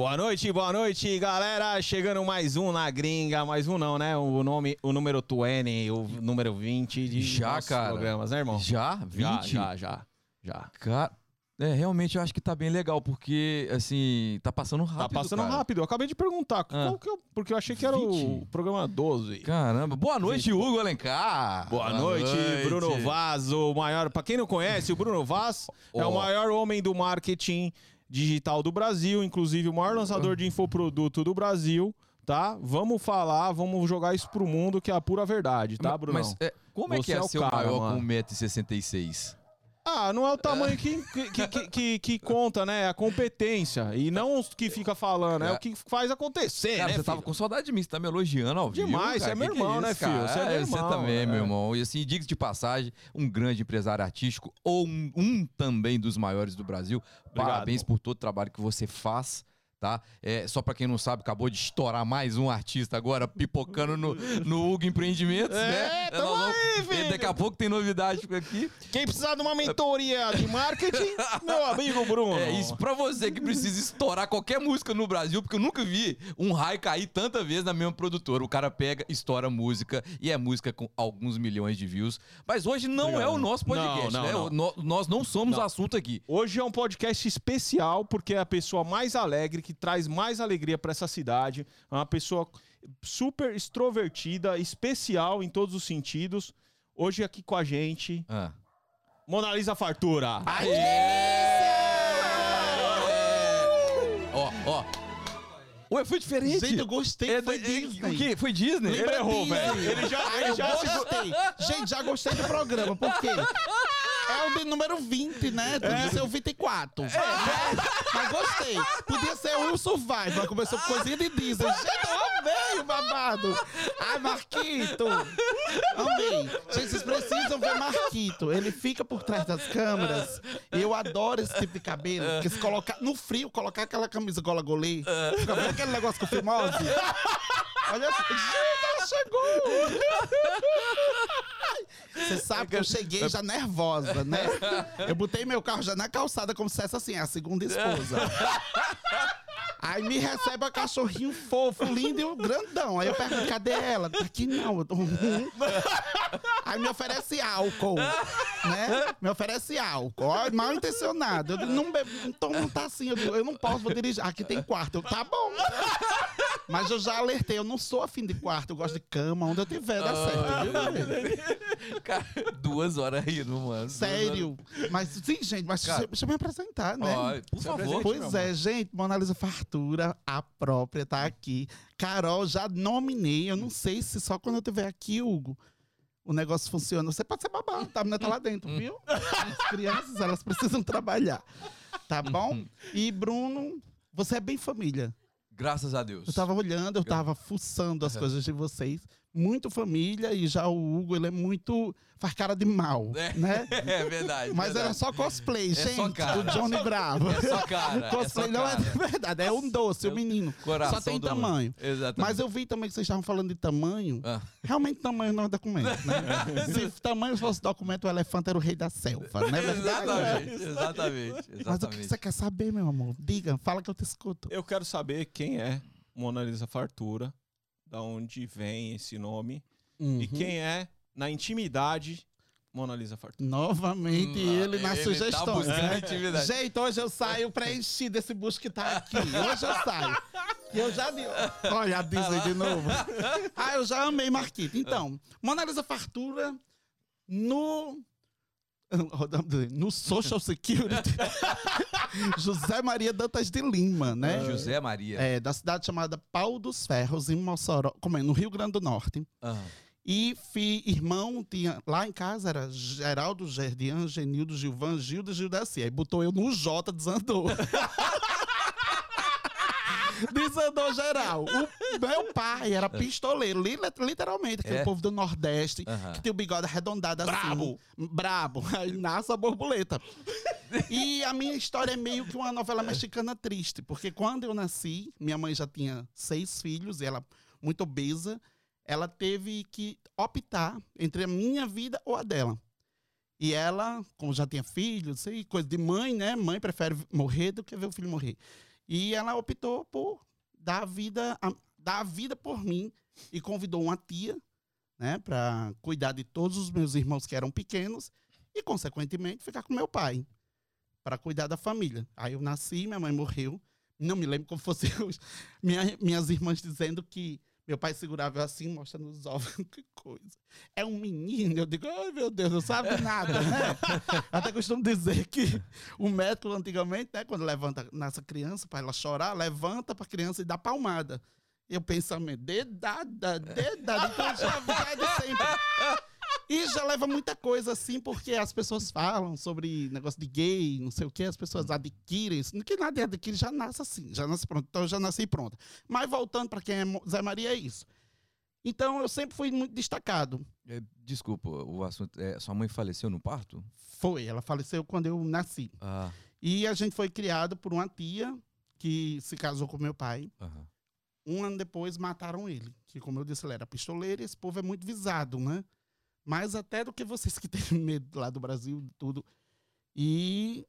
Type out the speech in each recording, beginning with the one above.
Boa noite, boa noite, galera. Chegando mais um na gringa, mais um não, né? O nome, o número 20, o número 20 de Já, cara. programas, né, irmão? Já? 20? Já, já, já. já. Cara, é, realmente eu acho que tá bem legal, porque, assim, tá passando rápido. Tá passando cara. rápido. Eu acabei de perguntar, qual que eu, porque eu achei que era o 20? programa 12. Caramba. Boa noite, Hugo Alencar. Boa noite, Bruno Vaz, o maior. Pra quem não conhece, o Bruno Vaz é o maior homem do marketing digital do Brasil, inclusive o maior lançador de infoproduto do Brasil, tá? Vamos falar, vamos jogar isso pro mundo, que é a pura verdade, tá, Bruno? Mas é, como é Você que é, é o ser cara, maior mano. com 1,66m? Ah, não é o tamanho que, que, que, que, que conta, né? É a competência. E não os que fica falando, é, É. o que faz acontecer, Cara, né? você tava filho? com saudade de mim, você tá me elogiando ao vivo. Demais, você é meu que irmão, né, filho? Você é meu É, irmão, Você também, é. meu irmão. E assim, diga de passagem, um grande empresário artístico, ou um, um também dos maiores do Brasil. Obrigado. Parabéns por todo o trabalho que você faz. Tá? É, só pra quem não sabe, acabou de estourar mais um artista agora, pipocando no, no Hugo Empreendimentos, É, né? tamo vamos- aí, e filho. Daqui a pouco tem novidade por aqui. Quem precisar de uma mentoria de marketing, meu amigo Bruno. É isso pra você que precisa estourar qualquer música no Brasil, porque eu nunca vi um raio cair tanta vez na mesma produtora. O cara pega, estoura música e é música com alguns milhões de views. Mas hoje não Obrigado. é o nosso podcast, Não, não, né? não. O- nós não somos Não. assunto aqui. Hoje é um podcast especial porque é a pessoa mais alegre, que traz mais alegria pra essa cidade. É uma pessoa super extrovertida, especial em todos os sentidos. Hoje aqui com a gente, Ah. Mona Lisa Fartura. Ó, ó. Ué, foi diferente. Gente, eu gostei, É, foi é, Disney. O quê? Foi Disney? Ele errou, velho. Ele já, ele eu já gostei. Gente, já gostei do programa, por quê? É o de número 20, né? Podia ser o 24. É. Mas gostei. Podia ser o Will Survival. Começou com coisinha de Disney. Gente, eu amei o babado. Ai, Marquito. Amei. Gente, vocês precisam ver Marquito. Ele fica por trás das câmeras. Eu adoro esse tipo de cabelo. Porque se colocar no frio, colocar aquela camisa gola golê. Fica vendo aquele negócio com fimose? Olha assim. Gente, chegou! Você sabe que eu cheguei já nervosa, né? Eu botei meu carro já na calçada como se fosse assim, a segunda esposa. Aí me recebe a cachorrinho fofo, lindo e o grandão. Aí eu pergunto, cadê ela? Tá aqui não. eu tô-. Aí me oferece álcool, né? Me oferece álcool. Ó, mal intencionado. Eu digo, não bebo, então não tá assim. Eu digo, eu não posso, vou dirigir. Aqui tem quarto. Eu, tá bom. Mas eu já alertei, eu não sou afim de quarto, eu gosto de cama, onde eu tiver, dá certo, viu, galera? Cara, duas horas rindo, mano. Sério. Mas sim, gente, mas Cara. deixa, deixa eu me apresentar, né? Ó, por favor. Pois é, gente, Mona Lisa Fartura, a própria, tá aqui. Carol, já nominei, eu não sei se só quando eu estiver aqui, Hugo, o negócio funciona. Você pode ser babá, tá? A menina tá lá dentro, viu? As crianças, elas precisam trabalhar, tá bom? E Bruno, você é bem família. Graças a Deus. Eu tava olhando, eu tava fuçando as coisas de vocês. Muito família, e já o Hugo, ele é muito. faz cara de mal, É. né? É verdade. Mas verdade. era só cosplay, só gente, cara. do Johnny Bravo. É só cara. é Cosplay só não é cara. de verdade, é um doce, o menino. Coração Só tem tamanho. Exatamente. Mas eu vi também que vocês estavam falando de tamanho. Ah. Realmente tamanho não é documento, né? Se tamanho fosse documento, o elefante era o rei da selva, não é verdade? Exatamente, exatamente. Mas o que exatamente. você quer saber, meu amor? Diga, fala que eu te escuto. Eu quero saber quem é Mona Lisa Fartura, da onde vem esse nome, Uhum. e quem é, na intimidade, Mona Lisa Fartura. Novamente ele nas Ele tá buscando né? intimidade. Gente, hoje eu saio preenchido desse bucho que tá aqui. Hoje eu saio. E eu já. Olha a Disney de novo. Ah, eu já amei Marquito. Então, Mona Lisa Fartura no. No Social Security. José Maria Dantas de Lima, né? José Maria. É, da cidade chamada Pau dos Ferros, em Mossoró, como é, no Rio Grande do Norte. Aham. E fi, irmão tinha. Lá em casa era Geraldo Gerdian, Genildo, Gilvan, Gilda e Gildaci. Aí botou eu no J, desandou. desandou geral. O meu pai era pistoleiro, li- literalmente, aquele É? povo do Nordeste, que tem o bigode arredondado assim. Brabo. Brabo. Aí nasce a borboleta. E a minha história é meio que uma novela mexicana triste, porque quando eu nasci, minha mãe já tinha seis filhos, e ela muito obesa, ela teve que optar entre a minha vida ou a dela. E ela, como já tinha filhos, sei, coisa de mãe, né? Mãe prefere morrer do que ver o filho morrer. E ela optou por dar a vida, a- dar a vida por mim e convidou uma tia, né, para cuidar de todos os meus irmãos que eram pequenos e, consequentemente, ficar com meu pai para cuidar da família. Aí eu nasci, minha mãe morreu. Não me lembro como fosse hoje. Minha, minhas irmãs dizendo que meu pai segurava eu assim, mostrando os ovos. que coisa. É um menino. Eu digo, ai meu Deus, não sabe nada, né? Até costumo dizer que o médico antigamente, né, quando levanta nessa criança para ela chorar, levanta para a criança e dá palmada. Eu pensamento, dedada, dedada. Então já vai de sempre. E já leva muita coisa assim, porque as pessoas falam sobre negócio de gay, não sei o que, as pessoas adquirem isso. Que nada adquire, já nasce assim, já nasce pronto. Então eu já nasci pronta. Mas voltando para quem é Zé Maria, é isso. Então eu sempre fui muito destacado. É, Desculpa, o assunto. é, sua mãe faleceu no parto? Foi, ela faleceu quando eu nasci. Ah, E a gente foi criado por uma tia que se casou com meu pai. aham. Um ano depois mataram ele. Que, como eu disse, ele era pistoleiro e esse povo é muito visado, né? Mais até do que vocês que têm medo lá do Brasil, tudo. E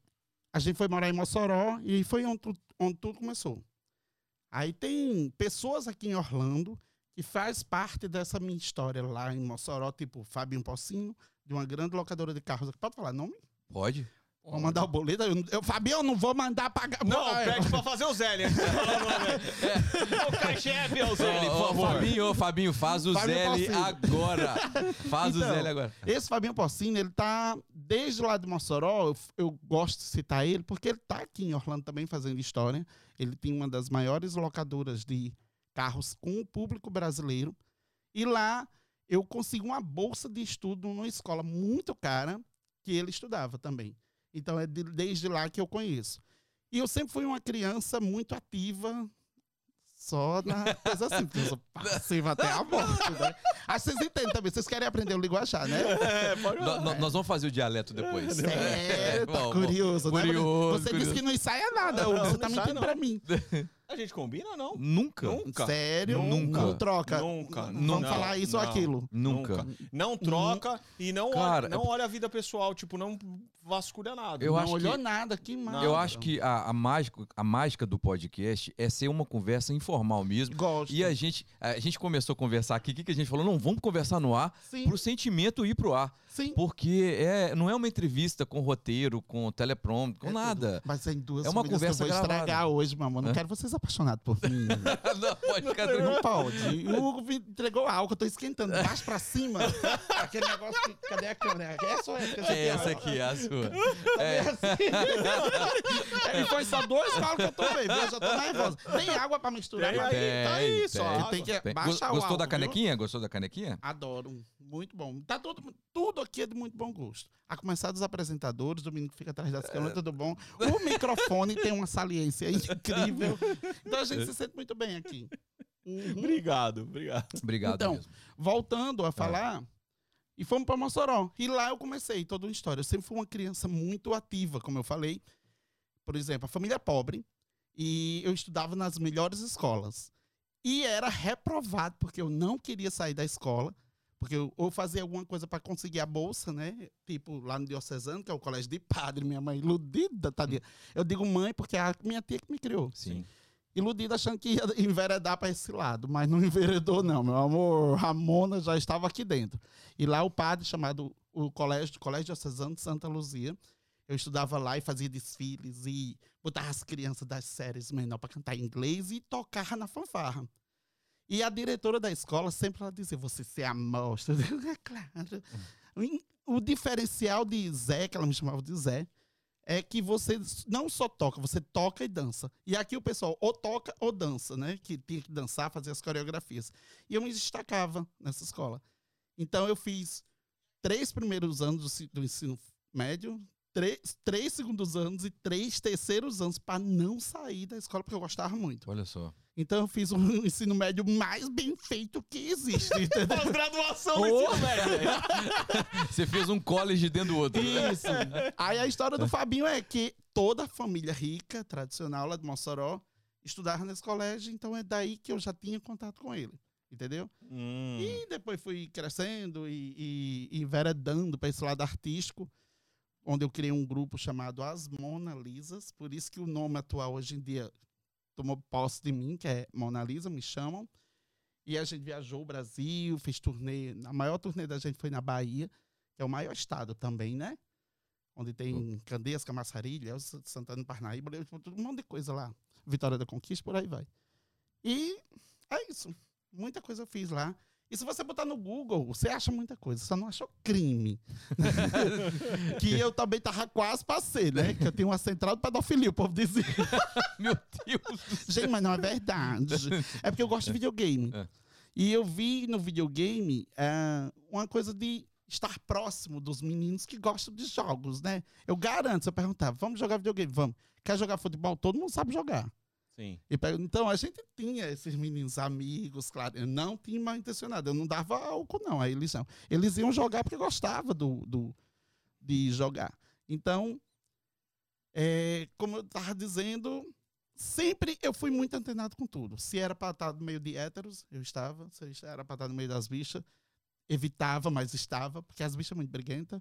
a gente foi morar em Mossoró e foi onde, onde tudo começou. Aí tem pessoas aqui em Orlando que faz parte dessa minha história lá em Mossoró, tipo Fabinho Pocinho, de uma grande locadora de carros. Pode falar nome? Pode? Vou mandar o boleto. Eu, eu, Fabinho, eu não vou mandar pagar. Não, Ah, pede pra fazer o Zé, né? O cachefe é o Zé, Ô, por favor. Fabinho, ô, Fabinho, faz o Fabinho Zé Pocinho. agora. Faz o Então, Zé agora. Esse Fabinho Porcini, ele tá desde lá de Mossoró, eu, eu gosto de citar ele, porque ele tá aqui em Orlando também fazendo história. Ele tem uma das maiores locadoras de carros com o público brasileiro. E lá eu consegui uma bolsa de estudo numa escola muito cara que ele estudava também. Então é de- desde lá que eu conheço. E eu sempre fui uma criança muito ativa, só na coisa assim, porque eu sou passiva até a morte, né? Acho que vocês entendem também. Vocês querem aprender o linguajar, né? É, pode No- no- nós vamos fazer o dialeto depois. Sério, tá Bom, bom. curioso, né? Curioso, Você curioso. disse que não ensaia nada, Não. Você não tá mentindo não. pra mim. A gente combina ou não? Nunca. Nunca. Sério? Nunca. Não troca. Nunca. Vamos Nunca. falar isso ou Não. aquilo. Nunca. Não troca e não, Cara, olha, não olha a vida pessoal, tipo, não vasculha nada. Eu não acho olhou que- nada, que mal. Eu acho que a, a, mágica, a mágica do podcast é ser uma conversa informal mesmo. Gosto. E a gente, a gente começou a conversar aqui, o que, que a gente falou? Não, vamos conversar no ar Sim, pro sentimento ir pro ar. Sim. Porque é, não é uma entrevista com roteiro, com teleprompter, com É nada. tudo. Mas tem duas É uma conversa que eu vou estragar gravada. hoje, mamãe. Não Hã? quero vocês apaixonados por mim. não, pode ficar tranquilo. Não pode. O Hugo me entregou álcool, eu tô esquentando. De baixo pra cima. Aquele negócio que. Cadê a câmera? Essa ou essa? Essa É essa aqui, é a sua. É, E foi só dois falos que eu tomei, viu? Eu já tô nervosa. Tem água pra misturar? Tem mas- aí, tá aí, só tem. água. Tem que Tem. Gostou álcool, da viu? canequinha? Gostou da canequinha? Adoro. Muito bom. Tá tudo, tudo aqui é de muito bom gosto. A começar dos apresentadores, do menino que fica atrás das câmeras, tudo bom. O microfone tem uma saliência incrível. Então a gente se sente muito bem aqui. Uhum. Obrigado, obrigado. Obrigado Então, mesmo. Voltando a falar, e fomos para Mossoró. E lá eu comecei toda uma história. Eu sempre fui uma criança muito ativa, como eu falei. Por exemplo, a família é pobre e eu estudava nas melhores escolas. E era reprovado porque eu não queria sair da escola, porque eu ou fazia alguma coisa para conseguir a bolsa, né? Tipo lá no Diocesano, que é o colégio de padre, minha mãe iludida, tadinha. Eu digo mãe porque é a minha tia que me criou Sim. iludida achando que ia enveredar para esse lado, mas não enveredou não, meu amor. Ramona já estava aqui dentro. E lá o padre chamado o colégio, Colégio Diocesano de Santa Luzia, eu estudava lá e fazia desfiles e botava as crianças das séries menor para cantar inglês e tocava na fanfarra. E a diretora da escola sempre ela dizia: "Você se amostra". É claro. O diferencial de Zé, que ela me chamava de Zé, é que você não só toca, você toca e dança. E aqui o pessoal ou toca ou dança, né? Que tinha que dançar, fazer as coreografias. E eu me destacava nessa escola. Então eu fiz três primeiros anos do ensino médio, três, três segundos anos e três terceiros anos para não sair da escola, porque eu gostava muito. Olha só. Então eu fiz o ensino médio mais bem feito que existe, entendeu? Pós-graduação do ensino médio. Você fez um college dentro do outro. né? Isso. Aí a história do Fabinho é que toda a família rica, tradicional lá de Mossoró, estudava nesse colégio, então é daí que eu já tinha contato com ele. Entendeu? Hum. E depois fui crescendo e, e, e enveredando para esse lado artístico, onde eu criei um grupo chamado As Mona Lisas, por isso que o nome atual hoje em dia tomou posse de mim, que é Mona Lisa, me chamam. E a gente viajou o Brasil, fez turnê. A maior turnê da gente foi na Bahia, que é o maior estado também, né? Onde tem Candeias, Camaçarilha, Ilhéus, Santana do Parnaíba, um monte de coisa lá. Vitória da Conquista, por aí vai. E é isso. Muita coisa eu fiz lá. E se você botar no Google, você acha muita coisa, só não achou crime. que eu também tava quase passei, né? Que eu tenho uma central de pedofilia, o povo dizia. Meu Deus. Gente, mas não é verdade. É porque eu gosto de videogame. É. E eu vi no videogame é, uma coisa de estar próximo dos meninos que gostam de jogos, né? Eu garanto, se eu perguntar, vamos jogar videogame? Vamos. Quer jogar futebol? Todo mundo sabe jogar. Sim. E Então, a gente tinha esses meninos amigos, claro. Eu não tinha mal intencionado, eu não dava álcool, não, eles não. Eles iam jogar porque gostavam do, do, de jogar. Então, é, como eu estava dizendo, sempre eu fui muito antenado com tudo. Se era para estar no meio de héteros, eu estava. Se era para estar no meio das bichas, evitava, mas estava, porque as bichas são muito briguentas.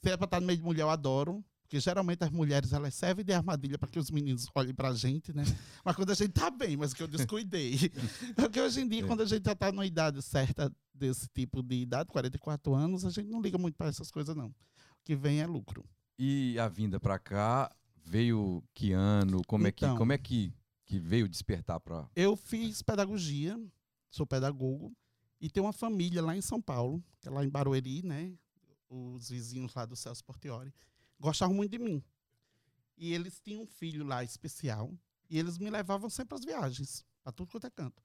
Se era para estar no meio de mulher, eu adoro. Porque geralmente as mulheres elas servem de armadilha para que os meninos olhem pra gente, né? Mas quando a gente tá bem, mas que eu descuidei. Porque hoje em dia, É. quando a gente já tá numa idade certa desse tipo de idade, 44 anos, a gente não liga muito para essas coisas, não. O que vem é lucro. E a vinda pra cá veio que ano? Como é que, Então. como é que, que veio despertar pra. Eu fiz pedagogia, sou pedagogo, e tenho uma família lá em São Paulo, que é lá em Barueri, né? Os vizinhos lá do Celso Portioli, gostavam muito de mim. E eles tinham um filho lá especial, e eles me levavam sempre às viagens, para tudo quanto é canto.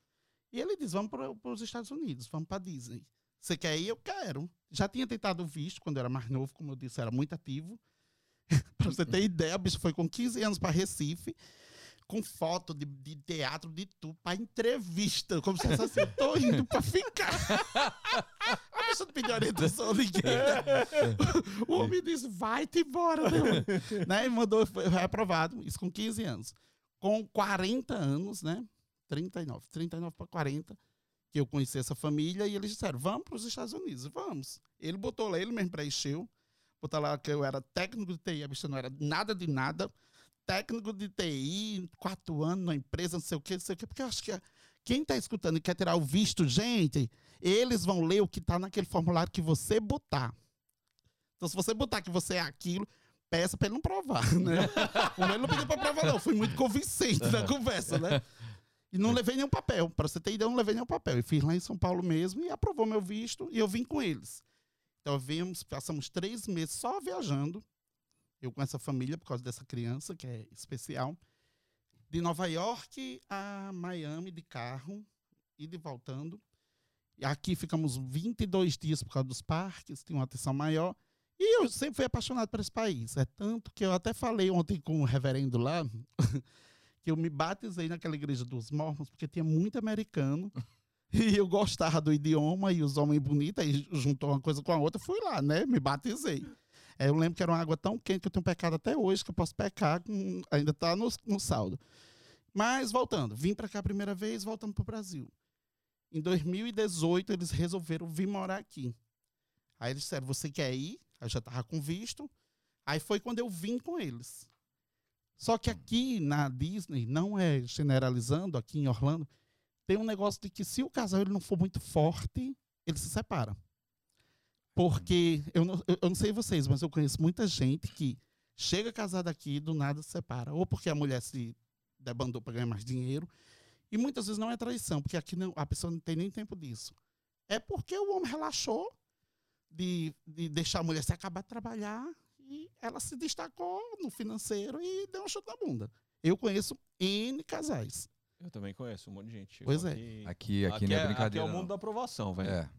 E ele diz: vamos para os Estados Unidos, vamos para Disney. Você quer ir? Eu quero. Já tinha tentado visto quando eu era mais novo, como eu disse, era muito ativo. para você ter ideia, o bicho foi com 15 anos para Recife com foto de, de teatro, de tudo, pra entrevista. Como se fosse assim, tô indo pra ficar. Pessoa pediu orientação a ninguém. O homem disse, vai-te embora. Né? né? E mandou, foi aprovado, isso com 15 anos. Com 40 anos, né? 39, 39 para 40, que eu conheci essa família, e eles disseram, vamos para os Estados Unidos, vamos. Ele botou lá, ele mesmo preencheu, botou lá que eu era técnico de TI, a bicha não era nada de nada, técnico de TI, quatro anos na empresa, não sei o que, não sei o que, porque eu acho que a- quem está escutando e quer tirar o visto, gente, eles vão ler o que está naquele formulário que você botar. Então, se você botar que você é aquilo, peça para ele não provar, né? o meu não pediu para provar, não. Fui muito convincente na conversa, né? E não levei nenhum papel. Para você ter ideia, eu não levei nenhum papel. Eu fiz lá em São Paulo mesmo e aprovou meu visto e eu vim com eles. Então, vimos, passamos três meses só viajando. Eu com essa família, por causa dessa criança, que é especial. De Nova York a Miami de carro, e de voltando. Aqui ficamos 22 dias por causa dos parques, tinha uma atenção maior. E eu sempre fui apaixonado por esse país. É tanto que eu até falei ontem com o reverendo lá, que eu me batizei naquela igreja dos mormons, porque tinha muito americano. E eu gostava do idioma e os homens bonitos, aí juntou uma coisa com a outra, fui lá, né? Me batizei. É, eu lembro que era uma água tão quente que eu tenho pecado até hoje, que eu posso pecar, com- ainda está no, no saldo. Mas voltando, vim para cá a primeira vez, voltando para o Brasil. Em 2018, eles resolveram vir morar aqui. Aí eles disseram: Você quer ir? Eu já estava com visto. Aí foi quando eu vim com eles. Só que aqui na Disney, não é generalizando, aqui em Orlando, tem um negócio de que se o casal ele não for muito forte, ele se separa. Porque eu não, eu, não sei vocês, mas eu conheço muita gente que chega casada aqui e do nada se separa. Ou porque a mulher se debandou para ganhar mais dinheiro. E muitas vezes não é traição, porque aqui não, a pessoa não tem nem tempo disso. É porque o homem relaxou de, de deixar a mulher se acabar de trabalhar e ela se destacou no financeiro e deu um chute na bunda. Eu conheço N casais. Eu também conheço um monte de gente. Pois é. Aqui, Aqui, aqui, não é Aqui brincadeira. é o mundo não. da aprovação, velho. É.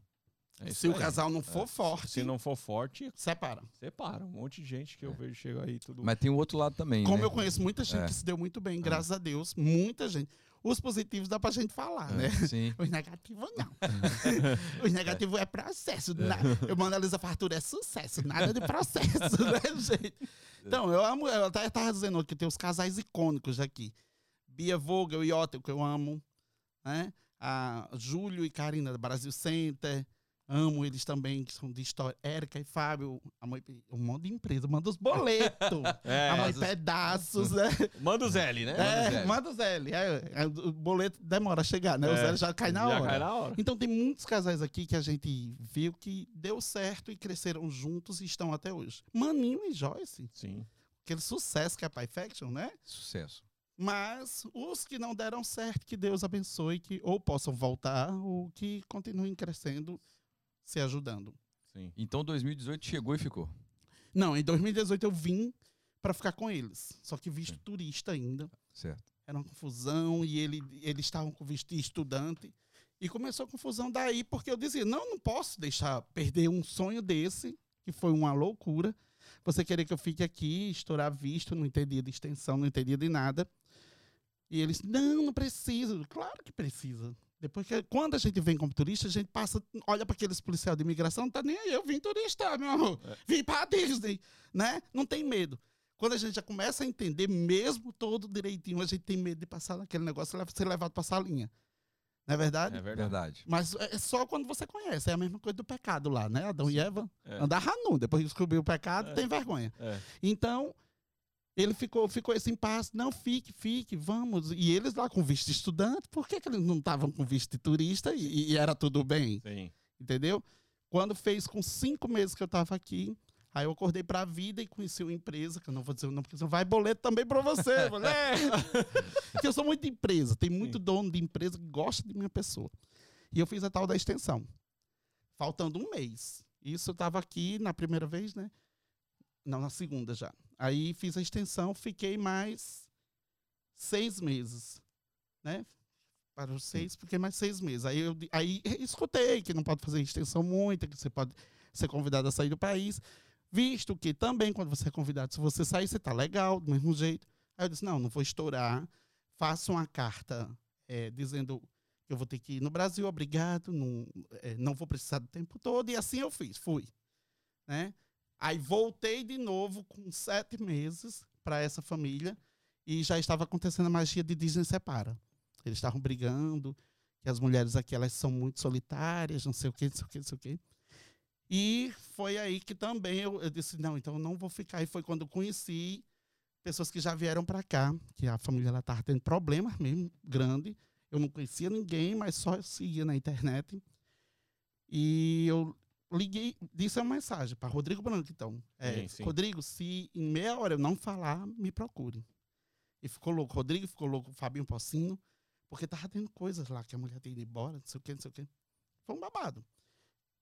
É Se o aí. casal não for É. forte, Se não for forte, separa. separa. Um monte de gente que eu É. vejo chega aí tudo. Mas tem o outro lado também. Como né? eu conheço muita gente É. que se deu muito bem, graças a Deus, muita gente. Os positivos dá pra gente falar, É, né? Sim. Os negativos não. Os negativos é processo. Eu mando a Lisa Fartura, é sucesso, nada de processo, né, gente? Então, eu amo, eu até estava dizendo que tem os casais icônicos aqui. Bia Vogel e Otto, que eu amo, né? A Júlio e Karina, do Brasil Center. Amo eles também, que são de história. Érica e Fábio, a mãe, um monte de empresa, manda os boletos. É, a mãe os- pedaços, né? manda o Zé, né? É, manda o Zé. É, é, o boleto demora a chegar, né? O É, Zé já cai na Já hora. cai na hora. Então tem muitos casais aqui que a gente viu que deu certo e cresceram juntos e estão até hoje. Maninho e Joyce, Sim. aquele sucesso que é a Pi Faction, né? Sucesso. Mas os que não deram certo, que Deus abençoe, que ou possam voltar ou que continuem crescendo, se ajudando. Sim. Então 2018 chegou e ficou. Não, em 2018 eu vim para ficar com eles, só que visto Sim. turista ainda. Certo. Era uma confusão e ele, eles estavam com visto de estudante. E começou a confusão daí, porque eu dizia: não, não posso deixar perder um sonho desse, que foi uma loucura. Você querer que eu fique aqui, estourar visto, não entendia de extensão, não entendia de nada. E eles: não, não precisa. Claro que precisa. Depois que, quando a gente vem como turista, a gente passa, olha para aqueles policiais de imigração, não tá nem aí, eu vim turista, meu amor. Vim para Disney, né? Não tem medo. Quando a gente já começa a entender, mesmo todo direitinho, a gente tem medo de passar naquele negócio e ser levado para salinha. Não é verdade? É verdade. Verdade. Mas é só quando você conhece. É a mesma coisa do pecado lá, né? Adão e Eva É. andaram nu. Depois que descobriu o pecado, É. tem vergonha. É. Então, ele ficou, ficou esse impasse. Não, fique, fique, vamos. E eles lá com visto de estudante, por que, que eles não estavam com visto de turista e, e era tudo bem? Sim. Entendeu? Quando fez com cinco meses que eu estava aqui, aí eu acordei para a vida e conheci uma empresa, que eu não vou dizer o nome, porque vai boleto também para você. Falei, é. Porque eu sou muito de empresa, tem muito dono de empresa que gosta de minha pessoa. E eu fiz a tal da extensão, faltando um mês. Isso eu estava aqui na primeira vez, né? Não, na segunda já. Aí fiz a extensão, fiquei mais seis meses, né? Para os seis, fiquei mais seis meses. Aí eu aí escutei que não pode fazer extensão muita, que você pode ser convidado a sair do país. Visto que também, quando você é convidado, se você sair, você tá legal, do mesmo jeito. Aí eu disse, não, não vou estourar. Faço uma carta eh, dizendo que eu vou ter que ir no Brasil, obrigado, não, eh, não vou precisar do tempo todo. E assim eu fiz, fui. Né? Aí voltei de novo com sete meses para essa família e já estava acontecendo a magia de Disney Separa. Eles estavam brigando, que as mulheres aqui elas são muito solitárias, não sei o que, não sei o que, não sei o que. E foi aí que também eu, eu disse, não, então eu não vou ficar. E foi quando eu conheci pessoas que já vieram para cá, que a família estava tendo problemas mesmo, grande. Eu não conhecia ninguém, mas só seguia na internet. E eu liguei, disse uma mensagem para Rodrigo Branco, então. É, Sim, sim. Rodrigo, se em meia hora eu não falar, me procure. E ficou louco. Rodrigo ficou louco, Fabinho Pocinho, porque tava tendo coisas lá que a mulher tinha ido embora, não sei o quê, não sei o quê. Foi um babado.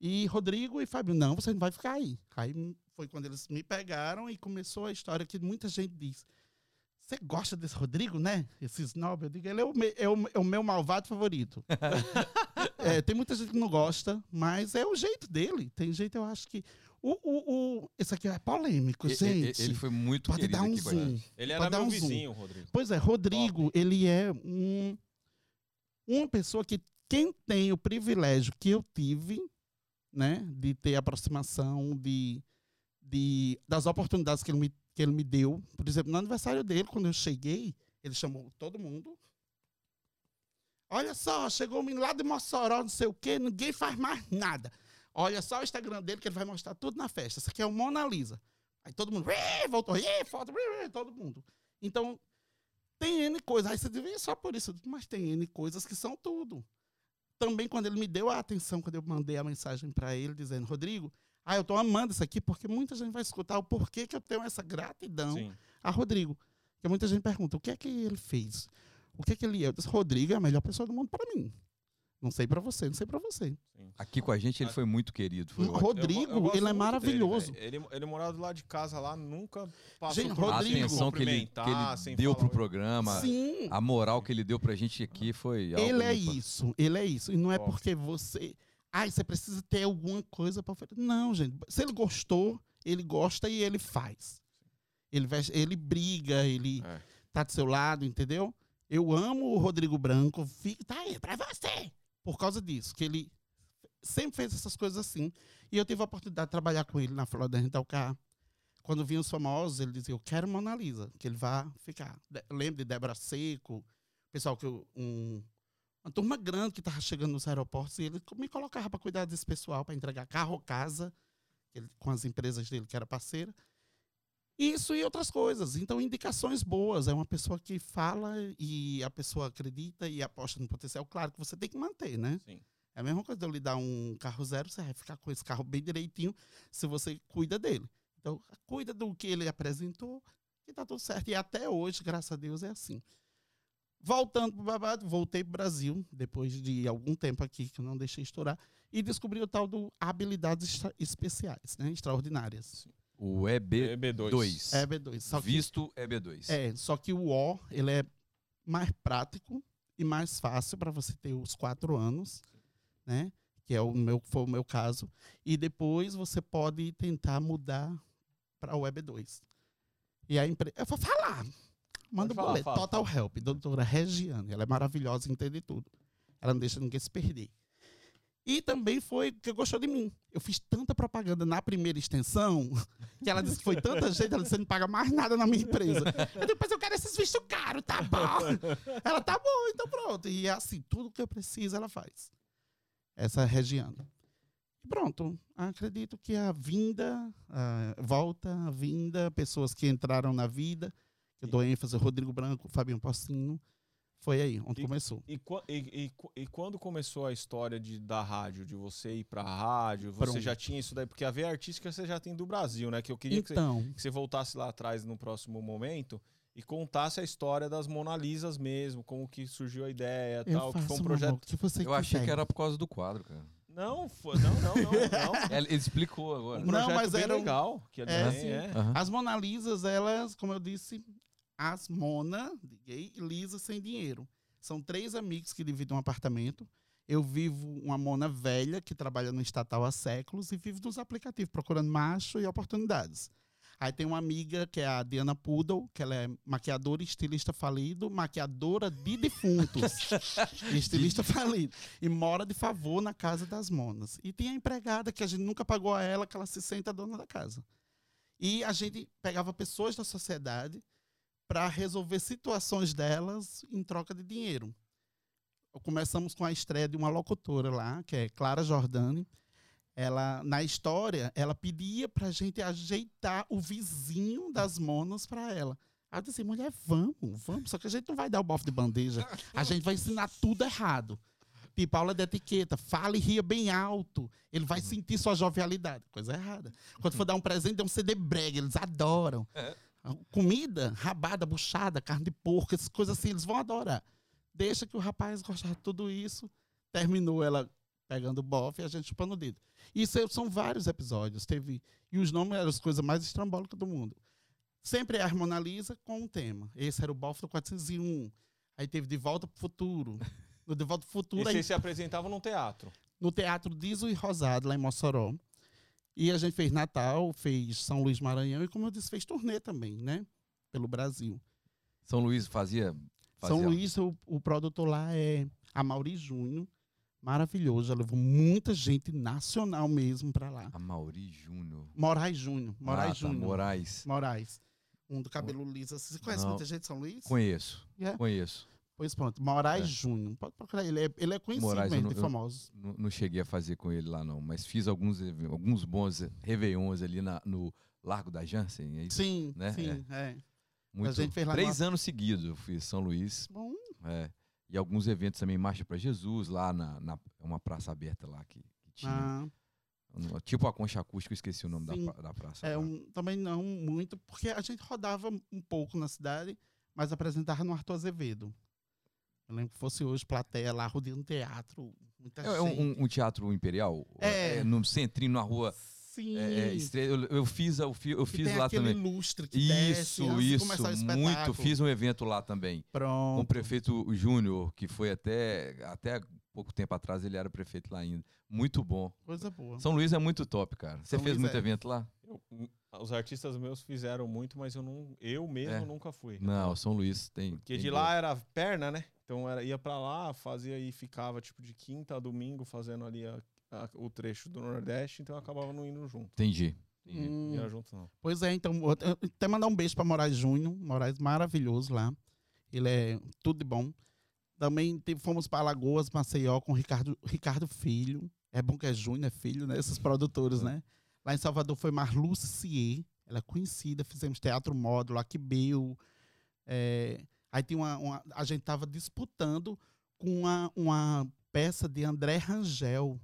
E Rodrigo e Fabinho, não, você não vai ficar aí. Aí foi quando eles me pegaram e começou a história que muita gente diz. Você gosta desse Rodrigo, né? Esse snob, eu digo, ele é o, me- é o- é o meu malvado favorito. É, tem muita gente que não gosta, mas é o jeito dele. Tem jeito, eu acho que. O, o, o, esse aqui é polêmico, E- gente. Ele foi muito Pode querido dar um aqui zoom. Ele era Pode dar meu um zoom. vizinho, Rodrigo. Pois é, Rodrigo, ele é um, uma pessoa que quem tem o privilégio que eu tive, né, de ter aproximação, de, de das oportunidades que ele, me, que ele me deu. Por exemplo, no aniversário dele, quando eu cheguei, ele chamou todo mundo. Olha só, chegou um menino lá de Mossoró, não sei o quê, ninguém faz mais nada. Olha só o Instagram dele que ele vai mostrar tudo na festa. Essa aqui é o Mona Lisa. Aí todo mundo, "Ih, voltou, "Ih, foto, ih, ih", todo mundo. Então, tem N coisas. Aí você diz, "Ih, só por isso. Mas tem N coisas que são tudo. Também quando ele me deu a atenção, quando eu mandei a mensagem para ele, dizendo, Rodrigo, ah, eu tô amando isso aqui, porque muita gente vai escutar o porquê que eu tenho essa gratidão Sim. a Rodrigo. Porque muita gente pergunta, o que é que ele fez? O que é que ele é? Eu disse, Rodrigo é a melhor pessoa do mundo para mim. Não sei para você, não sei para você. Aqui com a gente ele foi muito querido. Foi ótimo. Rodrigo, Eu eu ele é muito maravilhoso. dele, ele, ele morava do lado de casa lá, nunca passou Gente, por a Rodrigo, atenção que ele, que ele deu pro programa, Sim. a moral que ele deu pra gente aqui foi algo Ele é ímpar. isso, ele é isso. E não é porque você. Ai, você precisa ter alguma coisa para fazer. Não, gente. Se ele gostou, ele gosta e ele faz. Ele, veste- ele briga, ele É. tá do seu lado, entendeu? Eu amo o Rodrigo Branco. Fica, tá aí, pra você. Por causa disso, que ele sempre fez essas coisas assim. E eu tive a oportunidade de trabalhar com ele na Florida Rental Car. Quando vinham os famosos, ele dizia, eu quero Mona Lisa, que ele vá ficar. Lembro de Débora Seco, pessoal que eu- um uma turma grande que tava chegando nos aeroportos e ele me colocava para cuidar desse pessoal, para entregar carro casa, ele- com as empresas dele que era parceira. Isso e outras coisas. Então, indicações boas. É uma pessoa que fala e a pessoa acredita e aposta no potencial. Claro que você tem que manter, né? Sim. É a mesma coisa de eu lhe dar um carro zero, você vai ficar com esse carro bem direitinho se você cuida dele. Então, cuida do que ele apresentou e tá tudo certo. E até hoje, graças a Deus, é assim. Voltando pro babado, voltei pro Brasil, depois de algum tempo aqui, que eu não deixei estourar, e descobri o tal do habilidades especiais, né? Extraordinárias. O EB2. EB2. É B2. Só que, Visto EB2. é, só que o O, ele é mais prático e mais fácil para você ter os quatro anos, né? Que é o meu, foi o meu caso. E depois você pode tentar mudar para o EB2. E a empresa. Eu vou falar. Manda falar, boleto. fala, Total Help, doutora Regiane. Ela é maravilhosa, entende tudo. Ela não deixa ninguém se perder. E também foi que gostou de mim. Eu fiz tanta propaganda na primeira extensão que ela disse que foi tanta gente, ela disse: você não paga mais nada na minha empresa. Eu depois eu quero esses vistos caros, tá bom? Ela tá bom, então pronto. E é assim, tudo que eu preciso ela faz. Essa é Regiane. E pronto. Acredito que a vinda, a volta, a vinda, pessoas que entraram na vida, que eu dou ênfase, Rodrigo Branco, Fabinho Pocinho, foi aí onde E- começou. E, e- e qu- e quando começou a história de, da rádio, de você ir pra rádio, você Pronto. já tinha isso daí? Porque a veia artística você já tem do Brasil, né? Que eu queria que, você, Então, que você voltasse lá atrás no próximo momento e contasse a história das Mona Lisas mesmo, como que surgiu a ideia e eu tal, que foi um projeto. amor que você Eu achei que era por causa do quadro, cara. Não, foi, não, não, não, não. Ele, ele explicou agora. Um Não, projeto mas bem era legal. Que É, também sim. é. Aham. As Mona Lisas, elas, como eu disse, as Mona, de gay, e Lisa sem dinheiro. São três amigos que dividem um apartamento. Eu vivo uma Mona velha que trabalha no estatal há séculos e vivo nos aplicativos, procurando macho e oportunidades. Aí tem uma amiga que é a Diana Poodle, que ela é maquiadora e estilista falido, maquiadora de defuntos. e estilista falido. E mora de favor na casa das monas. E tem a empregada que a gente nunca pagou a ela, que ela se sente a dona da casa. E a gente pegava pessoas da sociedade para resolver situações delas em troca de dinheiro. Começamos com a estreia de uma locutora lá, que é Clara Jordani. Ela, na história, ela pedia para a gente ajeitar o vizinho das monas para ela. Eu disse, mulher, vamos, vamos. Só que a gente não vai dar o bofe de bandeja. A gente vai ensinar tudo errado. Tipo, aula de etiqueta. Fale e ria bem alto. Ele vai sentir sua jovialidade. Coisa errada. Quando for dar um presente, dê um CD brega. Eles adoram. É. Comida, rabada, buchada, carne de porco, essas coisas assim, eles vão adorar. Deixa que o rapaz gostar de tudo isso. Terminou ela pegando o bofe e a gente chupando o dedo. Isso são vários episódios. Teve, e os nomes eram as coisas mais estrambólicas do mundo. Sempre é a Mona Lisa com um tema. Esse era o bofe do 401. Aí teve De Volta pro Futuro. No De Volta pro E Futuro, aí vocês se apresentavam no teatro. no Teatro Diso e Rosado, lá em Mossoró. E a gente fez Natal, fez São Luís Maranhão e, como eu disse, fez turnê também, né? Pelo Brasil. São Luís fazia. fazia São Luís, o, o produtor lá é a Mauri Júnior. Maravilhoso, já levou muita gente nacional mesmo pra lá. A Mauri Júnior. Moraes Júnior, Moraes Ah, tá, Júnior. Moraes. Moraes. Um do cabelo liso. Você conhece Não. muita gente de São Luís? Conheço. É? Conheço. Pois pronto, Moraes É. Júnior. Pode procurar ele. É- Ele é conhecido Moraes, mesmo, não- famosos. Não, não cheguei a fazer com ele lá, não. Mas fiz alguns, alguns bons réveillons ali na- no Largo da Jansen. É isso? Sim, né? sim, é. Muito. gente fez lá Três anos seguidos eu fiz São Luís. Bom, É. E alguns eventos também, Marcha para Jesus, lá na, na uma praça aberta lá que, que tinha. ah, Tipo a Concha Acústica, eu esqueci o nome da, Sim. da praça. É um, também não muito, porque a gente rodava um pouco na cidade, mas apresentava no Arthur Azevedo. Eu lembro que fosse hoje, plateia lá, rodeando teatro, muita É, é gente. um, um teatro imperial? É. no centrinho, na rua. Sim, é, é, estre- eu, eu fiz, eu fiz, eu fiz tem lá também. lustre que desce Isso, antes de isso, o muito. Fiz um evento lá também. Com o Pronto. prefeito Júnior, que foi até, até pouco tempo atrás, ele era prefeito lá ainda. Muito bom. Coisa boa. São Luís é muito top, cara. Você São fez Luís muito é. evento lá? Eu- os artistas meus fizeram muito, mas eu não, eu mesmo É. nunca fui. Não, São Luís tem. Porque tem de lá era perna, né? Então era, ia pra lá, fazia e ficava tipo de quinta a domingo fazendo ali a- a- o trecho do Nordeste, então eu acabava não indo junto. Entendi. entendi. Hum, Não ia junto, não. Pois é, então, até mandar um beijo para Moraes Júnior, Moraes maravilhoso lá. Ele é tudo de bom. Também fomos para Alagoas, Maceió, com o Ricardo, Ricardo Filho. É bom que é Júnior, é filho, né? Esses produtores, né? Lá em Salvador foi Marlu Cier. Ela é conhecida. Fizemos teatro módulo, Aquibeu. É, aí tem uma, uma- A gente tava disputando com uma, uma peça de André Rangel.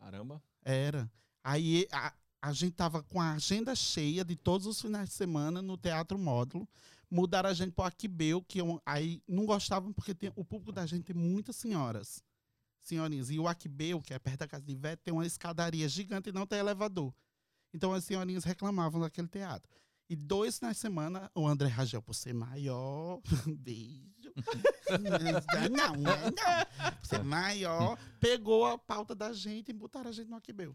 Caramba. Era. Aí a, a gente tava com a agenda cheia de todos os finais de semana no Teatro Módulo. Mudaram a gente para o Aquibeu, que é um- aí não gostavam porque tem- o público da gente tem muitas senhoras. Senhorinhas. E o Aquibeu, que é perto da casa de Ivete, tem uma escadaria gigante e não tem elevador. Então as senhorinhas reclamavam daquele teatro. E dois de semana, o André Rangel, por ser maior, beijo. não, não, não. Por ser maior, pegou a pauta da gente e botaram a gente no Aquibeu.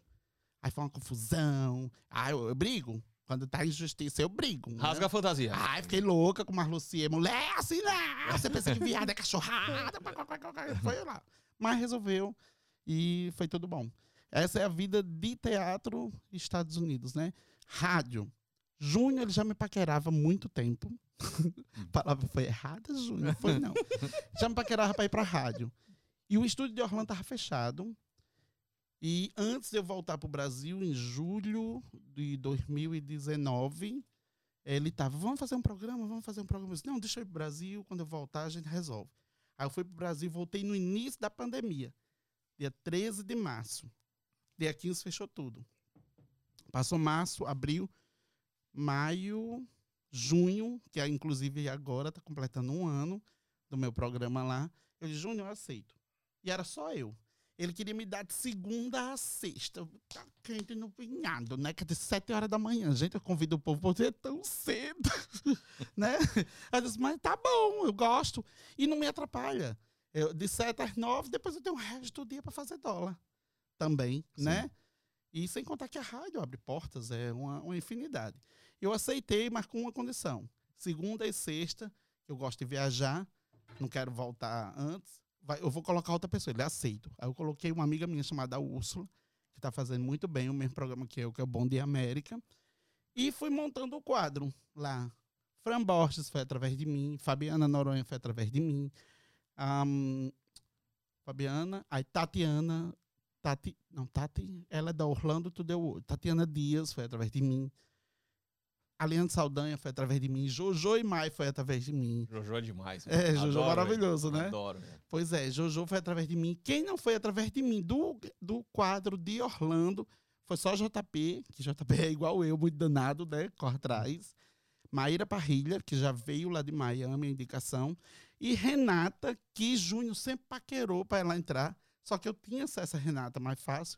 Aí foi uma confusão. Aí eu, eu brigo. Quando tá injustiça, eu brigo. né? Rasga a fantasia. Ai, fiquei louca com o Marlucier. Mulher, assim não! Você pensa que viado é cachorrada? Foi lá. Mas resolveu e foi tudo bom. Essa é a vida de teatro Estados Unidos, né? Rádio. Júnior, ele já me paquerava há muito tempo. a palavra foi errada, Júnior? Foi não. já me paquerava para ir para rádio. E o estúdio de Orlando estava fechado. E antes de eu voltar para o Brasil, em julho de 2019, ele tava, vamos fazer um programa, vamos fazer um programa. Eu disse, não, deixa eu ir pro Brasil, quando eu voltar a gente resolve. Aí eu fui pro Brasil, voltei no início da pandemia, dia 13 de março. Dia 15 fechou tudo. Passou março, abril, maio, junho, que é, inclusive agora está completando um ano do meu programa lá. Eu disse, Júnior, eu aceito. E era só eu. Ele queria me dar de segunda a sexta. Tá quente no pinhado, né? Que é de sete horas da manhã. Gente, eu convido o povo pra ser tão cedo, né? Eu disse, mas tá bom, eu gosto. E não me atrapalha. Eu, de sete às nove, depois eu tenho o resto do dia para fazer dólar também, Sim. né? E sem contar que a rádio abre portas, é uma, uma infinidade. Eu aceitei, mas com uma condição. Segunda e sexta, eu gosto de viajar, não quero voltar antes. Vai, eu vou colocar outra pessoa, ele aceito. Aí eu coloquei uma amiga minha chamada Úrsula, que está fazendo muito bem o mesmo programa que eu, que é o Bom Dia América. E fui montando o quadro lá. Fran Borges foi através de mim, Fabiana Noronha foi através de mim. Ahn, Fabiana, aí Tatiana, Tati, não, Tati, ela é da Orlando the World. Tatiana Dias foi através de mim. Aliane Saldanha foi através de mim. Jojo e Mai foi através de mim. Jojo é demais. É, velho. Jojo Adoro maravilhoso, ele. né? Adoro. velho. Pois é, Jojo foi através de mim. Quem não foi através de mim? Do, do quadro de Orlando, foi só JP, que JP é igual eu, muito danado, né? Corre atrás. Maíra Parrilha, que já veio lá de Miami, a indicação. E Renata, que Júnior sempre paquerou para ela entrar. Só que eu tinha acesso a Renata mais fácil.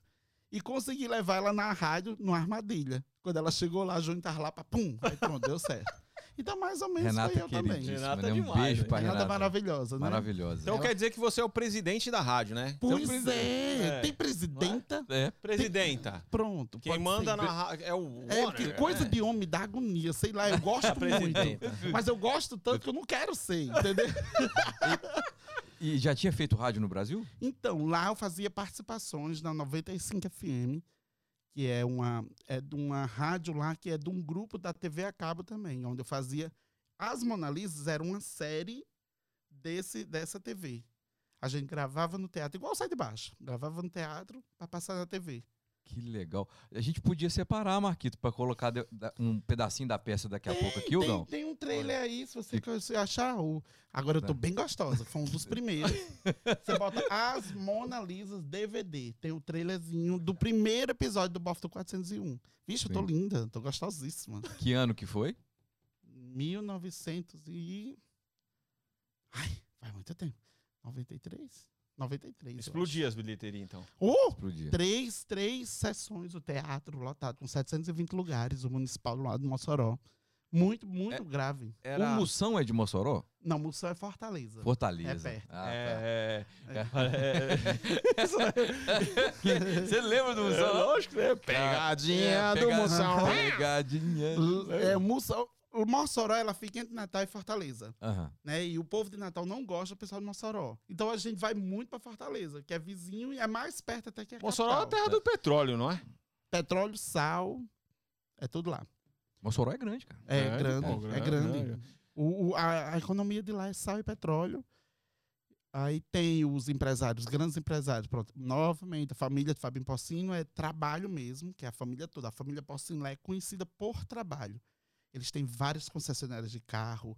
E consegui levar ela na rádio, no Armadilha. Quando ela chegou lá, Júnior tava lá, pra, pum, aí pronto, deu certo. Então, mais ou menos Renata foi eu também. queridíssima, Renata né? Um demais, beijo pra Renata Renata. é maravilhosa, né? Maravilhosa. Então quer dizer que você é o presidente da rádio, né? Pois Então, é, É. tem presidenta. É. Presidenta. Pronto. Quem manda ser. na rádio é o É, né? coisa de homem dá agonia, sei lá, eu gosto muito. Mas eu gosto tanto que eu não quero ser, entendeu? E já tinha feito rádio no Brasil? Então, lá eu fazia participações na 95 FM, que é uma, é de uma rádio lá que é de um grupo da TV a cabo também, onde eu fazia. As Mona Lisas era uma série desse, dessa TV. A gente gravava no teatro, igual sai de baixo. Gravava no teatro para passar na TV. Que legal. A gente podia separar, Marquito, pra colocar de- da- um pedacinho da peça daqui a pouco aqui, tem, Hugão. tem um trailer aí, se você achar. O... Agora eu tô Tá. bem gostosa, foi um dos primeiros. você bota As Mona Lisas DVD. Tem o trailerzinho do primeiro episódio do Bafo 401. Vixe, eu tô linda, tô gostosíssima. Que ano que foi? 1900 e. Ai, faz muito tempo. 93? 93. eu acho. Explodia as bilheterias, então. Oh! Explodia. Três, três sessões, o teatro lotado, com 720 lugares, o municipal do Mossoró. Muito, muito grave. Era... O Moção é de Mossoró? Não, Moção é Fortaleza. Fortaleza. É perto. Ah, tá. É, Você lembra do é, Moção? não? lógico, né? Pegadinha É, do Moção. Pegadinha. É, Moção, Mossoró, ela fica entre Natal e Fortaleza. Aham. Né? E o povo de Natal não gosta do pessoal de Mossoró. Então a gente vai muito pra Fortaleza, que é vizinho e é mais perto até que a Mossoró é a capital. terra do petróleo, não é? Petróleo, sal, é tudo lá. Mossoró é grande, cara. É, É, grande, pô, é grande, grande. O, o- a, a economia de lá é sal e petróleo. Aí tem os empresários, grandes empresários. Pronto. Novamente, a família de Fabinho Porcino é trabalho mesmo, que é a família toda. A família Porcino lá é conhecida por trabalho. Eles têm várias concessionárias de carro,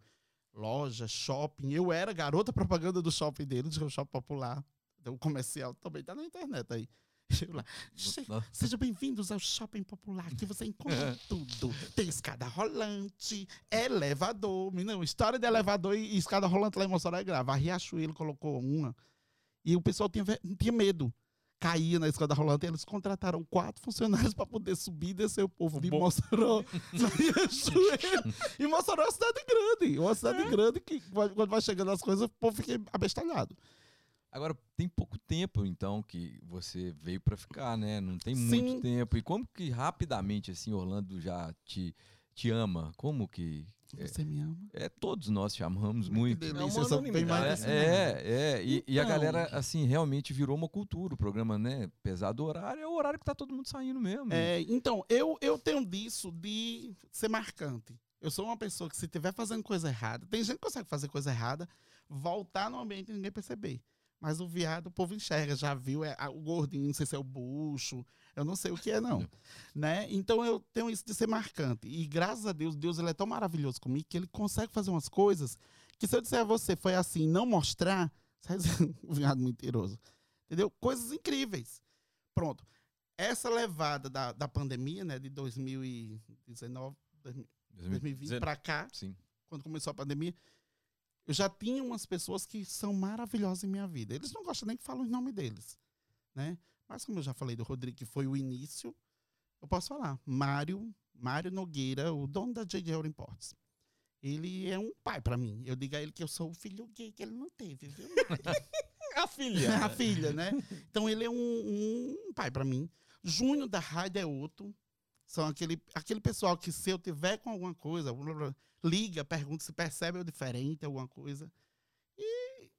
loja, shopping. Eu era garota propaganda do shopping deles, que é o shopping popular. O comercial também tá na internet aí. Lá, "Se- Sejam bem-vindos ao Shopping Popular, que você encontra tudo. Tem escada rolante, elevador. Não, história de elevador e escada rolante lá em Mossoró é grave. A Riachuelo colocou uma e o pessoal tinha, tinha medo. Caía na escada rolante eles contrataram quatro funcionários para poder subir e descer o povo de Bom. Mossoró. E Mossoró é uma cidade grande. Uma cidade grande que quando vai chegando as coisas, o povo fica abestalhado. Agora, tem pouco tempo, então, que você veio pra ficar, né? Não tem Sim. muito tempo. E como que rapidamente, assim, Orlando já te, te ama? Como que... É. Você me ama? É, todos nós te amamos Que muito. delícia, É mais É, é, é. E, e a Então. galera, assim, realmente virou uma cultura. O programa, né? Pesado horário, é o horário que tá todo mundo saindo mesmo. É, então, eu, eu tenho disso de ser marcante. Eu sou uma pessoa que, se estiver fazendo coisa errada, tem gente que consegue fazer coisa errada, voltar no ambiente e ninguém perceber. Mas o viado, o povo enxerga, já viu é, o gordinho, não sei se é o bucho, eu não sei o que é, não. né? Então eu tenho isso de ser marcante. E graças a Deus, Deus ele é tão maravilhoso comigo que ele consegue fazer umas coisas que se eu disser a você foi assim, não mostrar, você vai dizer, um viado mentiroso. Entendeu? Coisas incríveis. Pronto. Essa levada da, da pandemia, né, de 2019, 2020 para cá, Sim. quando começou a pandemia, eu já tinha umas pessoas que são maravilhosas em minha vida. Eles não gostam nem que falo o nome deles, né? Mas como eu já falei do Rodrigo, que foi o início, eu posso falar. Mário, Mário Nogueira, o dono da J.J. Euro Imports. Ele é um pai pra mim. Eu digo a ele que eu sou o filho gay que ele não teve, viu? A filha. a filha, né? Então ele é um, um pai pra mim. Júnior da Raida é outro. São aquele, aquele pessoal que se eu tiver com alguma coisa, liga, pergunta se percebe eu diferente, alguma coisa. E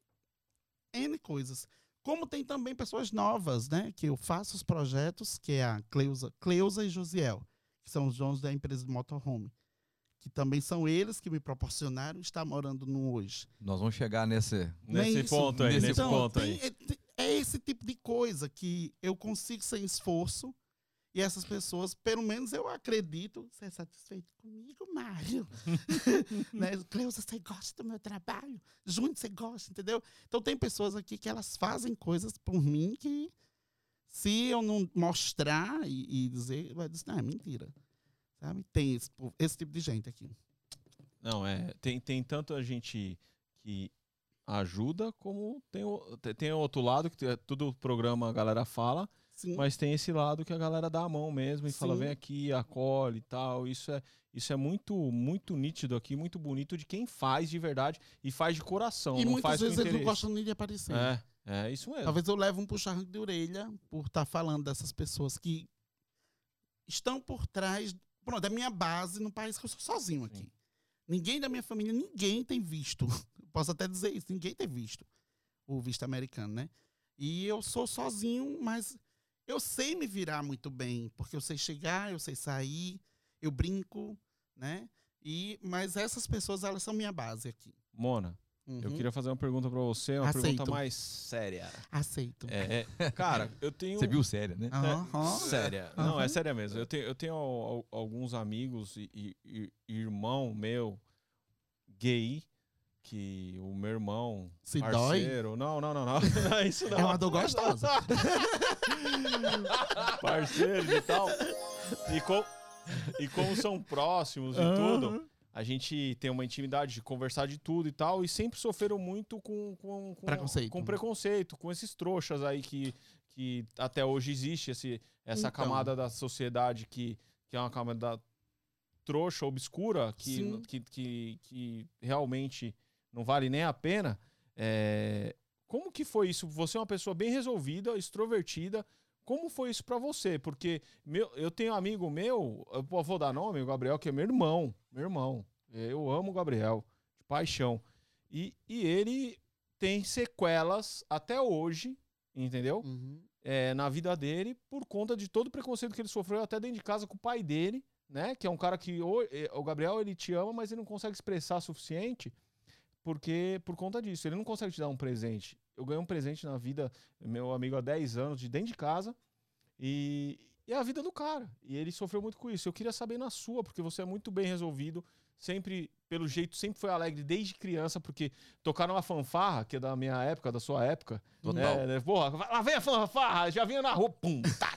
N coisas. Como tem também pessoas novas, né? Que eu faço os projetos, que é a Cleusa, Cleusa e Josiel, que são os donos da empresa de motorhome. Que também são eles que me proporcionaram estar morando no hoje. Nós vamos chegar nesse... Nesse isso. ponto aí, Nesse Então, ponto tem- aí. é, tem- é esse tipo de coisa que eu consigo sem esforço e essas pessoas, pelo menos eu acredito, ser satisfeito comigo, Mário. né? Cleusa, você gosta do meu trabalho? Júnior, você gosta, entendeu? Então tem pessoas aqui que elas fazem coisas por mim que se eu não mostrar e, e dizer, vai dizer, não, é mentira. Sabe? Tem esse, esse tipo de gente aqui. Não, é. Tem, tem tanto a gente que ajuda, como tem o, te- tem outro lado, que é tudo o programa a galera fala, Sim. mas tem esse lado que a galera dá a mão mesmo e fala, Sim. vem aqui, acolhe e tal. Isso é, isso é muito, muito nítido aqui, muito bonito de quem faz de verdade e faz de coração. e não muitas faz vezes eles não gostam nem de aparecer. É, é isso mesmo. Talvez eu leve um puxão de orelha por estar falando dessas pessoas que estão por trás. Pronto, é minha base no país que eu sou sozinho aqui. Sim. Ninguém da minha família, ninguém tem visto. Posso até dizer isso, ninguém tem visto o visto americano, né? E eu sou sozinho, mas eu sei me virar muito bem, porque eu sei chegar, eu sei sair, eu brinco, né? E, mas essas pessoas, elas são minha base aqui. Mona, eu Uhum. queria fazer uma pergunta pra você, uma pergunta Aceito. mais séria. Aceito. É, é, cara, eu tenho. Você viu séria, né? Aham. Séria. Não, é séria mesmo. Eu tenho, eu tenho al- al- alguns amigos e, e- e- irmão meu gay que o meu irmão Se dói? parceiro, não, não, não, não, não é isso não. É uma dor gostosa. parceiro e tal. E, com, e como são próximos e tudo, a gente tem uma intimidade de conversar de tudo e tal, e sempre sofreram muito com, com, com Preconceito. com preconceito, com esses trouxas aí que, que até hoje existe esse, essa Então. camada da sociedade que, que é uma camada trouxa, obscura, que, que, que, que realmente não vale nem a pena. É, como que foi isso? Você é uma pessoa bem resolvida, extrovertida. Como foi isso pra você? Porque meu, eu tenho um amigo meu, eu vou dar nome, o Gabriel, que é meu irmão. Meu irmão. Eu amo o Gabriel, de paixão. E, e ele tem sequelas até hoje, entendeu? Uhum. é, na vida dele por conta de todo o preconceito que ele sofreu até dentro de casa com o pai dele, né? Que é um cara que o, eh, o Gabriel ele te ama, mas ele não consegue expressar o suficiente porque por conta disso, ele não consegue te dar um presente. Eu ganhei um presente na vida, meu amigo há 10 anos, de dentro de casa, e, e é a vida do cara. E ele sofreu muito com isso. Eu queria saber na sua, porque você é muito bem resolvido, sempre, pelo jeito, sempre foi alegre desde criança, porque tocar numa fanfarra, que é da minha época, da sua época. Total. Né, né, porra, lá vem a fanfarra, já vinha na rua, pum, tá,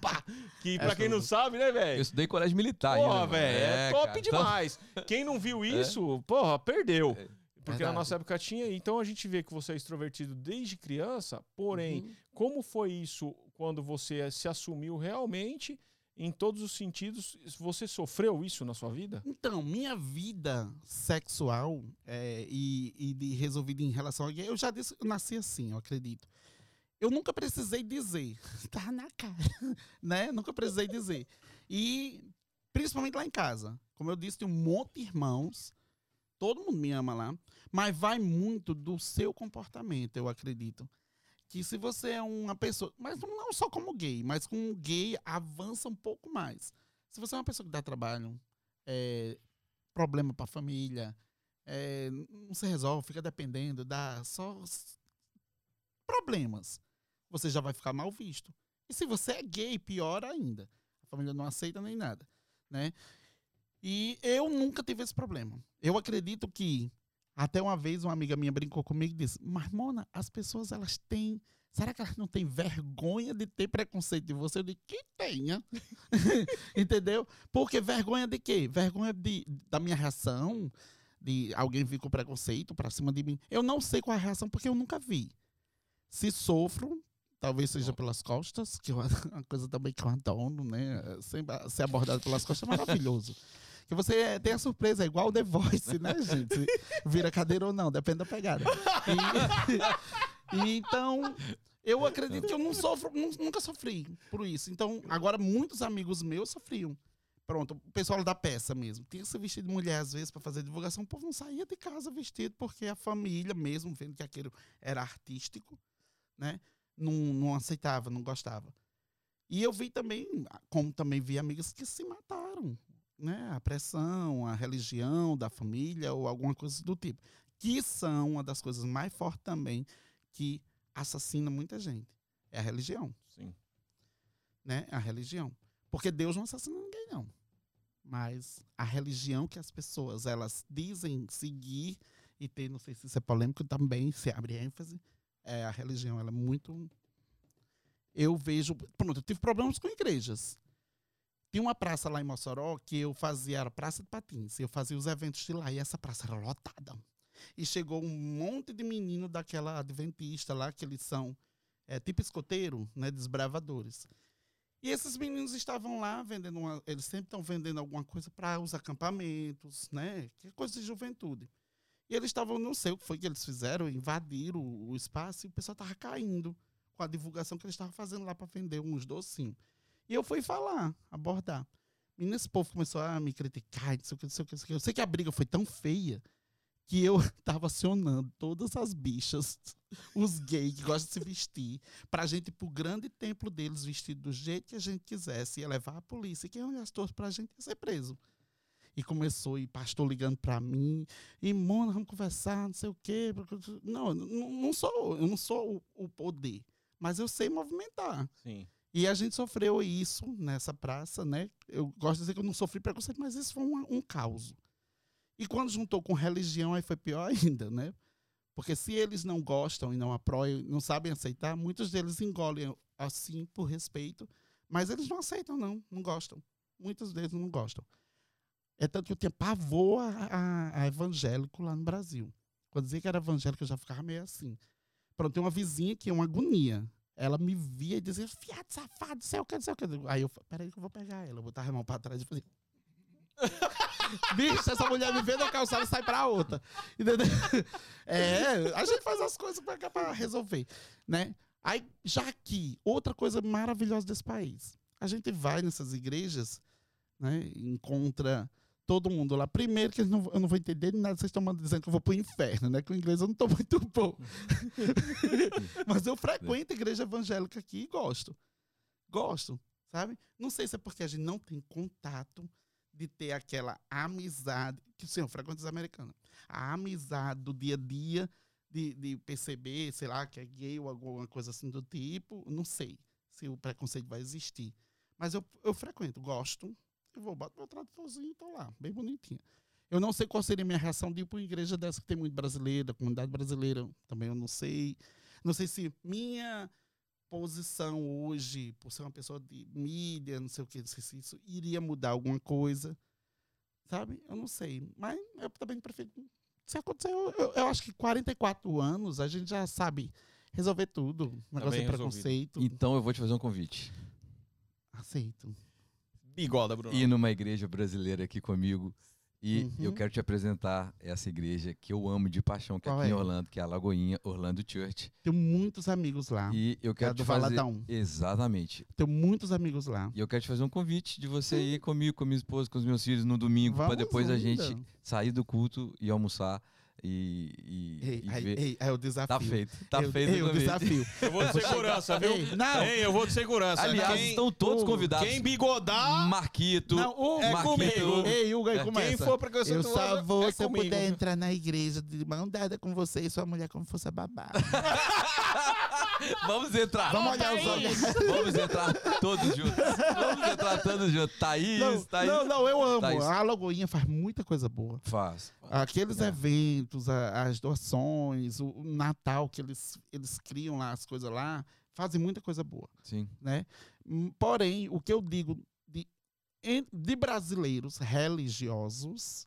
pá. Que pra quem não sabe, né, Eu velho? estudei em colégio militar Porra, velho, é, top cara. Então, demais. Quem não viu isso, porra, perdeu. Porque na Verdade. nossa época tinha. Então a gente vê que você é extrovertido desde criança, porém, Uhum. como foi isso quando você se assumiu realmente em todos os sentidos? Você sofreu isso na sua vida? Então, minha vida sexual é, e, e de resolvida em relação a eu já disse, eu nasci assim, eu acredito. Eu nunca precisei dizer. Tá na cara. né? Nunca precisei dizer. E principalmente lá em casa. Como eu disse, tem um monte de irmãos. Todo mundo me ama lá. Mas vai muito do seu comportamento, eu acredito. Que se você é uma pessoa. Mas não só como gay, mas como gay avança um pouco mais. Se você é uma pessoa que dá trabalho, é, problema para a família, é, não se resolve, fica dependendo, dá só problemas. Você já vai ficar mal visto. E se você é gay, pior ainda. A família não aceita nem nada, né? E eu nunca tive esse problema. Eu acredito que até uma vez uma amiga minha brincou comigo e disse: "Mas Mona, as pessoas elas têm Será que elas não têm vergonha de ter preconceito de você? Eu digo que tenha. Entendeu? Porque vergonha de quê? Vergonha de, da minha reação, de alguém vir com preconceito pra cima de mim. Eu não sei qual é a reação porque eu nunca vi. Se sofro, talvez seja pelas costas, que é uma coisa também que eu adoro, né? Ser abordado pelas costas é maravilhoso. Que você tem a surpresa, é igual o The Voice, né, gente? Vira cadeira ou não, depende da pegada. E, e então, eu acredito que eu não sofro, nu- nunca sofri por isso. Então, agora muitos amigos meus sofriam. Pronto, o pessoal da peça mesmo. Tinha que se vestir de mulher às vezes para fazer divulgação. O povo não saía de casa vestido porque a família mesmo, vendo que aquilo era artístico, né? Não, não aceitava, não gostava. E eu vi também, como também vi amigas que se mataram, né? A pressão, a religião da família ou alguma coisa do tipo. Que são uma das coisas mais fortes também que assassina muita gente. É a religião Sim. né? A religião. Porque Deus não assassina ninguém, não. Mas a religião que as pessoas elas dizem seguir e ter, não sei se isso é polêmico, também se abre ênfase, é a religião. Ela é muito. Eu vejo. Pronto, eu tive problemas com igrejas. Tinha uma praça lá em Mossoró que eu fazia, era Praça de Patins, eu fazia os eventos de lá e essa praça era lotada. E chegou um monte de menino daquela adventista lá, que eles são é, tipo escoteiro, né, desbravadores. E esses meninos estavam lá vendendo, uma, eles sempre estão vendendo alguma coisa para os acampamentos, né, que é coisa de juventude. E eles estavam, não sei o que foi que eles fizeram, invadiram o, o espaço e o pessoal estava caindo com a divulgação que eles estavam fazendo lá para vender uns docinhos. E eu fui falar, abordar. Menino, esse povo começou a me criticar, não sei o que, não sei o que, não sei o que. Eu sei que a briga foi tão feia que eu tava acionando todas as bichas, os gays que gostam de se vestir, pra gente ir pro grande templo deles vestido do jeito que a gente quisesse, ia levar a polícia, e quem olhasse torto pra gente ia ser preso. E começou, e pastor ligando pra mim, e Mona, vamos conversar, não sei o quê. Não, não, não sou, eu não sou o, o poder, mas eu sei movimentar. Sim. E a gente sofreu isso nessa praça, né? Eu gosto de dizer que eu não sofri preconceito, mas isso foi um, um caos. E quando juntou com religião, aí foi pior ainda, né? Porque se eles não gostam e não apoiam, não sabem aceitar, muitos deles engolem assim por respeito, mas eles não aceitam, não, não gostam. Muitos deles não gostam. É tanto que eu tinha pavor a, a- a evangélico lá no Brasil. Quando dizia que era evangélico, eu já ficava meio assim. Pronto, tem uma vizinha que é uma agonia. Ela me via e dizia, fiado, safado, sei o que, sei o que. Aí eu, falei, peraí que eu vou pegar ela. Eu botava a mão pra trás e fazia... Bicho, essa mulher me vê na calçada sai pra outra. Entendeu? É, a gente faz as coisas pra, pra resolver, né? Aí, já aqui, outra coisa maravilhosa desse país. A gente vai nessas igrejas, né? Encontra todo mundo lá. Primeiro que eu não, eu não vou entender nada, vocês estão dizendo que eu vou pro inferno, né? Que o inglês eu não tô muito bom. Mas eu frequento a igreja evangélica aqui e gosto. Gosto, sabe? Não sei se é porque a gente não tem contato, de ter aquela amizade, que sim, eu frequento os americanos, a amizade do dia a dia, de, de perceber, sei lá, que é gay ou alguma coisa assim do tipo, não sei se o preconceito vai existir. Mas eu, eu frequento, gosto, eu vou, boto meu tradutorzinho e tô lá, bem bonitinho. Eu não sei qual seria a minha reação de ir para uma igreja dessa que tem muito brasileira, comunidade brasileira, também eu não sei. Não sei se minha posição hoje, por ser uma pessoa de mídia, não sei o que, não sei se isso iria mudar alguma coisa, sabe? Eu não sei. Mas eu também prefiro. Se acontecer, eu, eu, eu acho que 44 anos a gente já sabe resolver tudo. Negócio de resolvido. preconceito. Então eu vou te fazer um convite. Aceito. Bigoda, Bruno. Ir numa igreja brasileira aqui comigo. E Uhum. eu quero te apresentar essa igreja que eu amo de paixão, que é aqui em é? Orlando, que é a Lagoinha Orlando Church. Tenho muitos amigos lá. E eu É quero do te fazer. Valadão. Exatamente. Tenho muitos amigos lá. E eu quero te fazer um convite de você ir comigo, com a minha esposa, com os meus filhos no domingo, para depois a ainda. gente sair do culto e almoçar e, e, Ei, e aí, ver. ei, é o desafio. Tá feito. Tá eu, feito ei, o desafio. Eu vou de segurança, viu? Ei, não. Ei, eu vou de segurança. Aliás, quem, estão todos o- convidados. quem bigodar, Marquito. Não, o- é Marquito. comigo. Ei, Hugo, aí É, começa. quem for preconceituoso, Eu só vou é se eu comigo. puder entrar na igreja de mão dada com você e sua mulher como fosse a babá. Vamos entrar. Vamos olhar os olhos. Vamos entrar todos juntos. Vamos entrar todos juntos. Thaís, Não, Thaís. não, não, eu amo. Thaís. A Lagoinha faz muita coisa boa. Faz. Aqueles É. eventos, a- as doações, o, o Natal que eles, eles criam lá, as coisas lá, fazem muita coisa boa, Sim. né? Hum, Porém, o que eu digo de, de brasileiros religiosos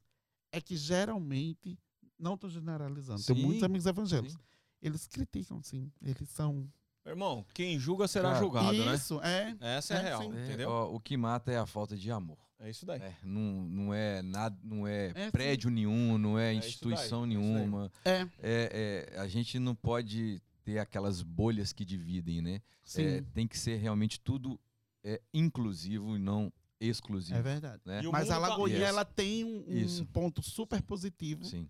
é que geralmente, não estou generalizando, tenho Sim, muitos amigos evangélicos, sim. eles criticam, sim. Eles são... Irmão, quem julga será Cara, julgado, né? Isso, é. Essa é, É, real, sim. É, entendeu? ó, o que mata é a falta de amor. É isso daí. É, não, não é nada, não é, É, sim. prédio nenhum, não é, É instituição daí, é nenhuma. É, É, é, a gente não pode ter aquelas bolhas que dividem, né? sim. É, tem que ser realmente tudo é, inclusivo e não exclusivo. É verdade. né? Mas a tá- Lagoinha, Yes. ela tem um, um Isso. ponto super positivo, Sim.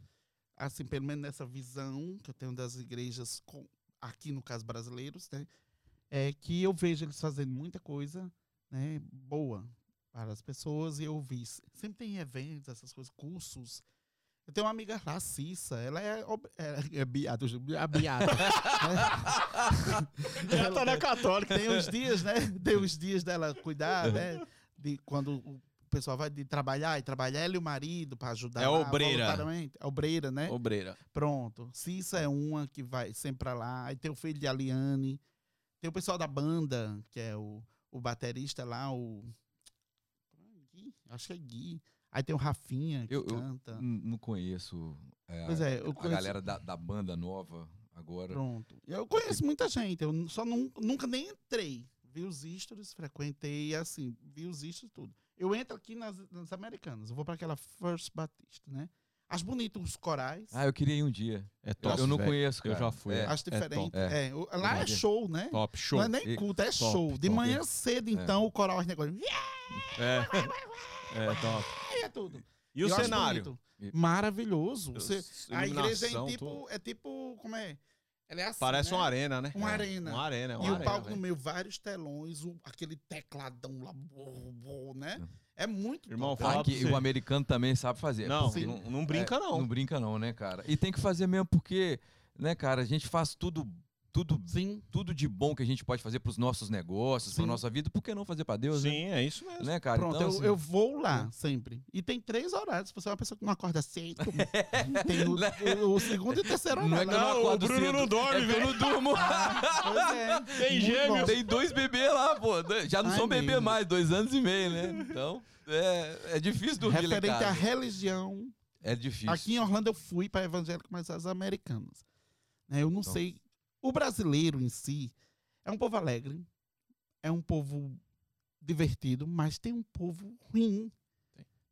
assim, pelo menos nessa visão que eu tenho das igrejas, com- aqui no caso brasileiros, né? É que eu vejo eles fazendo muita coisa, né? Boa para as pessoas e eu vi. Sempre tem eventos, essas coisas, cursos. Eu tenho uma amiga lá, Cissa, ela é, ob- é, é beata, a beata. né? Já tá na católica. tem os dias, né? Tem os dias dela cuidar, né? De quando o pessoal vai de trabalhar e trabalhar ela e o marido para ajudar. É obreira. É obreira, né? Obreira. Pronto. Cissa é uma que vai sempre pra lá. Aí tem o filho de Aliane. Tem o pessoal da banda, que é o, o baterista lá, o. Acho que é Gui. Aí tem o Rafinha, que Eu- eu- canta. N- Não conheço é, Pois é, eu a conheço- galera da, da banda nova agora. Pronto. Eu conheço muita gente, eu só nun- nunca nem entrei. Vi os stories, frequentei, assim, vi os stories tudo. Eu entro aqui nas, nas americanas, eu vou para aquela First Baptist, né? Acho bonito os corais, Ah, eu queria ir um dia. É Eu, top, eu não velho. conheço, Eu cara. já fui, É, acho é diferente. top. É, o- lá é show, né? Top, show. Não é nem culto, é top, show. De top. manhã cedo, então, o coral, os negócios. É. É, top. É tudo. E o Eu acho cenário? bonito. Maravilhoso. Você- a igreja é Iluminação, tipo, tudo. é tipo, como é? Ela é assim, Parece né? uma arena, né? Uma É. arena. Uma arena, é uma E o arena, palco no velho. meio, vários telões, o- aquele tecladão lá, bo- bo, né? É muito Irmão, top. fala pra Aqui, você. o americano também sabe fazer. Não, porque- não, não brinca, é, não. Não brinca não, né, cara? E tem que fazer mesmo porque, né, cara, a gente faz tudo, tudo, Sim. tudo de bom que a gente pode fazer pros nossos negócios, pra Sim. nossa vida. Por que não fazer pra Deus, né? Sim, é isso mesmo. né, cara? Pronto, então, eu, assim, eu vou lá sempre. E tem três horários. Se você é uma pessoa que não acorda cedo, tem o, o- o segundo e o terceiro não é horário. que eu não Não, o Bruno cedo, não dorme, é que eu não durmo. Pois é. Tem gêmeos. Tem dois bebês lá, pô. Já não Ai, são bebê mesmo. mais, dois anos e meio, né? Então, é, é difícil dormir em Referente à religião, É difícil. aqui em Orlando eu fui para evangélico, mas as americanas. Né, eu não Então. sei. O brasileiro em si é um povo alegre, é um povo divertido, mas tem um povo ruim.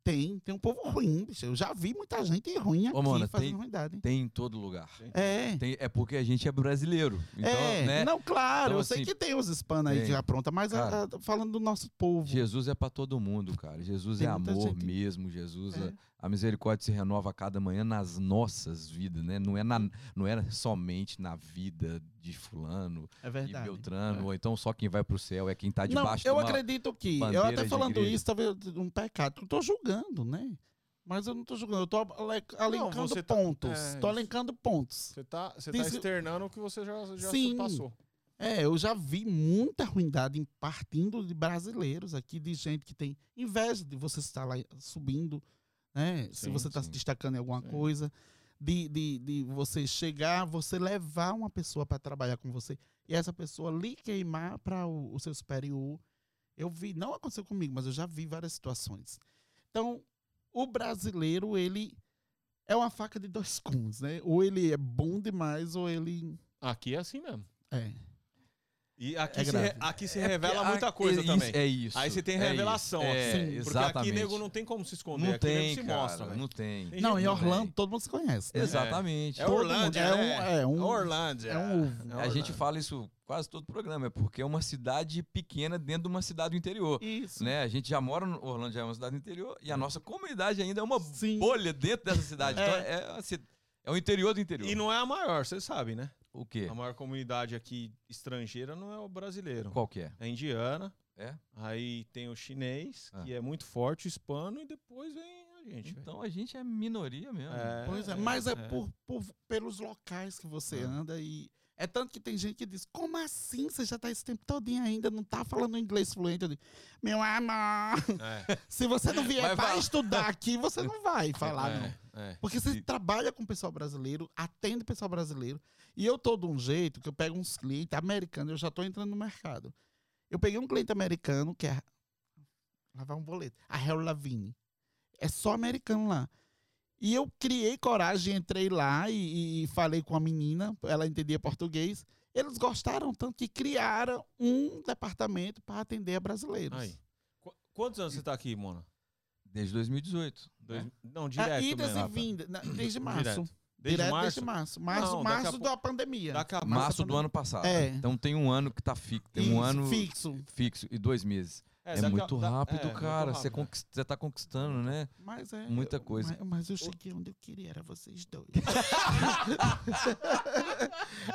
Tem, tem um povo ruim, bicho. Eu já vi muita gente ruim aqui Ô, Mona, fazendo tem- ruindade. Tem em todo lugar. É. Tem- é porque a gente é brasileiro. Então, é, né? não, claro, Então, eu sei assim, que tem os hispanos aí que apronta, mas a- Cara, a- falando do nosso povo. Jesus é pra todo mundo, cara. Jesus Tem é amor gente- mesmo. Jesus, É. é- a misericórdia se renova a cada manhã nas nossas vidas, né? Não é, na, não é somente na vida de fulano É e verdade. Beltrano, ou então só quem vai pro céu é quem tá Não, debaixo eu de uma... acredito que. Eu até falando igreja. isso, talvez um pecado. Eu tô julgando, né? Mas eu não tô julgando, eu tô ale- alencando você tá- pontos. é, tô isso. alencando pontos. Você tá, você tá Diz- externando o que você já, já Sim. passou. É, eu já vi muita ruindade em- partindo de brasileiros aqui, de gente que tem inveja de você estar lá subindo, né? Se Sim, você está se destacando em alguma Sim. coisa. De, de, de você chegar, você levar uma pessoa para trabalhar com você e essa pessoa lhe queimar para o, o seu superior. Eu vi, não aconteceu comigo, mas eu já vi várias situações. Então, o brasileiro, ele é uma faca de dois gumes, né? Ou ele é bom demais, ou ele Aqui é assim mesmo. é. E aqui, É se, re- aqui se É revela muita coisa é também. É isso. Aí você tem é revelação. É, Sim, Porque exatamente. aqui, nego, não tem como se esconder. Não aqui nego tem, se cara, mostra, não tem. Tem Não, em Orlando todo mundo se conhece. né? Exatamente. É Orlândia, mundo- é né? um- é um- Orlândia. é um. É A gente fala isso quase todo programa, é porque é uma cidade pequena dentro de uma cidade do interior. Isso. Né? A gente já mora no Orlando, já é uma cidade do interior, e a nossa comunidade ainda é uma Sim. bolha dentro dessa cidade. Então É. é, assim, é o interior do interior. E não é a maior, você sabe, né? O quê? A maior comunidade aqui estrangeira não é o brasileiro. Qual que é? É indiana. É? Aí tem o chinês, Ah. que é muito forte, o hispano, e depois vem a gente. Então a gente é minoria mesmo. É, Pois é, mas é, Por, por- pelos locais que você É. anda e. É tanto que tem gente que diz, como assim? Você já tá esse tempo todinho ainda, não tá falando inglês fluente? Eu digo, Meu amor, É, se você não vier para estudar aqui, você não vai falar, não. É. Porque você E- trabalha com o pessoal brasileiro, atende o pessoal brasileiro. E eu tô de um jeito que eu pego uns clientes americanos, eu já tô entrando no mercado. Eu peguei um cliente americano, que é. Lá vai um boleto. A Hell Lavigne. É só americano lá. E eu criei coragem, entrei lá e, e falei com a menina, ela entendia português. Eles gostaram tanto que criaram um departamento para atender a brasileiros. Aí. Qu- Quantos anos você tá aqui, Mona? Desde 2018. Dois- né? Não, É, direto idas mesmo. e vindas, na- desde março. Direto. Desde Direto março? Desde março. Março, Não, março pou- da pandemia. Daqui a Março do pandemia. ano passado. É. Então tem um ano que tá fixo. Tem um Isso, ano fixo. fixo e dois meses. É, daqui a- muito rápido, é, cara. Você, rápido, você tá conquistando, né? Mas é. Muita coisa. Mas, mas eu cheguei onde eu queria, era vocês dois.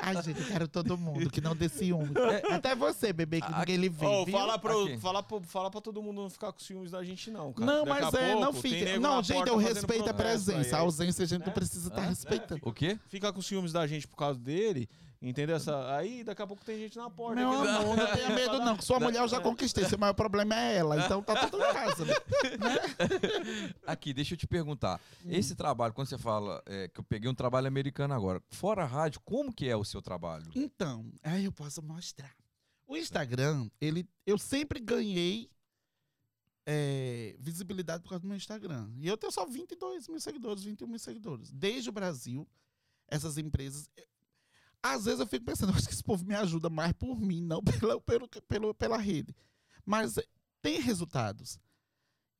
Ai, gente, eu quero todo mundo, que não dê ciúme. Até você, bebê, que Aqui- ninguém lhe vê. Viu? fala, pro, Aqui. fala, pro, fala pra todo mundo não ficar com ciúmes da gente, não, cara. Não, Daqui mas a é, não pouco tem fica. Não, gente, eu respeito a presença. A aí. ausência a gente não precisa estar Hã? respeitando. O quê? Fica com ciúmes da gente por causa dele, entendeu? Essa, aí daqui a pouco tem gente na porta. Meu aqui, amor, não tenha medo, não. que Sua mulher eu já conquistei. Seu maior problema é ela. Então tá tudo em casa. né? Aqui, deixa eu te perguntar. Esse trabalho, quando você fala é, que eu peguei um trabalho americano agora, fora a rádio, como que é o seu trabalho? Então, aí eu posso mostrar. O Instagram, ele, eu sempre ganhei é, visibilidade por causa do meu Instagram. E eu tenho só 22 mil seguidores, 21 mil seguidores. Desde o Brasil, essas empresas. Às vezes eu fico pensando, acho que esse povo me ajuda mais por mim, não pela, pelo, pelo, pela rede. Mas tem resultados.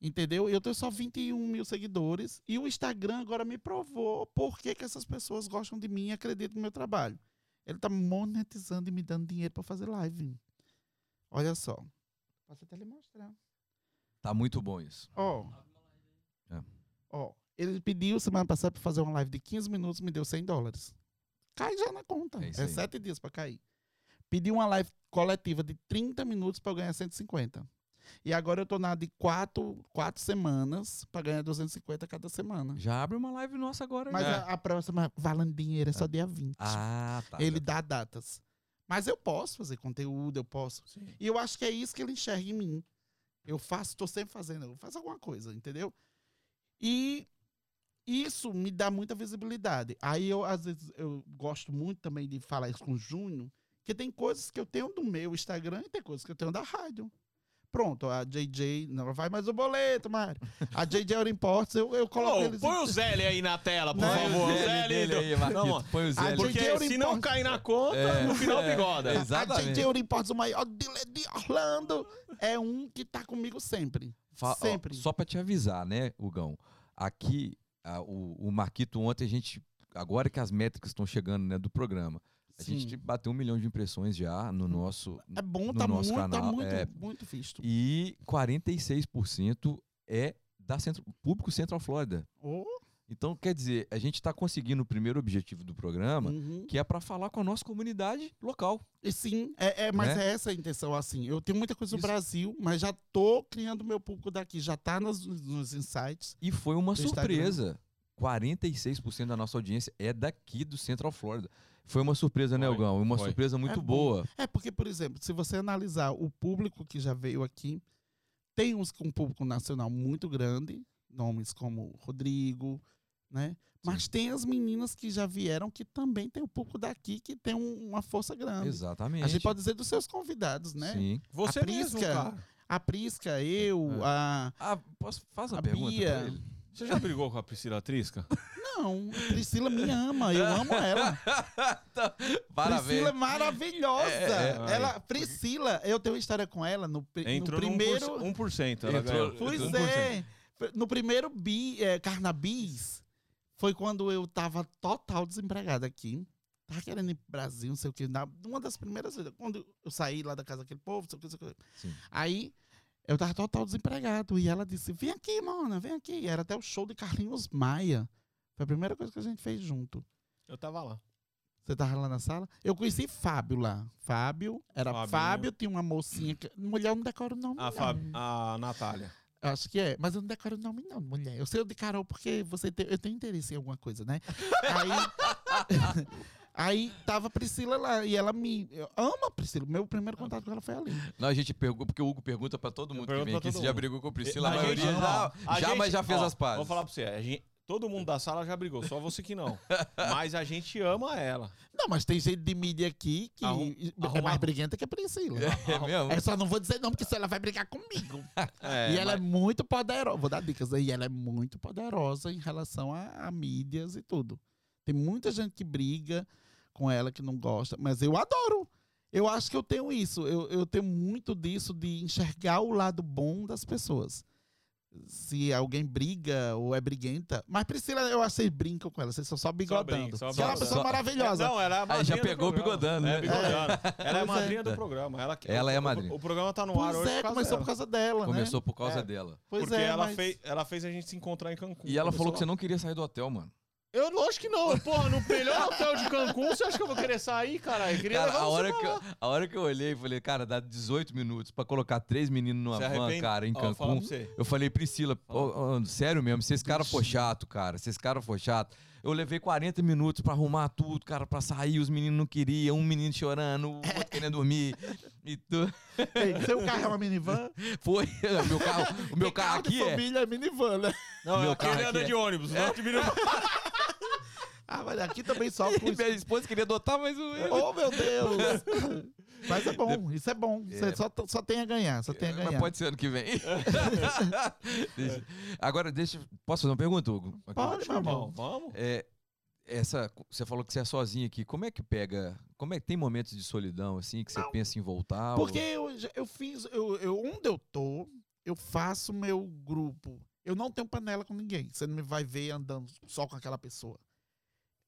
Entendeu? Eu tenho só 21 mil seguidores. E o Instagram agora me provou por que, que essas pessoas gostam de mim e acreditam no meu trabalho. Ele tá monetizando e me dando dinheiro para fazer live. Olha só. Posso até lhe mostrar. Tá muito bom isso. Ó. É. Ó. Ele pediu semana passada para fazer uma live de 15 minutos, me deu 100 dólares. Cai já na conta. É É, sete dias para cair. Pedi uma live coletiva de 30 minutos para eu ganhar 150. E agora eu tô na de quatro, quatro semanas para ganhar 250 cada semana. Já abre uma live nossa agora. Mas já. a, a próxima valendo dinheiro é só dia 20. Ah, tá. ele dá datas. Mas eu posso fazer conteúdo, eu posso. Sim. E eu acho que é isso que ele enxerga em mim. Eu faço, tô sempre fazendo, eu faço alguma coisa, entendeu? E isso me dá muita visibilidade. Aí eu, às vezes, eu gosto muito também de falar isso com o Júnior, que tem coisas que eu tenho do meu Instagram e tem coisas que eu tenho da rádio. Pronto, a JJ, não vai mais o boleto, Mário. A JJ Euro Imports, eu, eu coloco Ô, eles. põe o Zélio aí na tela, por Não, favor. Põe o Zé Zélio do- aí, Marquito. Não, Põe o Zé ali. porque- Euro se não cair na conta, É, no final é, bigoda. é, A Exatamente. JJ Euro Imports, o maior dealer de Orlando, é um que tá comigo sempre. Fa- ó, sempre. só pra te avisar, né, Hugão? Aqui, a- o, o Marquito ontem, a gente. Agora que as métricas estão chegando né, do programa, a Sim. gente bateu um milhão de impressões já no nosso. É bom, no tá nosso muito, tá canal, muito, é. muito visto. E 46% é da centro, público Central Florida. Oh, Então, quer dizer, a gente está conseguindo o primeiro objetivo do programa, Uhum. que é para falar com a nossa comunidade local. E sim, é, é- mas Né? é essa a intenção, assim. Eu tenho muita coisa no Isso. Brasil, mas já tô criando meu público daqui, já tá nos, nos insights. E foi uma Do Instagram. surpresa. 46% da nossa audiência é daqui do Central Florida. Foi uma surpresa, né, Elgão? Uma foi. surpresa muito É boa. É porque, por exemplo, se você analisar o público que já veio aqui, tem uns com um público nacional muito grande, nomes como Rodrigo, né? Mas tem as meninas que já vieram que também tem o público daqui que tem um- uma força grande. Exatamente. A gente pode dizer dos seus convidados, né? Sim. Você A mesmo, Prisca. cara. A Prisca, eu, É. a. Ah, posso fazer uma A pergunta Bia. pra ele? Você já brigou com a Priscila Trisca? Não, Priscila me ama, eu amo ela. Parabéns. Priscila é maravilhosa. É, é. ela, Priscila, eu tenho uma história com ela no, pri- no Entrou primeiro. no 1%. ela Entrou- ganhou. Pois 1%. é. No primeiro bi, é, Carnabis, foi quando eu tava total desempregado aqui. Tava querendo ir pro Brasil, não sei o que. Uma das primeiras vezes, quando eu saí lá da casa daquele povo, não sei o que, não sei o que. Sim. Aí, eu tava total desempregado. E ela disse, vem aqui, mona, vem aqui. Era até o show de Carlinhos Maia. Foi a primeira coisa que a gente fez junto. Eu tava lá. Você tava lá na sala? Eu conheci Fábio lá. Fábio, era Fabinho. Fábio, tinha uma mocinha. Que, mulher, eu não decoro o nome. A, não. Fab... a Natália. Acho que é, mas eu não decoro o nome, não, mulher. Eu sei o de Carol porque você tem, eu tenho interesse em alguma coisa, né? Aí, aí tava a Priscila lá e ela me. Eu amo a Priscila. Meu primeiro contato com ela foi ali. Não, a gente pergunta, porque o Hugo pergunta pra todo mundo que vem aqui se já brigou com a Priscila. A, A maioria gente- já, A já gente- mas já fez ó, as pazes. Vou falar pra você. a gente- todo mundo da sala já brigou, só você que não. Mas a gente ama ela. Não, mas tem gente de mídia aqui que Arrum- é mais briguenta que a Priscila. É mesmo? É só não vou dizer não, porque senão ela vai brigar comigo. É, e ela é mas- muito poderosa. Vou dar dicas aí. Ela é muito poderosa em relação a, a mídias e tudo. Tem muita gente que briga com ela que não gosta, mas eu adoro. Eu acho que eu tenho isso. Eu, eu tenho muito disso de enxergar o lado bom das pessoas. Se alguém briga ou é briguenta. Mas Priscila, eu acho que vocês brincam com ela. Vocês são só bigodando. brinca, só Você é uma pessoa Só- maravilhosa. Não, ela é a Aí madrinha já do pegou bigodando, É, né? bigodando. Ela é a Pois é. madrinha do programa. Ela, Ela é a o- madrinha. O, programa tá no ar Pois hoje é, por começou dela. por causa dela, Começou né? por causa É. dela. Pois Porque é, ela, mas- fez, ela fez a gente se encontrar em Cancún. E ela Começou falou que você não queria sair do hotel, mano. Eu, lógico que não. Porra, no melhor hotel de Cancún, você acha que eu vou querer sair, caralho? Queria Cara, a hora, que eu, a hora que eu olhei, falei, cara, dá 18 minutos pra colocar três meninos numa Você van, arrepende? cara, em Cancún. você. Eu falei, Priscila, ô, ô, sério mesmo, se esse cara for chato, cara, se esse cara for chato. Eu levei 40 minutos pra arrumar tudo, cara, pra sair, os meninos não queriam, um menino chorando, o outro querendo dormir. E tu... Ei, Seu carro é uma minivan? Foi, o meu carro, o meu carro de aqui é. família é minivan, né? Não, Meu aquele carro anda é- de ônibus. o outro de minivan. Ah, mas aqui também sofre com. Minha esposa queria adotar, mas o. Oh, meu Deus! Mas é bom, isso é bom. Você É. só, só tem a ganhar, só tem a Mas ganhar. pode ser ano que vem. Deixa- Agora, deixa. Posso fazer uma pergunta, Hugo? Pode, meu irmão. Vamos? É, essa, você falou que você é sozinho aqui. Como é que pega? Como é que tem momentos de solidão assim que você pensa em voltar? Porque ou- eu, eu fiz, eu, eu- onde eu tô, eu faço meu grupo. Eu não tenho panela com ninguém. Você não me vai ver andando só com aquela pessoa.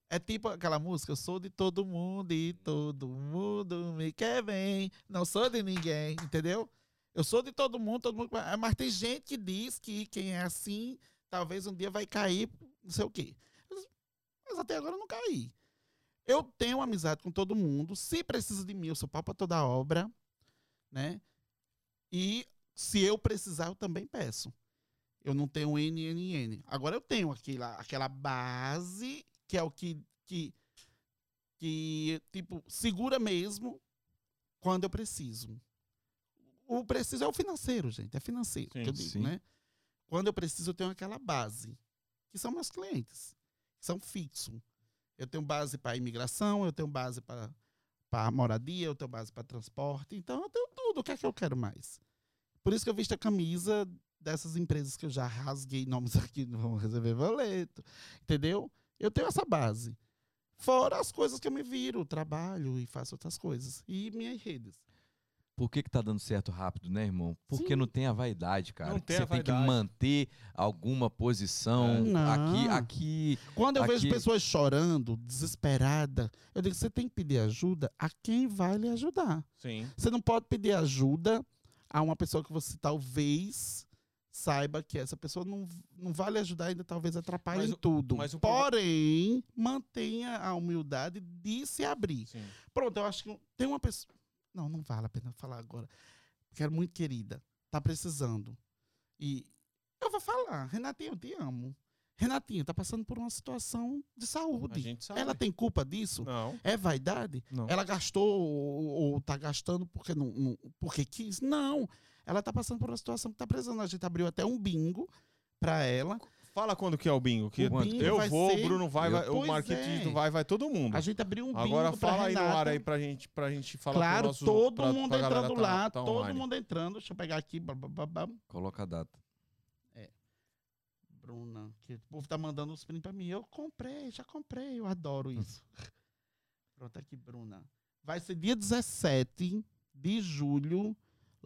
É tipo aquela música, eu sou de todo mundo e todo mundo me quer bem. Não sou de ninguém, entendeu? Eu sou de todo mundo, todo mundo. Mas tem gente que diz que quem é assim, talvez um dia vai cair, não sei o quê. Mas- até agora eu não caí. Eu tenho amizade com todo mundo. Se precisa de mim, eu sou pau pra toda obra, né? E se eu precisar, eu também peço. Eu não tenho NNN. Agora eu tenho aquela, aquela base que é o que, que, que, tipo, segura mesmo quando eu preciso. O preciso é o financeiro, gente. É financeiro Sim, que eu digo, sim. né? Quando eu preciso, eu tenho aquela base, que são meus clientes, que são fixos. Eu tenho base para imigração, eu tenho base para para moradia, eu tenho base para transporte. Então eu tenho tudo. O que é que eu quero mais? Por isso que eu visto a camisa dessas empresas que eu já rasguei nomes aqui, não vão receber boleto. Entendeu? Eu tenho essa base. Fora as coisas que eu me viro, trabalho e faço outras coisas. E minhas redes. Por que, que tá dando certo rápido, né, irmão? Porque Sim. não tem a vaidade, cara. Não tem você a tem que manter alguma posição. É. Não. Aqui, aqui. Quando eu vejo Aqui- pessoas chorando, desesperada, eu digo: você tem que pedir ajuda a quem vai lhe ajudar. Sim. Você não pode pedir ajuda a uma pessoa que você talvez saiba que essa pessoa não, não vale ajudar, ainda talvez atrapalhe Mas em tudo. mas Porém, mantenha a humildade de se abrir. Sim. Pronto, eu acho que tem uma pessoa. Não, não vale a pena falar agora. Quero muito querida. Tá precisando. E eu vou falar, Renatinha, eu te amo. Renatinha tá passando por uma situação de saúde. gente sabe. Ela tem culpa disso? Não, É vaidade? não. Ela gastou ou, ou tá gastando porque não, não- porque quis? Não. Ela tá passando por uma situação que tá precisando. A gente abriu até um bingo pra ela. Fala quando que é o bingo. Que O bingo eu vou, ser- o Bruno vai, vai o Marquinhos é. vai, vai todo mundo. A gente abriu um bingo Agora pra fala aí no ar aí pra gente, pra gente falar Claro, nosso, todo pra- mundo pra entrando tá- lá, tá todo online. mundo entrando. Deixa eu pegar aqui. Coloca a data. Bruna, que o povo tá mandando os prints pra mim. Eu comprei, já comprei, eu adoro isso. Pronto, aqui, Bruna. Vai ser dia 17 de julho,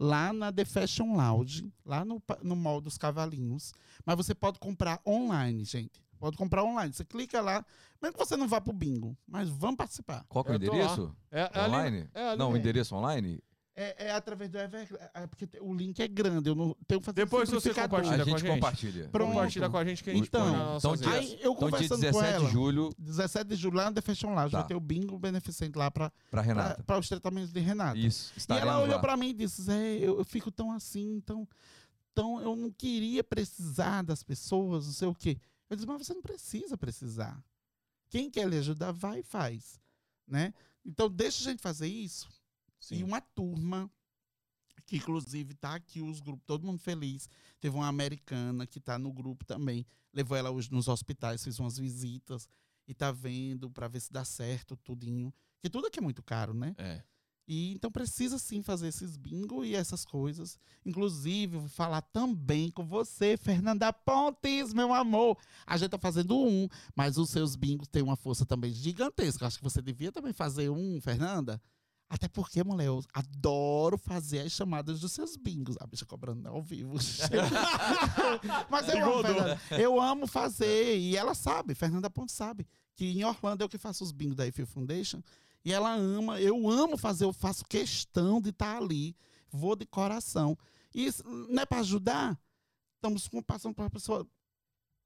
lá na The Fashion Lounge, lá no, no Mall dos Cavalinhos. Mas você pode comprar online, gente. Pode comprar online. Você clica lá, mesmo que você não vá pro bingo, mas vamos participar. Qual que é o Eu tô lá. endereço? É, é ali- Online? é ali- Não, o é. endereço online? É, é através do Ever, é porque te- o link é grande, eu não tenho que fazer Depois você compartilha A com a gente gente. compartilha. Pronto. Compartilha com a gente que a gente Então, então dia-. Aí eu Então, dia conversando com 17 ela, de julho, 17 de julho, lá na The Fashion Lounge, Tá. vai ter o bingo beneficente lá para pra Renata. os tratamentos de Renata. Isso, E ela olhou lá. pra mim e disse: Zé, eu, eu fico tão assim, tão, tão. Eu não queria precisar das pessoas, não sei o quê. Eu disse: Mas você não precisa precisar. Quem quer lhe ajudar, vai e faz. Né? Então, deixa a gente fazer isso. E Sim. uma turma, que inclusive tá aqui, os grupos, todo mundo feliz. Teve uma americana que tá no grupo também. Levou ela hoje nos hospitais, fez umas visitas e tá vendo para ver se dá certo tudinho. Que tudo aqui é muito caro, né? É. E então precisa sim fazer esses bingo e essas coisas. Inclusive, vou falar também com você, Fernanda Pontes, meu amor. A gente tá fazendo um, mas os seus bingos têm uma força também gigantesca. Acho que você devia também fazer um, Fernanda. Até porque, mulher, eu adoro fazer as chamadas dos seus bingos. A bicha cobrando ao vivo. Mas eu amo, Fernanda. Eu amo fazer. E ela sabe, Fernanda Pontes sabe, que em Orlando eu que faço os bingos da Eiffel Foundation. E ela ama, eu amo fazer, eu faço questão de estar ali. Vou de coração. E isso não é para ajudar? Estamos passando para uma pessoa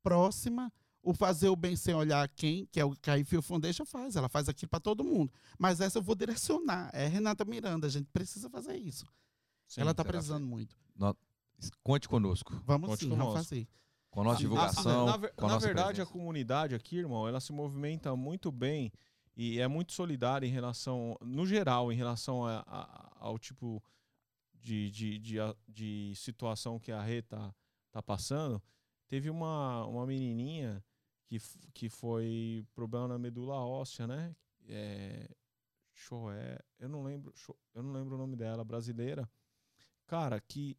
próxima. O fazer o bem sem olhar quem, que é o que a Eiffel Foundation faz. Ela faz aquilo para todo mundo. Mas essa eu vou direcionar. É Renata Miranda. A gente precisa fazer isso. Sim, ela está precisando muito. Conte conosco. Vamos Conte sim, vamos conosco. fazer. Com a nossa Ah, divulgação. Na, ver- com a na nossa verdade, a presença. comunidade aqui, irmão, ela se movimenta muito bem e é muito solidária em relação, no geral, em relação a- a- ao tipo de, de, de, a- de situação que a Rê tá, tá passando. Teve uma, uma menininha que, que foi problema na medula óssea, né? É, Choé, eu não lembro, eu não lembro o nome dela, brasileira. Cara, que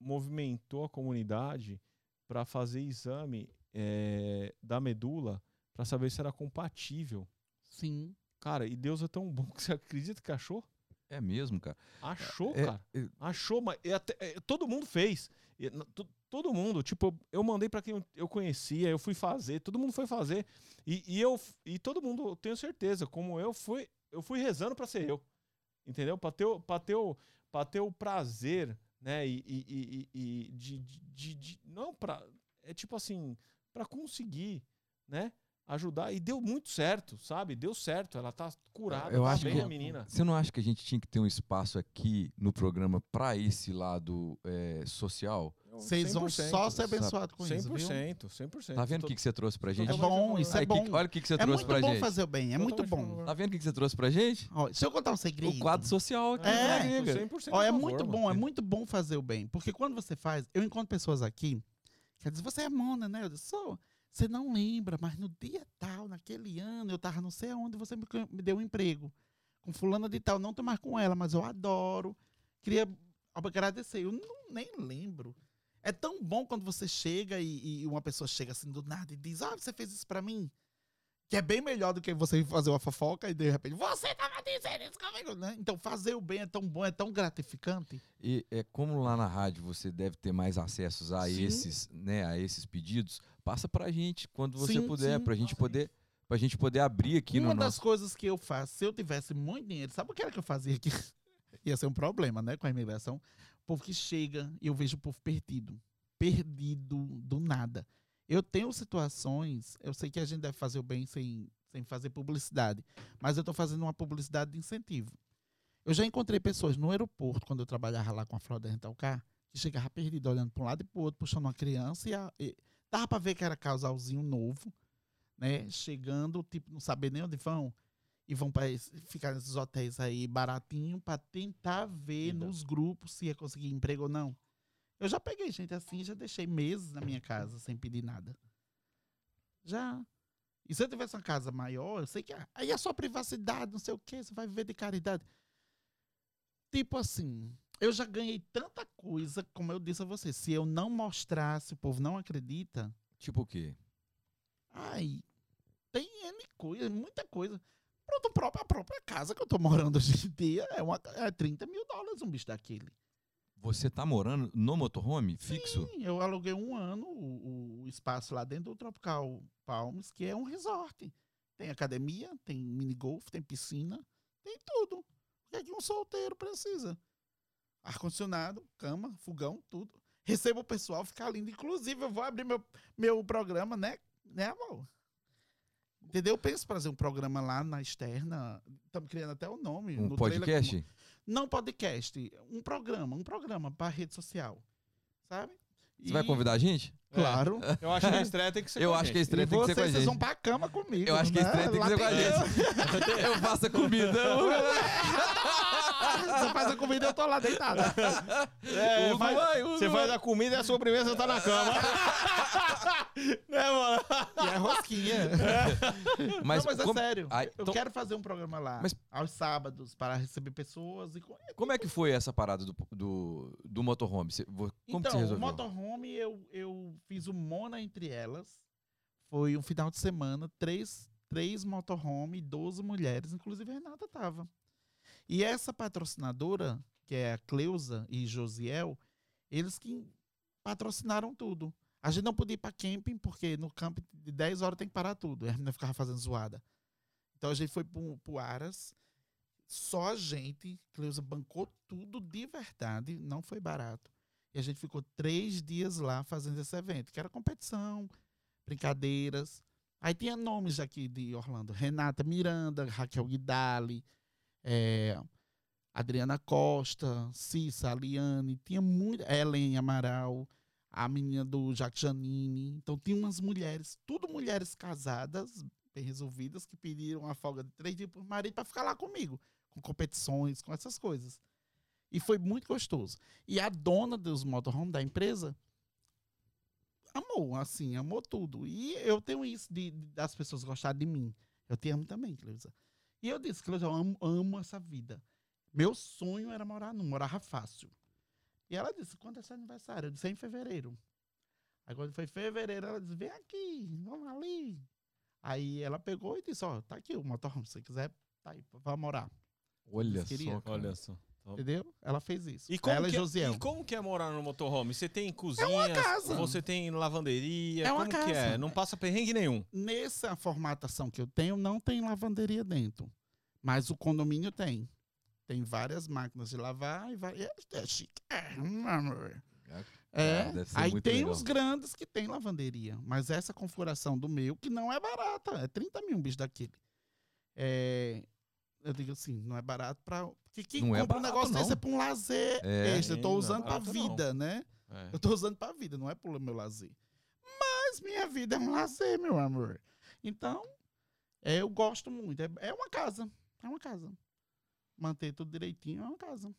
movimentou a comunidade para fazer exame eh, da medula para saber se era compatível. Sim. Cara, e Deus é tão bom que você acredita que achou? É mesmo, cara. Achou, É, cara. é- Achou, mas até- eh, todo mundo fez. Todo mundo, tipo, eu mandei para quem eu- conhecia, eu fui fazer, todo mundo foi fazer. E, e eu e todo mundo, eu tenho certeza, como eu fui, eu fui rezando para ser eu. Entendeu? Para ter, pra ter, o- pra ter o prazer, né? E, e- e- e- de, de, de- de- Não pra. É tipo assim, para conseguir, né? Ajudar. E deu muito certo, sabe? Deu certo. Ela tá curada, Eu tá acho bem que- a menina. Você não acha que a gente tinha que ter um espaço aqui no programa para esse lado é, social? Vocês vão só ser abençoados com isso, viu? 100%, 100%. Tá vendo o Tô- que, que você trouxe pra gente? É bom, isso é Aí, que- bom. olha o que, que você É trouxe muito pra bom gente. fazer o bem, é muito bom. Tá vendo o que, que você trouxe pra gente? Ó, deixa eu contar um segredo. O quadro social aqui, É, né, amiga? 100% Ó, é muito mano. bom, é muito bom fazer o bem. Porque quando você faz, eu encontro pessoas aqui que dizem, você é mona, né? Eu disse, sou. Você não lembra, mas no dia tal, naquele ano, eu tava não sei aonde, você me, me deu um emprego. Com fulana de tal, não tô mais com ela, mas eu adoro. Queria agradecer. Eu não, nem lembro. É tão bom quando você chega e, e uma pessoa chega assim do nada e diz, ah, você fez isso pra mim? Que é bem melhor do que você fazer uma fofoca e de repente, você tava dizendo isso comigo, né? Então fazer o bem é tão bom, é tão gratificante. E é como lá na rádio você deve ter mais acessos a Sim. esses, né, a esses pedidos, passa pra gente quando você Sim, puder, sim. pra gente poder, pra gente poder abrir aqui Uma no das nosso coisas que eu faço, se eu tivesse muito dinheiro, sabe o que era que eu fazia aqui? Ia ser um problema, né, com a imigração. Povo que chega e eu vejo o povo perdido. perdido do nada. Eu tenho situações, eu sei que a gente deve fazer o bem sem, sem fazer publicidade, mas eu estou fazendo uma publicidade de incentivo. Eu já encontrei pessoas no aeroporto, quando eu trabalhava lá com a fraude Rental Car, que chegava perdido, olhando para um lado e para o outro, puxando uma criança, e, a, e dava para ver que era casalzinho novo, né? Chegando, tipo, não saber nem onde vão, e vão para ficar nesses hotéis aí baratinho para tentar ver nos grupos se ia conseguir emprego ou não. Eu já peguei gente assim, já deixei meses na minha casa sem pedir nada. Já. E se eu tivesse uma casa maior, eu sei que ah, aí é só privacidade, não sei o quê, você vai viver de caridade. Tipo assim, eu já ganhei tanta coisa, como eu disse a você, se eu não mostrasse, o povo não acredita, Tipo o quê? ai, tem N coisa, muita coisa. Pronto, a própria, a própria casa que eu tô morando hoje em dia é, uma, é 30 mil dólares um bicho daquele. Você tá morando no motorhome fixo? Sim, eu aluguei um ano o, o espaço lá dentro do Tropical Palms, que é um resort. Tem academia, tem mini golf, tem piscina, tem tudo. O que é que um solteiro precisa? Ar-condicionado, cama, fogão, tudo. Recebo o pessoal, fica lindo. Inclusive, eu vou abrir meu, meu programa, né? Né, amor? Entendeu? Eu penso em fazer um programa lá na externa. Estamos criando até o nome. Um trailer podcast? não podcast, um programa, um programa para rede social, sabe? Você vai convidar a gente? Claro. Eu acho que a estreia tem que ser Eu com a acho que a gente. estreia E tem que ser vocês, com a vocês gente. vão pra cama comigo. Eu acho que a né? estreia tem que Lá ser com a eu. gente. Eu faço a comida. Você faz a comida e eu tô lá deitada. É, Hugo vai- vai, você vai dar comida e a sobremesa tá na cama. né, mano? E é rosquinha. Mas, não, mas é como, sério. Ai, eu então- quero fazer um programa lá Mas- aos sábados para receber pessoas e co- como é que foi essa parada do, do, do motorhome? Você- vo- como que então, você o resolveu? motorhome, eu, eu fiz o Mona entre elas. Foi um final de semana, três, três motorhome, 12 mulheres, inclusive a Renata tava. E essa patrocinadora, que é a Cleusa e Josiel, eles que patrocinaram tudo. A gente não podia ir para camping, porque no camping de 10 horas tem que parar tudo. E a menina ficava fazendo zoada. Então a gente foi pro, pro Aras. Só a gente, Cleusa bancou tudo de verdade, não foi barato. E a gente ficou três dias lá fazendo esse evento, que era competição, brincadeiras. Aí tinha nomes aqui de Orlando: Renata Miranda, Raquel Guidali, eh, Adriana Costa, Cissa, Aliane, tinha muito. Ellen Amaral, a menina do Jacques Janine. Então tinha umas mulheres, tudo mulheres casadas, bem resolvidas, que pediram a folga de três dias por marido para ficar lá comigo, com competições, com essas coisas. E foi muito gostoso. E a dona dos motorhome da empresa amou, assim, amou tudo. E eu tenho isso de, de- das pessoas gostarem de mim. Eu te amo também, Cleusa. E eu disse, Cleusa, eu amo, amo essa vida. Meu sonho era morar num, morava fácil. E ela disse, quando é seu aniversário? Eu disse, é em fevereiro. Aí quando foi fevereiro, ela disse, vem aqui, vamos ali. Aí ela pegou e disse, ó, tá aqui o motorhome, se você quiser, tá aí, vai morar. Olha só, cara. Olha só. Entendeu? Ela fez isso. E como, ela que, e Josiel. e como que é morar no motorhome? Você tem cozinha, casa. você tem lavanderia, É uma como que é? casa. Não passa perrengue nenhum. Nessa formatação que eu tenho, não tem lavanderia dentro. Mas o condomínio tem. Tem várias máquinas de lavar e vai... é, é chique. É, amor. É, ser aí tem legal. os grandes que tem lavanderia. Mas essa configuração do meu, que não é barata, é 30 mil um bicho daquele. É, eu digo assim, não é barato pra. Porque quem Não é compra um barato, negócio não. desse é pra um lazer É. extra. Eu Sim, tô não é usando pra barato, não. vida, né? É. Eu tô usando pra vida, não é pro meu lazer. Mas minha vida é um lazer, meu amor. Então, é, eu gosto muito. É, é uma casa. É uma casa. Manter tudo direitinho é uma casa.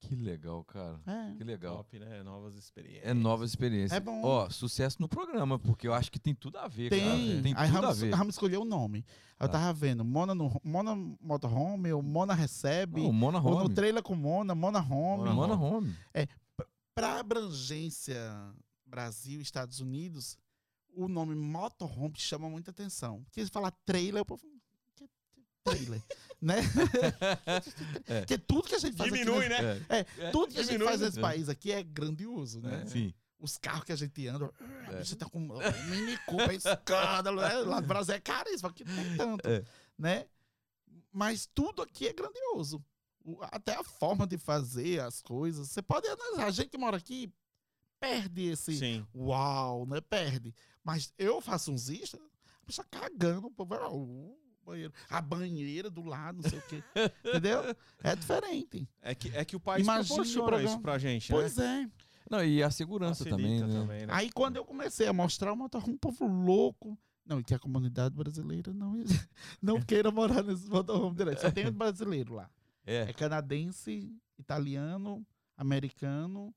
Que legal, cara. É. Que legal. Top, né? Novas experiências. É novas experiências. É bom. Ó, sucesso no programa, porque eu acho que tem tudo a ver, cara. Tem. Tem Aí tudo a vamos, ver. vamos escolher o nome. Eu Tá. tava vendo Mona, no, Mona Motorhome, ou Mona Recebe, Não, Mona ou no Home. trailer com Mona, Mona Home. Mona Mona Home. Para abrangência Brasil e Estados Unidos, o nome motorhome chama muita atenção. Porque se falar trailer, o povo. "Que trailer? né? É. Porque tudo que a gente faz Diminui, aqui. né? É, é, tudo que a gente diminui, faz né? nesse país aqui é grandioso, né? É. Sim. Os carros que a gente anda, a É. tá com um mini é escândalo, né? Lá no Brasil é caríssimo, aqui não tem tanto, É. né? Mas tudo aqui é grandioso. O- Até a forma de fazer as coisas. Você pode analisar, a gente que mora aqui, perde esse Sim. uau, né? Perde. Mas eu faço uns Insta, a pessoa cagando, o povo "Uh, banheiro. A banheira do lado, não sei o quê. Entendeu? É diferente. É que, é que o país Imagine o proporciona programa. isso pra gente, Pois é. Não, e a segurança Facilita também, né? Aí quando eu comecei a mostrar o motorhome, um povo louco. Não, e que a comunidade brasileira não, não queira morar nesse motorhome direto. Só tem brasileiro lá. É. É canadense, italiano, americano,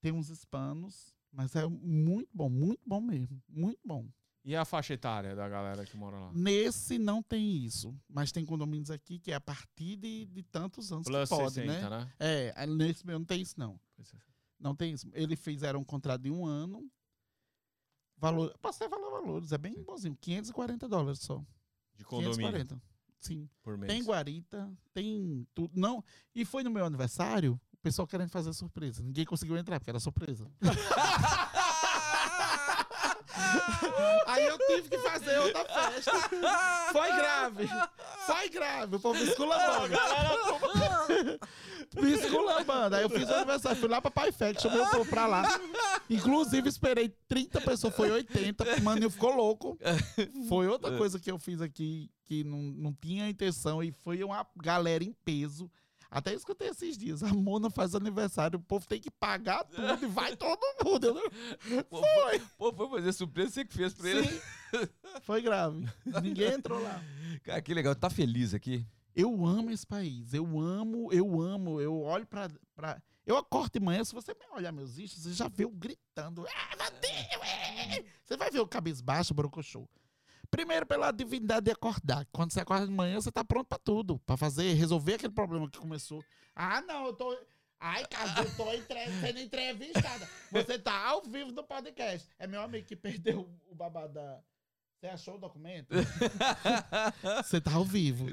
tem uns hispanos, mas é muito bom, muito bom mesmo, muito bom. E a faixa etária da galera que mora lá? Nesse não tem isso, mas tem condomínios aqui que é a partir de, de tantos anos Plus que pode, 60, né? né? É, aí nesse meu não tem isso não, não tem isso. Eles fizeram um contrato de um ano, valor, posso até falar valores, é bem bonzinho, 540 dólares só, De condomínio 540, sim. por mês. Tem guarita, tem tudo. Não, e foi no meu aniversário, o pessoal querendo fazer surpresa. Ninguém conseguiu entrar, porque era surpresa. Aí eu tive que fazer outra festa. Foi grave. Foi grave. O povo esculambando. Me esculambando. Aí eu fiz o aniversário. Fui lá pra Pai Fest, chamei o povo pra lá. Inclusive, esperei 30 pessoas, foi 80. Mano, ficou louco. Foi outra coisa que eu fiz aqui que não, não tinha intenção e foi uma galera em peso. Até escutei esses dias. A Mona faz aniversário, o povo tem que pagar tudo e vai todo mundo. Pô, Foi. Pô, foi fazer surpresa, você que fez pra ele. Sim. Foi grave. Ninguém entrou lá. Cara, que legal. Tá feliz aqui? Eu amo esse país. Eu amo, eu amo. Eu olho pra. pra... Eu acordo de manhã, se você olhar meus istos, você já vê eu gritando. Ah, Vadinho, é! Você vai ver o cabisbaixo, brocochô. Primeiro, pela divindade de acordar. Quando você acorda de manhã, você tá pronto pra tudo. Pra fazer, resolver aquele problema que começou. Ah, não, eu tô. Ai, caso eu tô entre... sendo entrevistada. Você tá ao vivo no podcast. É meu amigo que perdeu o babado da. Você achou o documento? Você tá ao vivo.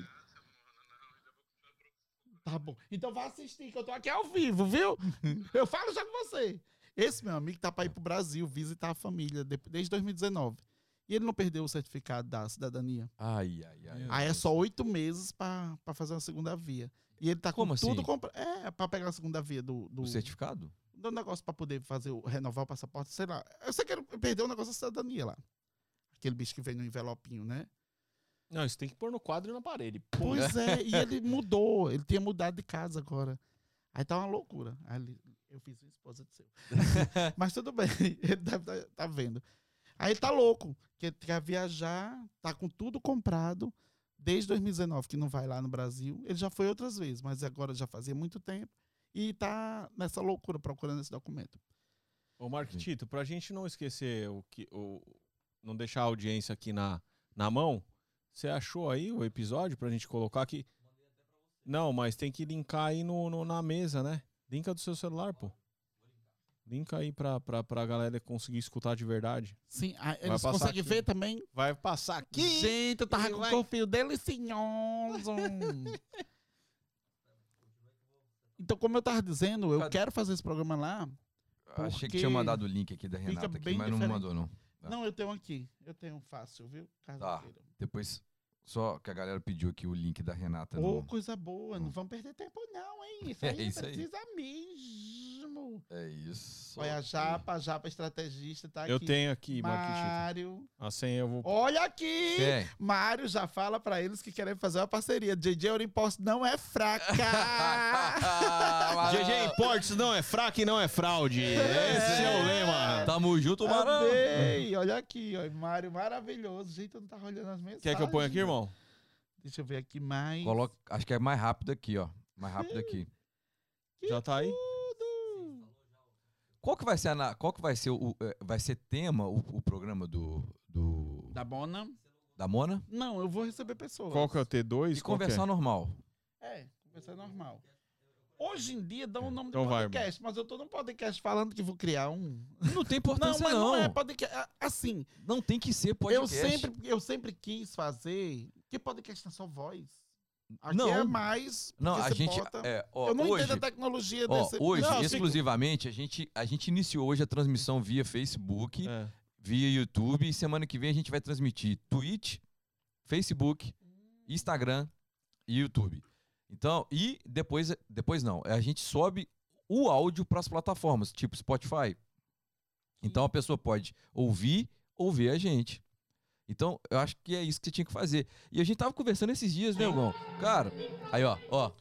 Tá bom. Então vá assistir, que eu tô aqui ao vivo, viu? Eu falo já com você. Esse meu amigo tá pra ir pro Brasil visitar a família de- desde 2019. E ele não perdeu o certificado da cidadania. Ai, ai, ai. Aí é só oito meses pra, pra fazer uma segunda via. E ele tá com Como tudo assim? comprado. É, pra pegar a segunda via do, do, O certificado? do negócio pra poder fazer o, renovar o passaporte, sei lá. Eu sei que ele perdeu o negócio da cidadania lá. Aquele bicho que vem no envelopinho, né? Não, isso tem que pôr no quadro e na parede. Pois é, e ele mudou, ele tinha mudado de casa agora. Aí tá uma loucura. Aí ele, eu fiz uma esposa de seu. Mas tudo bem, ele deve tá, tá vendo. Aí ele tá louco, que ele quer viajar, tá com tudo comprado, desde 2019 que não vai lá no Brasil. Ele já foi outras vezes, mas agora já fazia muito tempo. E tá nessa loucura procurando esse documento. Ô, Marquitito, pra gente não esquecer o que. O, não deixar a audiência aqui na, na mão, você achou aí o episódio pra gente colocar aqui? Não, mas tem que linkar aí no, no- na mesa, né? Linka do seu celular, pô. Linka aí pra, pra, pra galera conseguir escutar de verdade. Sim, ah, eles conseguem aqui. ver também? Vai passar aqui. Gente, eu tava e com vai- o corpinho delicioso. então, como eu tava dizendo, eu Cadê? quero fazer esse programa lá. Achei que tinha mandado o link aqui da Renata, aqui, mas não diferente. mandou, não. Tá. Não, eu tenho aqui. Eu tenho fácil, viu? Tá. Depois, só que a galera pediu aqui o link da Renata. Ô, no- coisa boa, não Hum. vamos perder tempo não, hein? Isso É aí isso aí. precisa mesmo. É isso. Olha a Japa, a Japa estrategista tá Eu aqui. tenho aqui. Mário. A senha eu vou. Olha aqui! Mário já fala pra eles que querem fazer uma parceria. JJ Orimpost não é fraca! GG Imports não é fraco e não é fraude. Esse é o lema. Tamo junto, mano. Amei! Olha aqui, ó. Mário maravilhoso. Gente, eu não tava olhando as mensagens. Quer que eu ponha aqui, irmão? Deixa eu ver aqui mais. Coloca, acho que é mais rápido aqui, ó. Mais rápido aqui. Já tá aí? Qual que vai ser, a na- qual que vai ser o, eh, vai ser tema o, o programa do, do Da Bona? da Mona? Não, eu vou receber pessoas. Qual que é o T2? E é? conversar normal. É, conversar normal. Hoje em dia dão o nome Então de vai, podcast, mas eu tô num podcast falando que vou criar um. Não tem Não, importância, mas não. não, é podcast. Ah, Assim, Não tem que ser eu podcast. sempre, eu sempre quis fazer. Que podcast é só voz? Aqui Não. é mais. Não, a gente. bota- é, ó, eu não hoje, entendo a tecnologia ó, desse. hoje, Não, assim- exclusivamente, a gente, a gente iniciou hoje a transmissão via Facebook, É. via YouTube, e semana que vem a gente vai transmitir Twitch, Facebook, Instagram e YouTube. Então, e depois, depois não, a gente sobe o áudio para as plataformas, tipo Spotify, Então a pessoa pode ouvir ou ver a gente. Então, eu acho que é isso que você tinha que fazer. E a gente tava conversando esses dias, né, irmão? Cara, aí, ó, ó.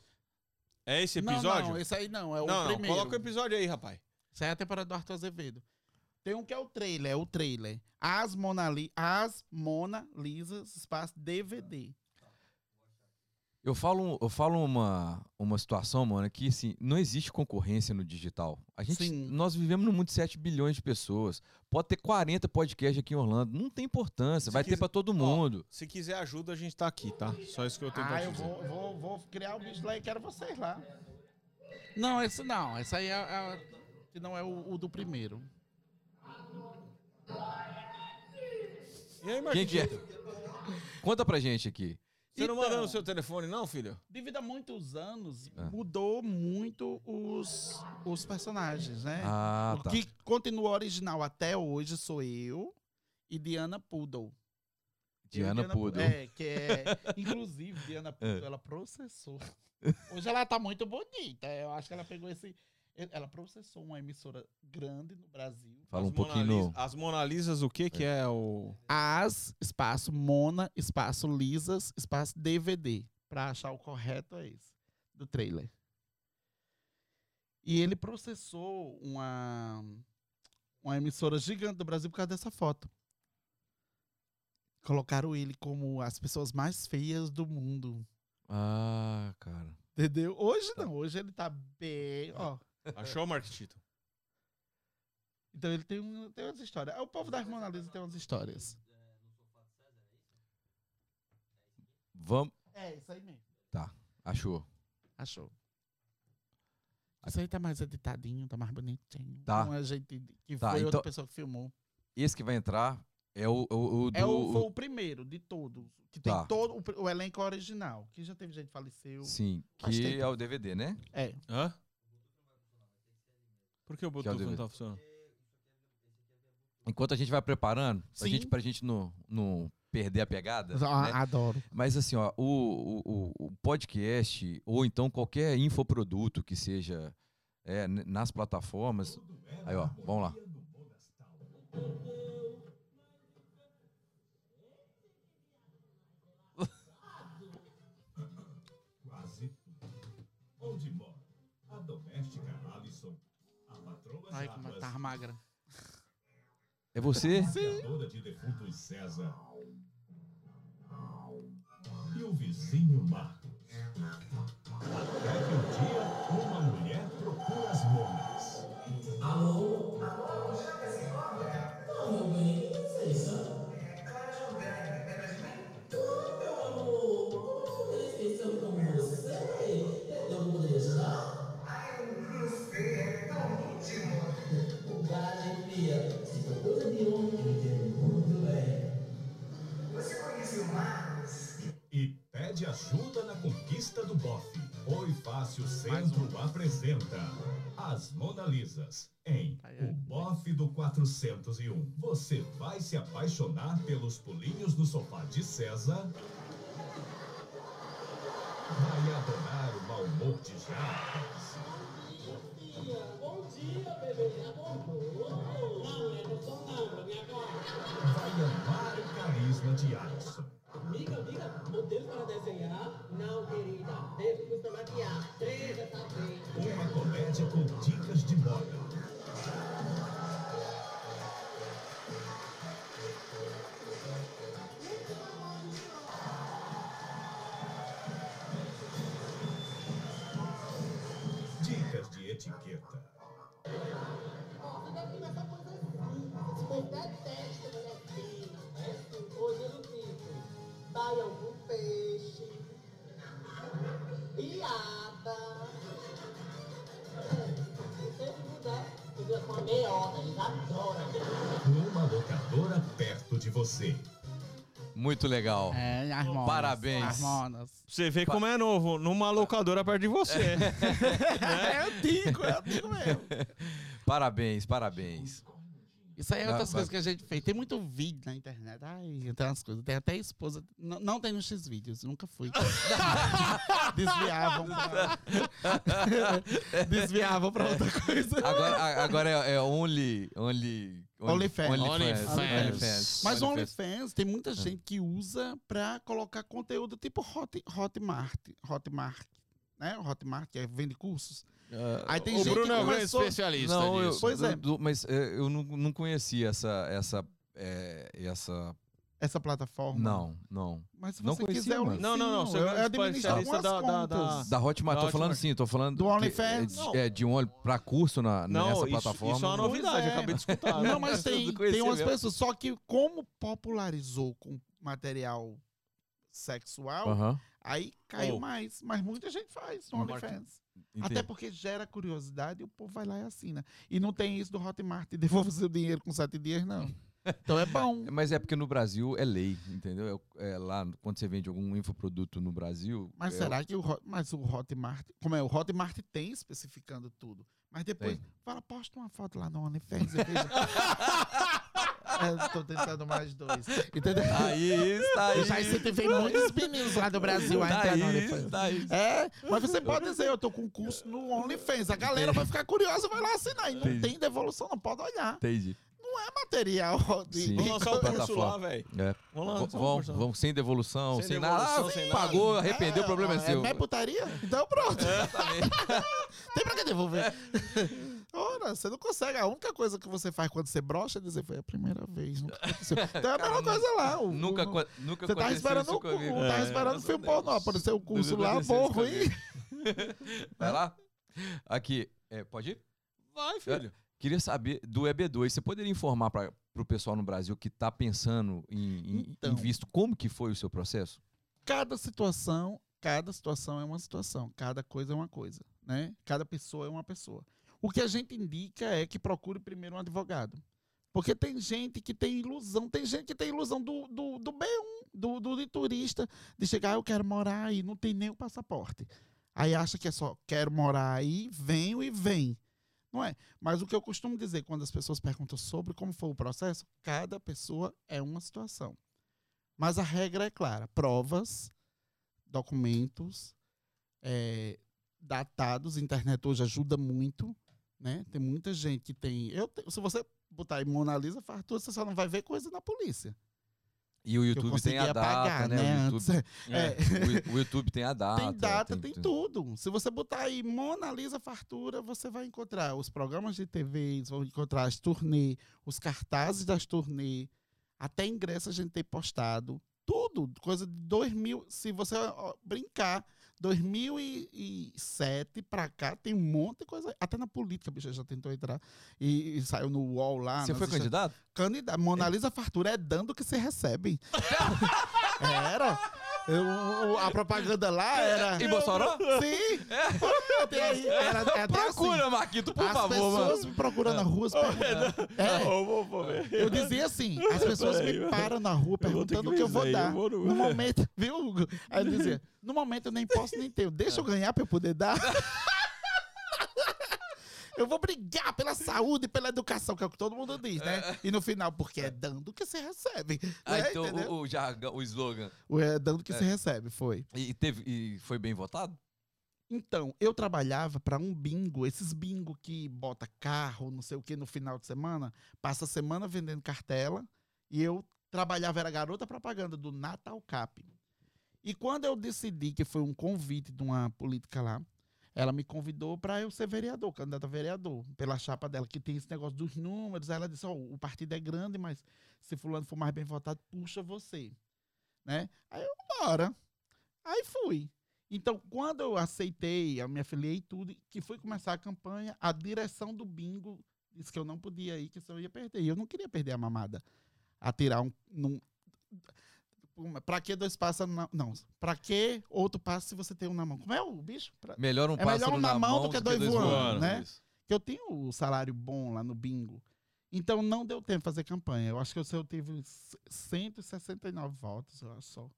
É esse Não, episódio? Não, esse aí não, é o não, não, primeiro. coloca o episódio aí, rapaz. Isso aí é a temporada do Arthur Azevedo. Tem um que é o trailer, é o trailer. As Mona, Li As Mona Lisas, espaço DVD. Eu falo, eu falo uma, uma situação, mano, que assim, não existe concorrência no digital. A gente, Sim. nós vivemos num mundo de 7 bilhões de pessoas. Pode ter 40 podcasts aqui em Orlando, não tem importância, Se vai ter quiser- pra todo mundo. Se quiser ajuda, a gente tá aqui, tá? Só isso que eu tenho Ah, pra eu dizer. vou, vou, vou criar o bicho lá e quero vocês lá. Não, esse não. Esse aí é, é- que não é o, o do primeiro. E aí, Quem Marquinhos? que é? Conta pra gente aqui. Você não Então- manda no seu telefone, não, filho? Devido a muitos anos, Ah. mudou muito os, os personagens, né? Ah, o tá. que continua original até hoje sou eu e Diana Poodle. E Diana Poodle. É, que é. Inclusive, Diana Poodle, ela processou. Hoje ela tá muito bonita. Eu acho que ela pegou esse. Ela processou uma emissora grande no Brasil. Fala um As pouquinho Mona no... Lisa- As Mona Lisas, o que que é o... As, espaço Mona, espaço Lisas, espaço DVD. Pra achar o correto é esse. Do trailer. E ele processou uma, uma emissora gigante do Brasil por causa dessa foto. Colocaram ele como as pessoas mais feias do mundo. Ah, cara. Entendeu? Hoje não, hoje ele tá bem. Ó. Achou, Mark Tito? Então ele tem, um, tem umas histórias. O povo da Mona Lisa tem umas histórias. Vamos... É, isso aí mesmo. Achou. Achou. Isso aí tá mais editadinho, tá mais bonitinho. Tá. Não é gente que Tá, foi então- outra pessoa que filmou. Esse que vai entrar é o, o, o do... É o, foi o primeiro de todos. Que tem Tá. todo o, o elenco original. Que já teve gente que faleceu. Sim, que é o DVD, né? É. Hã? Por que o Bluetooth não DVD? tá funcionando? Enquanto a gente vai preparando, pra Sim. gente, pra gente não, não perder a pegada, Ah, né? Adoro. Mas assim, ó, o, o, o- o podcast, ou então qualquer infoproduto que seja é, nas plataformas. Aí, ó, vamos lá. Quase. Onde mora? A doméstica a patroa Ai, como Jabas, tá magra. É você? a criadora de defuntos César e o vizinho Marcos. Até que um dia, uma mulher procura as monas. E Fácil Centro apresenta As Mona Lisas em. O Bofe do 401. Você vai se apaixonar pelos pulinhos no sofá de César? Vai adorar o mau humor de Jarbas? Bom dia, bebê. Acordou? Não, eu tô sonâmbula, me acorda. Vai amar o carisma de Alisson. Muito legal. É, as monas. Parabéns. As monas. Você vê como é novo, numa locadora perto de você. É antigo, é antigo mesmo. Parabéns, parabéns. Isso aí é outras mas- coisas que a gente fez. Tem muito vídeo na internet. Ai, tem umas coisas. Tem até esposa. Não, não tem nos X-Vídeos, nunca fui. Desviavam pra... Desviavam pra outra coisa. Agora, agora é, é only, only, OnlyFans. OnlyFans. OnlyFans. OnlyFans. Mas OnlyFans. Tem muita gente que usa pra colocar conteúdo tipo Hot, Hotmart. Hotmart. Né? O Hotmart que é, vende cursos. Ah, Aí tem O gente Bruno que é um grande começou... especialista Não, eu, nisso. Pois é. do- mas é, eu não, não conhecia essa, essa, é, essa. Essa plataforma. Não, não. Mas se Não você conhecia, quiser, eu. Não, não, não, você é Eu, eu administro da- da- da- contas. Da Hotmart, tô falando sim, tô falando. Do que OnlyFans? É, de- é de um olho pra curso na, Não, nessa isso, plataforma. isso é uma novidade, é. acabei de escutar. Não, mas Eu tem, tem umas mesmo. pessoas. Só que como popularizou com material sexual, Aham. aí caiu Oh. mais. Mas muita gente faz no OnlyFans. entendi. Até porque gera curiosidade e o povo vai lá e assina. E não tem isso do Hotmart e devolve seu dinheiro com sete dias, não. Então é bom. Mas é porque no Brasil é lei, entendeu? É, é lá, quando você vende algum infoproduto no Brasil. Mas é- será que o, mas o Hotmart. Como é? O Hotmart tem especificando tudo. Mas depois, Tem. fala, posta uma foto lá no OnlyFans. e é, tô tentando mais dois. Entendeu? Aí, está Eu já incentivei muitos meninos lá do Brasil a Tá entrar no aí, OnlyFans. tá aí. É, mas você pode dizer, eu tô com um curso no OnlyFans. A galera vai ficar curiosa, vai lá assinar. E não Entendi. tem devolução, não pode olhar. Entendi. Não é material de. Vamos lançar o curso lá, velho. É. Vamos lançar Vão, curso lá. vão sem devolução, Sem sem, devolução, nada. Ah, sem nada. pagou, arrependeu, o problema é, seu. Não é putaria? Então pronto. Exatamente. Tem pra que devolver. Ora, você não consegue. A única coisa que você faz quando você brocha é dizer foi a primeira vez. Nunca aconteceu. Então é a mesma coisa lá. o- nunca, o- nunca Você tá esperando isso o, comigo. tá É, esperando o filme pornô. Apareceu o curso lá, e. Vai lá? Aqui, é, pode ir? Vai, filho. Queria saber do EB2. Você poderia informar para o pessoal no Brasil que está pensando em, em- em Então. visto como que foi o seu processo? Cada situação, cada situação é uma situação. Cada coisa é uma coisa, né? Cada pessoa é uma pessoa. O que a gente indica é que procure primeiro um advogado. Porque tem gente que tem ilusão, tem gente que tem ilusão do, do, do B1, do, do de turista, de chegar, eu quero morar aí, não tem nem o passaporte. Aí acha que é só, quero morar aí, venho e vem. Não é? Mas o que eu costumo dizer quando as pessoas perguntam sobre como foi o processo, cada pessoa é uma situação. Mas a regra é clara: provas, documentos, é, datados, internet hoje ajuda muito, né? Tem muita gente que tem. Eu se você botar aí Mona Lisa fartura, você só não vai ver coisa na polícia. E o YouTube tem a data, apagar, né? né? O YouTube, é. o, o YouTube tem a data. tem data, tem, tudo. Se você botar aí Mona Lisa Fartura, você vai encontrar os programas de TV, vão encontrar as turnê, os cartazes das turnê, até ingresso a gente tem postado. Tudo, coisa de 2000. Se você brincar, 2007 pra cá tem um monte de coisa. Até na política, a bicha já tentou entrar e, e saiu no UOL lá. Você foi insta- candidato? Candidato. Mona Lisa Fartura é dando que você recebe. Era. Eu- a propaganda lá era. Em Mossoró? Sim! Tem aí, era, é até Procura, assim. Marquito, por As favor, pessoas mano. me procuram na rua perguntando. É, Ô, vou, vou ver. eu dizia assim: as pessoas me param na rua perguntando o que eu vou dar. no- momento, viu, Hugo? Aí eu dizia: no momento eu nem posso nem ter. Deixa eu ganhar pra eu poder dar. Eu vou brigar pela saúde e pela educação, que é o que todo mundo diz, né? E no final, porque é dando que você recebe. Ah, né? então Entendeu? o, o jargão, o slogan. O é dando que É. você recebe, foi. E, teve, e foi bem votado? Então, eu trabalhava para um bingo, esses bingo que bota carro, não sei o que, no final de semana, passa a semana vendendo cartela, e eu trabalhava, era garota propaganda do Natal Cap. E quando eu decidi que foi um convite de uma política lá, ela me convidou para eu ser vereador, candidato a vereador, pela chapa dela, que tem esse negócio dos números. Aí ela disse: Ó, o partido é grande, mas se Fulano for mais bem votado, puxa você. Né? Aí eu, bora. Aí fui. Então, quando eu aceitei, eu me afiliei e tudo, que foi começar a campanha, a direção do bingo disse que eu não podia ir, que eu ia perder. E eu não queria perder a mamada. A tirar um. Num, pra que dois passos na Não. Pra que outro passo se você tem um na mão? Como é o bicho? Pra- Melhor um É melhor pássaro um na na mão do que dois voando, né? Isso. que eu tenho o salário bom lá no bingo. Então não deu tempo de fazer campanha. Eu acho que eu, eu tive c- 169 votos, eu acho só.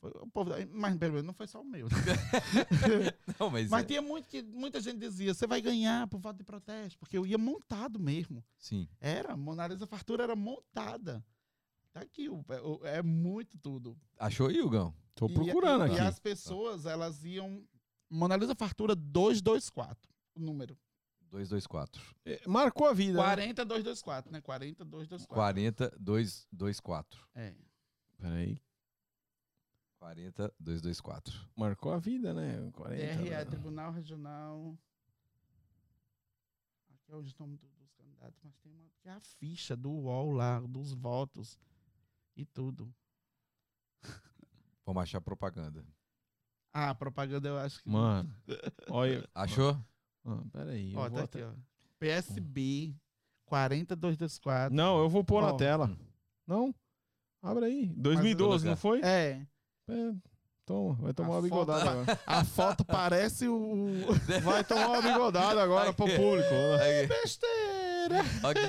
Foi, o povo, mas pelo menos não foi só o meu. Não, mas, Mas é, tinha muito que muita gente dizia, você vai ganhar por voto de protesto, porque eu ia montado mesmo. sim. Era, Mona Lisa Fartura era montada. Tá aqui, o- o- é muito tudo. Achou aí, Hugão? Tô procurando e, aqui. E as pessoas, elas iam. Mona Lisa Fartura 224, o número. 224. É, Marcou a vida. né? 40, 224, né? 40, 224. 40, 224. É. Peraí. 40, 224. Marcou a vida, né? 40, TRE, né? Tribunal Regional. Aqui é os nomes do- dos candidatos, mas tem uma, que é a ficha do UOL lá, dos votos e tudo. Vamos achar propaganda. Ah, propaganda eu acho que. Mano, olha. Achou? Ah, peraí. Ó, tá aqui, ó. PSB 40224. Não, eu vou pôr na Ó. tela. Não? Abre aí. 2012, não foi? É. É. Toma, vai tomar A uma bigodada foto- agora. A foto parece o. Vai tomar uma bigodada agora pro público. Aí, Besteira! olha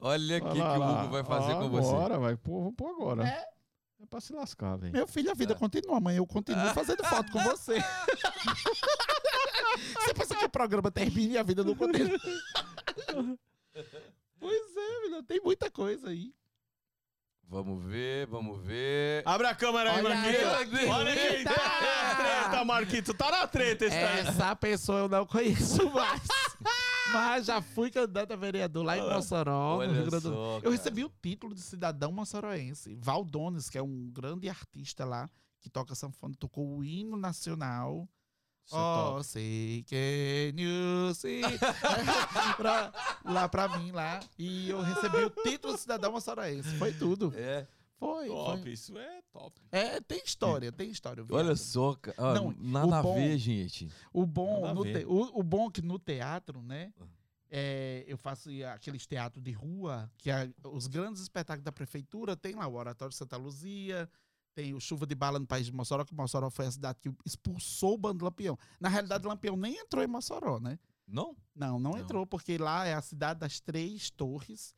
olha o que, que Olha o lá. Hugo vai fazer Ó, com você. Agora, vai pôr, pôr agora. É. É pra se lascar, velho. Meu filho, a vida É. continua, mãe. Eu continuo fazendo foto com você. você pensa que o programa termina e a vida não continua? pois é, filho. Tem muita coisa aí. Vamos ver, vamos ver. Abre a câmera aí, Olha Marquito. aí, Olha quem tá na treta, Marquito. Tá na treta esse cara. Essa pessoa eu não conheço mais. Mas já fui candidato a vereador lá em Mossoró, no Rio Grande do Sul. Eu recebi o título de cidadão moçoroense. Valdones, que é um grande artista lá, que toca sanfona, tocou o hino nacional. Isso é Oh, sei que you see. pra, lá pra mim, lá. E eu recebi o título de cidadão moçoroense. Foi tudo. É, Foi. Top, foi. isso é top. É, tem história, tem história. olha viado. só, cara. Ó, Não, nada bom- a ver, gente. O bom, te- o, o bom que no teatro, né? Ah. é, eu faço aqueles teatros de rua, que é, os grandes espetáculos da prefeitura, tem lá o Oratório Santa Luzia, tem o Chuva de Bala no País de Mossoró, que Mossoró foi a cidade que expulsou o bando Lampião. Na realidade, Lampião nem entrou em Mossoró, né? Não? Não, não, Não. entrou, porque lá é a cidade das três torres.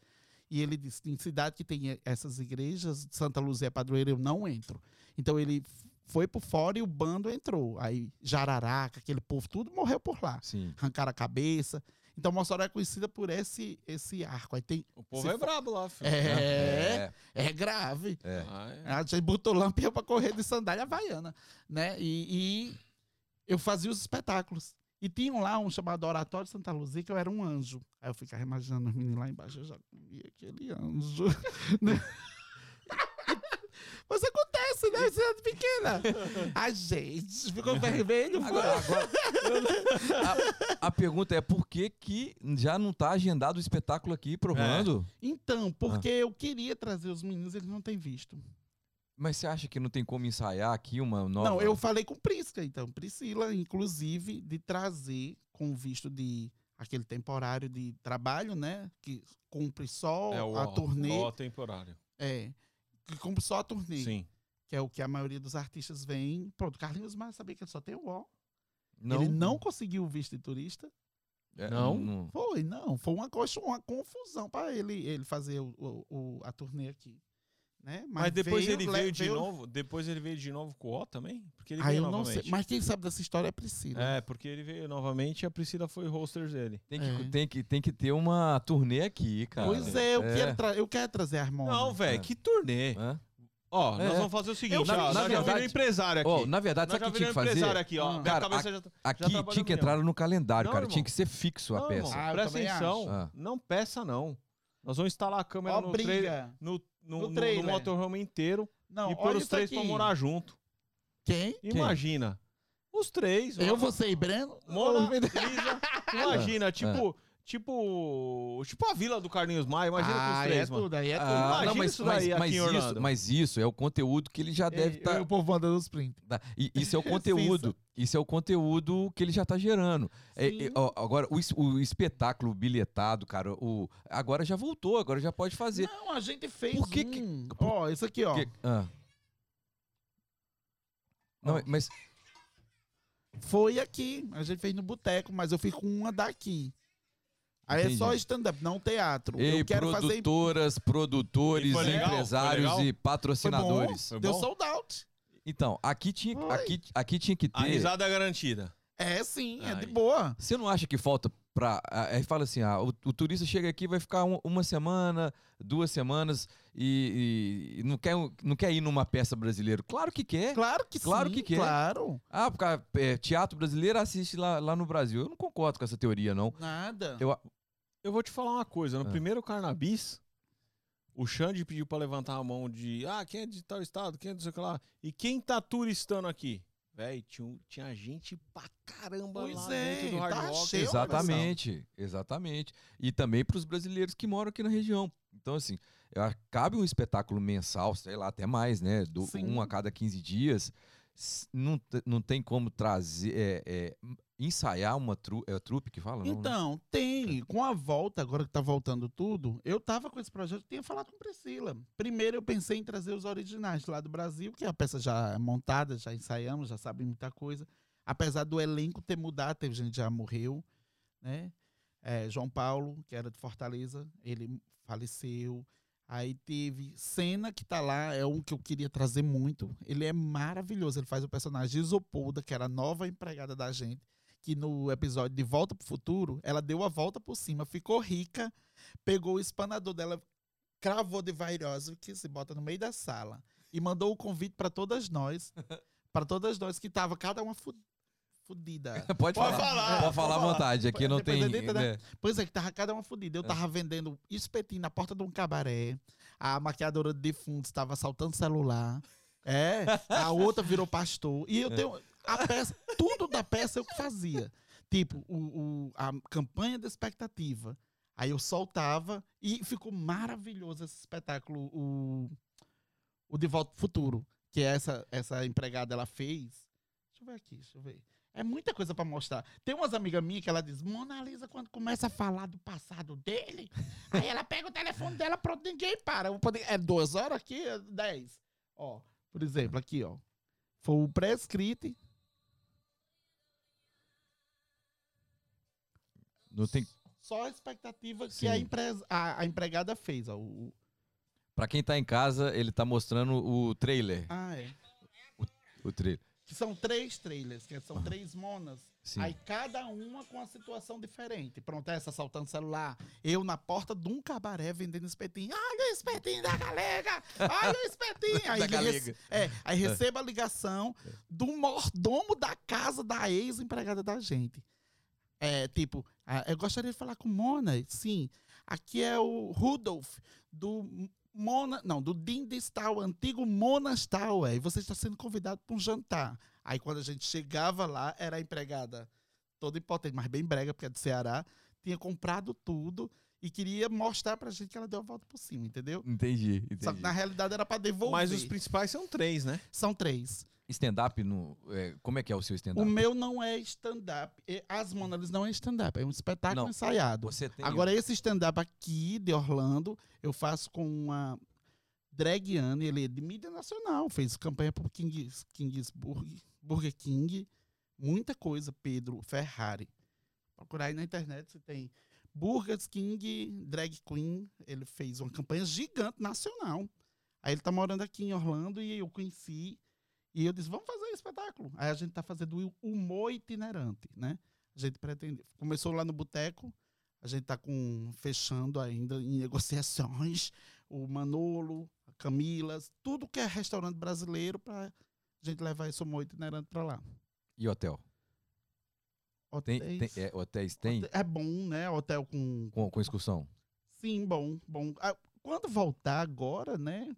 E ele disse: em cidade que tem essas igrejas, Santa Luzia é padroeira, eu não entro. Então ele foi por fora e o bando entrou. Aí Jararaca, aquele povo, tudo morreu por lá. Sim. Arrancaram a cabeça. Então Mossoró é conhecida por esse, esse arco. Aí tem. O povo é brabo lá, filho. É, é, grave. é. Ah, é. A gente botou lampião pra correr de sandália havaiana, né? E, e eu fazia os espetáculos. E tinham lá um chamado Oratório Santa Luzia, que eu era um anjo. Aí eu ficava imaginando os meninos lá embaixo, eu já comia aquele anjo. né? Acontece, né? Cidade pequena. A gente ficou vermelho. Agora, agora a, a pergunta é por que, que já não tá agendado o espetáculo aqui provando? Então, porque eu queria trazer os meninos, eles não têm visto. Mas você acha que não tem como ensaiar aqui uma nova? Não, eu falei com Prisca, então. Priscila, inclusive, de trazer com visto de aquele temporário de trabalho, né? Que cumpre só É o a turnê. ó temporário. É. Que cumpre só a turnê. Sim. Que é o que a maioria dos artistas vem. Pronto, Carlinhos Maia sabia que ele só tem o O. não. Ele não conseguiu o visto de turista. É, Não? Foi, não. Foi uma, coisa, uma confusão para ele, ele fazer o, o- o- a turnê aqui. Né? Mas, depois veio- ele le- veio de veio- novo. Depois ele veio de novo com o O também? Porque ele Ah, veio eu não novamente. sei. Mas quem sabe dessa história é Priscila. É, porque ele veio novamente e a Priscila foi roster dele. Tem que, É. tem, que, tem que ter uma turnê aqui, cara. Pois é, eu, Quero tra- eu quero trazer a harmonia. Não, velho, É. que turnê. Ó, É. nós vamos fazer o seguinte, Eu- na- ó, na nós já verdade- viramos empresário aqui. Ó, na verdade, nós sabe já o que tinha que viramos empresário fazer? aqui, ó. Ah. Minha Cara, cabeça já, já Aqui trabalhou tinha que entrar no calendário, Não, cara. irmão. Tinha que ser fixo a Não, peça. irmão, Ah, eu presta também atenção. acho. Ah. Não peça, não. Nós vamos instalar a câmera Ó, no, trailer, briga. no, no, No no, no trailer. motorhome inteiro Não, e pôr olha os isso três aqui. pra morar junto. Quem? Imagina. Os três. Eu, ó. você e Breno? Mona, Lisa. Imagina, tipo, tipo. Tipo a vila do Carlinhos Maia. Imagina com os ah, três, é mano. tudo, aí é tudo. Ah, Imagina não, mas, isso mas, mas isso, mas isso é o conteúdo que ele já deve estar. e o povo mandando os prints. Isso é o conteúdo. Isso é o conteúdo que ele já tá gerando. É, é, ó, agora, o, o espetáculo bilhetado, cara, o, agora já voltou, agora já pode fazer. Não, a gente fez Por que que-. Ó, isso aqui, ó. Que- ah. Não, Ó. mas Foi aqui. A gente fez no boteco, mas eu fiz com uma daqui. Aí é só Entendi. stand-up, não teatro. ei, eu quero fazer. produtoras, produtores, E empresários e patrocinadores. Foi Deu bom? sold out. Então, aqui tinha, aqui, aqui tinha que A ter. risada é garantida. É sim, é de boa. Você não acha que falta pra. a- Aí fala assim: ah, o, o turista chega aqui, vai ficar um- uma semana, duas semanas e, e- e não, quer, não quer ir numa peça brasileira. Claro que quer. Claro que Claro sim, que quer. Claro. Ah, porque é, teatro brasileiro assiste lá, lá no Brasil. Eu não concordo com essa teoria, não. Nada. Eu, Eu vou te falar uma coisa. No Ah. primeiro Carnabis, o Xande pediu pra levantar a mão de ah, quem é de tal estado, quem é de sei o que lá. E quem tá turistando aqui? Véi, tinha, tinha gente pra caramba Pois lá é, dentro do Hard tá Rock. cheio, Exatamente, exatamente. E também para os brasileiros que moram aqui na região. Então, assim, eu- cabe um espetáculo mensal, sei lá, até mais, né? Do, Sim. um a cada 15 dias. Não, não tem como trazer, é, é, ensaiar uma tru, é, trupe que fala, não, né? Então, tem. Com a volta, agora que tá voltando tudo, eu tava com esse projeto, tinha falado com Priscila. Primeiro eu pensei em trazer os originais lá do Brasil, que a peça já é montada, já ensaiamos, já sabe muita coisa. Apesar do elenco ter mudado, teve gente que já morreu, né? É, João Paulo, que era de Fortaleza, ele faleceu. Aí teve Cena, que tá lá, é um que eu queria trazer muito. Ele é maravilhoso, ele faz o personagem de Isopolda, que era a nova empregada da gente que no episódio de Volta pro Futuro, ela deu a volta por cima, ficou rica, pegou o espanador dela, cravou de vairosa, que se bota no meio da sala, e mandou o convite para todas nós, para todas nós que tava cada uma fudida. Pode, Pode falar, falar, pode falar à vontade. Aqui não tem. Independente, né? né? Pois é, que tava cada uma fudida. Eu tava vendendo espetinho na porta de um cabaré. A maquiadora de defuntos estava assaltando celular. É, a outra virou pastor. E eu tenho. A peça, tudo da peça eu que fazia. Tipo, o, o- a campanha da expectativa. Aí eu soltava e ficou maravilhoso esse espetáculo, o, o De Volta pro Futuro, que essa, essa empregada ela fez. Deixa eu ver aqui, deixa eu ver. É muita coisa pra mostrar. Tem umas amigas minhas que ela diz, Mona Lisa, quando começa a falar do passado dele, aí ela pega o telefone dela, pronto, ninguém para. Poder- É duas horas aqui, é dez. Ó, por exemplo, aqui, ó. Foi o pré-escrito. Não tem. Só a expectativa que Sim. a, empresa, a, a empregada fez. Ó. O, o- Pra quem tá em casa, ele tá mostrando o trailer. ah, é. O trailer. Que são três trailers, que são três monas. Sim. Aí cada uma com uma situação diferente. Pronto, essa assaltando celular. Eu na porta de um cabaré vendendo espetinho. Olha o espetinho da galega! Olha o espetinho! Aí, Da galega. é, aí recebo a ligação do mordomo da casa da ex-empregada da gente. É, tipo, eu gostaria de falar com Mona. Sim, aqui é o Rudolf do Mona, não, do Dindestal, antigo Monastal, é, e você está sendo convidado para um jantar. Aí quando a gente chegava lá, era a empregada toda impotente, mas bem brega, porque é do Ceará, tinha comprado tudo e queria mostrar pra gente que ela deu a volta por cima, entendeu? Entendi, entendi. Só que na realidade era pra devolver. Mas os principais são três, né? São três. Stand-up, no- é, como é que é o seu O stand-up? meu não é stand-up. e As Mona Lisa não é stand-up, é um espetáculo Não, ensaiado. Você tem. Agora, esse stand-up aqui de Orlando, eu faço com uma dragiane, ele é de mídia nacional, fez campanha pro Kings, Kings Burger, Burger King, muita coisa, Pedro Ferrari. Procurar aí na internet, você tem Burger King, Drag Queen, ele fez uma campanha gigante nacional. Aí ele tá morando aqui em Orlando e eu conheci, e eu disse, vamos fazer um espetáculo. Aí a gente tá fazendo o humor itinerante, né? A gente pretende, começou lá no Boteco, a gente tá com fechando ainda em negociações o Manolo, a Camila, tudo que é restaurante brasileiro para a gente levar esse humor itinerante para lá. E hotel? Tem, Hotéis. tem- é, hotéis tem? É bom, né? Hotel com. Com, com excursão? Sim, bom, bom. Ah, Quando voltar agora, né?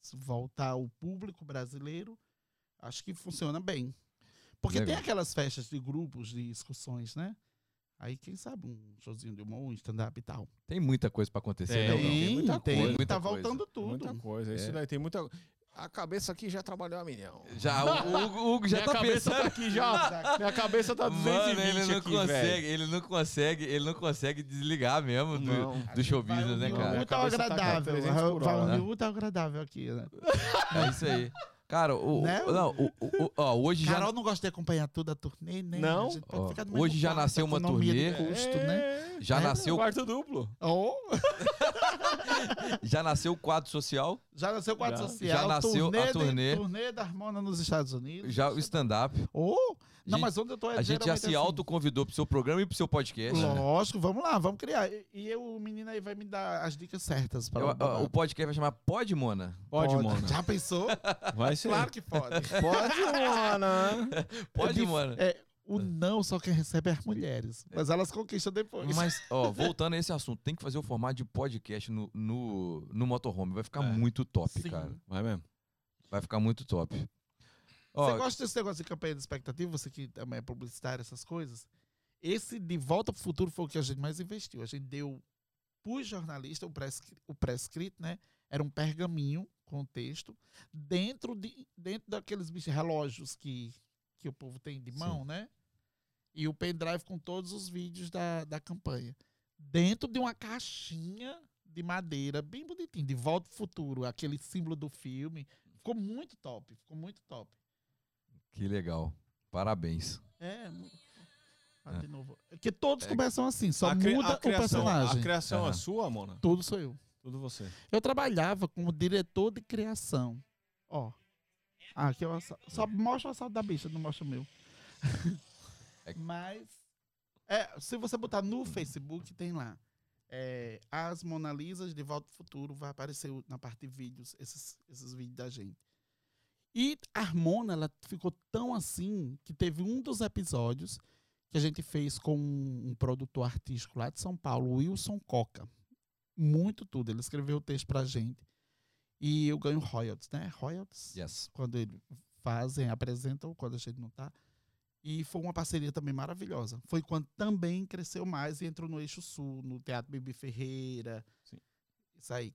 Se voltar o público brasileiro, acho que funciona bem. Porque tem Legal. aquelas festas de grupos, de excursões, né? Aí, quem sabe, um showzinho de humor, um stand-up e tal. Tem muita coisa pra acontecer, Tem, né? tem muita tem, coisa. muita tá coisa. voltando tudo. Muita coisa. Isso É. daí tem muita. A cabeça aqui já trabalhou a milhão. Já, o Hugo, o Hugo já Minha tá cabeça pensando. tá aqui já. Minha cabeça tá 220 Mano, ele não aqui, consegue, velho. ele não consegue, ele não consegue desligar mesmo do, Não. do show Vai business, né, o cara? Muito ao cabeça tá agradável. 300 por Vai hora, unir né? o muito ao agradável aqui, né? É isso aí. Cara, o, Né? o- não, o, o- o- ó, hoje já Carol não gosta de acompanhar tudo a turnê, né? Não? A gente pode Ó, ficar no mesmo hoje já quarto, nasceu uma de turnê. custo, né? já É, nasceu, Quarto duplo. Oh, já nasceu o quadro social, já nasceu o quadro Já. social. Já nasceu a de- turnê. turnê da Harmona nos Estados Unidos. já o stand-up. Oh, Não, gente- mas onde eu tô é A gente já se assim. autoconvidou pro seu programa e pro seu podcast. Lógico, vamos lá, vamos criar. E, eu, o menino aí vai me dar as dicas certas para Eu- ó, o podcast vai chamar Pode, Mona? Pode, Mona. Já pensou? Vai ser. claro que pode. Pode, Mona. Pode, dif- Mona. É, o não só quem recebe é as mulheres. Mas elas conquistam depois. Mas, ó, voltando a esse assunto, tem que fazer o formato de podcast no, no, no motorhome. Vai ficar É. muito top, Sim. cara. Vai mesmo. Vai ficar muito top. Ó, Você gosta desse negócio de campanha de expectativa? Você que também é publicitário, essas coisas? Esse de volta pro futuro foi o que a gente mais investiu. A gente deu pros jornalistas o pré-escri- o pré-escrito, né? Era um pergaminho com texto dentro, de, dentro daqueles relógios que, que o povo tem de mão, né? E o pendrive com todos os vídeos da, da campanha. Dentro de uma caixinha de madeira, bem bonitinho, de Volta pro Futuro, aquele símbolo do filme. Ficou muito top, ficou muito top. Que legal. Parabéns. É, mu- ah, É. de novo. Porque todos É. começam assim, só cri- muda a criação, o personagem. A criação é Aham. sua, Mona? Tudo sou eu. Tudo você. Eu trabalhava como diretor de criação. Ó. Ah, aqui é o assa- Só mostra o assalto da bicha, não mostra o meu. É- Mas. É, se você botar no Facebook, tem lá. É, as Mona Lisas de Volta ao Futuro vai aparecer na parte de vídeos, esses, esses vídeos da gente. E a Mona, ela ficou tão assim que teve um dos episódios que a gente fez com um, um produtor artístico lá de São Paulo, Wilson Coca. Muito tudo. Ele escreveu o texto pra gente. E eu ganho royalties, né? Royalties Yes. quando eles fazem, apresentam, quando a gente não tá. E foi uma parceria também maravilhosa. Foi quando também cresceu mais e entrou no Eixo Sul, no Teatro Bibi Ferreira. Sim. Isso aí.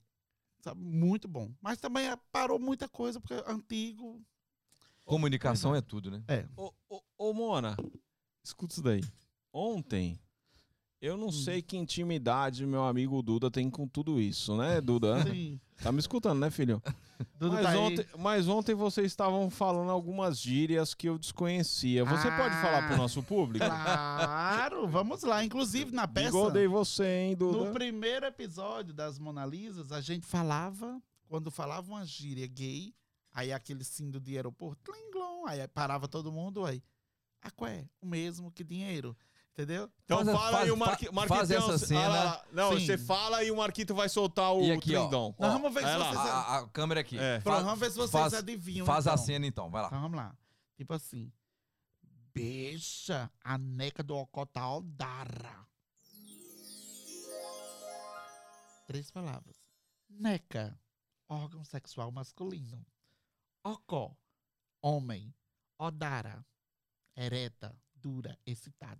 Sabe? Muito bom. Mas também eh, parou muita coisa, porque é antigo. Comunicação é tudo, né? Ô, ô, ô, Mona, escuta isso daí. Ontem, eu não Hum. sei que intimidade meu amigo Duda tem com tudo isso, né, Duda? Sim. Tá me escutando, né, filho? Duda mas, tá ontem, mas ontem vocês estavam falando algumas gírias que eu desconhecia. Você pode Ah. falar pro nosso público? Claro, vamos lá. Inclusive, na peça. Bigodei você, hein, Duda? No primeiro episódio das Mona Lisas, a gente falava, quando falava uma gíria gay, aí aquele símbolo de aeroporto, tling, aí parava todo mundo, aí, aqué, o mesmo que dinheiro, entendeu? Então Faz a- fala faz- aí o fa- Marqui, faz essa ah, cena. lá, lá. Não, Sim. você fala e o Marquito vai soltar o E aqui, ó. trindão. Nós vamos ver se lá. vocês, A, a câmera aqui. É. Pronto, Faz- vamos ver se vocês faz- adivinham. Faz a então. cena então, vai lá. Então vamos lá. Tipo assim, beija a neca do Ocotal Dara. Três palavras. Neca, órgão sexual masculino. Ocó, homem. Odara, ereta, dura, excitado.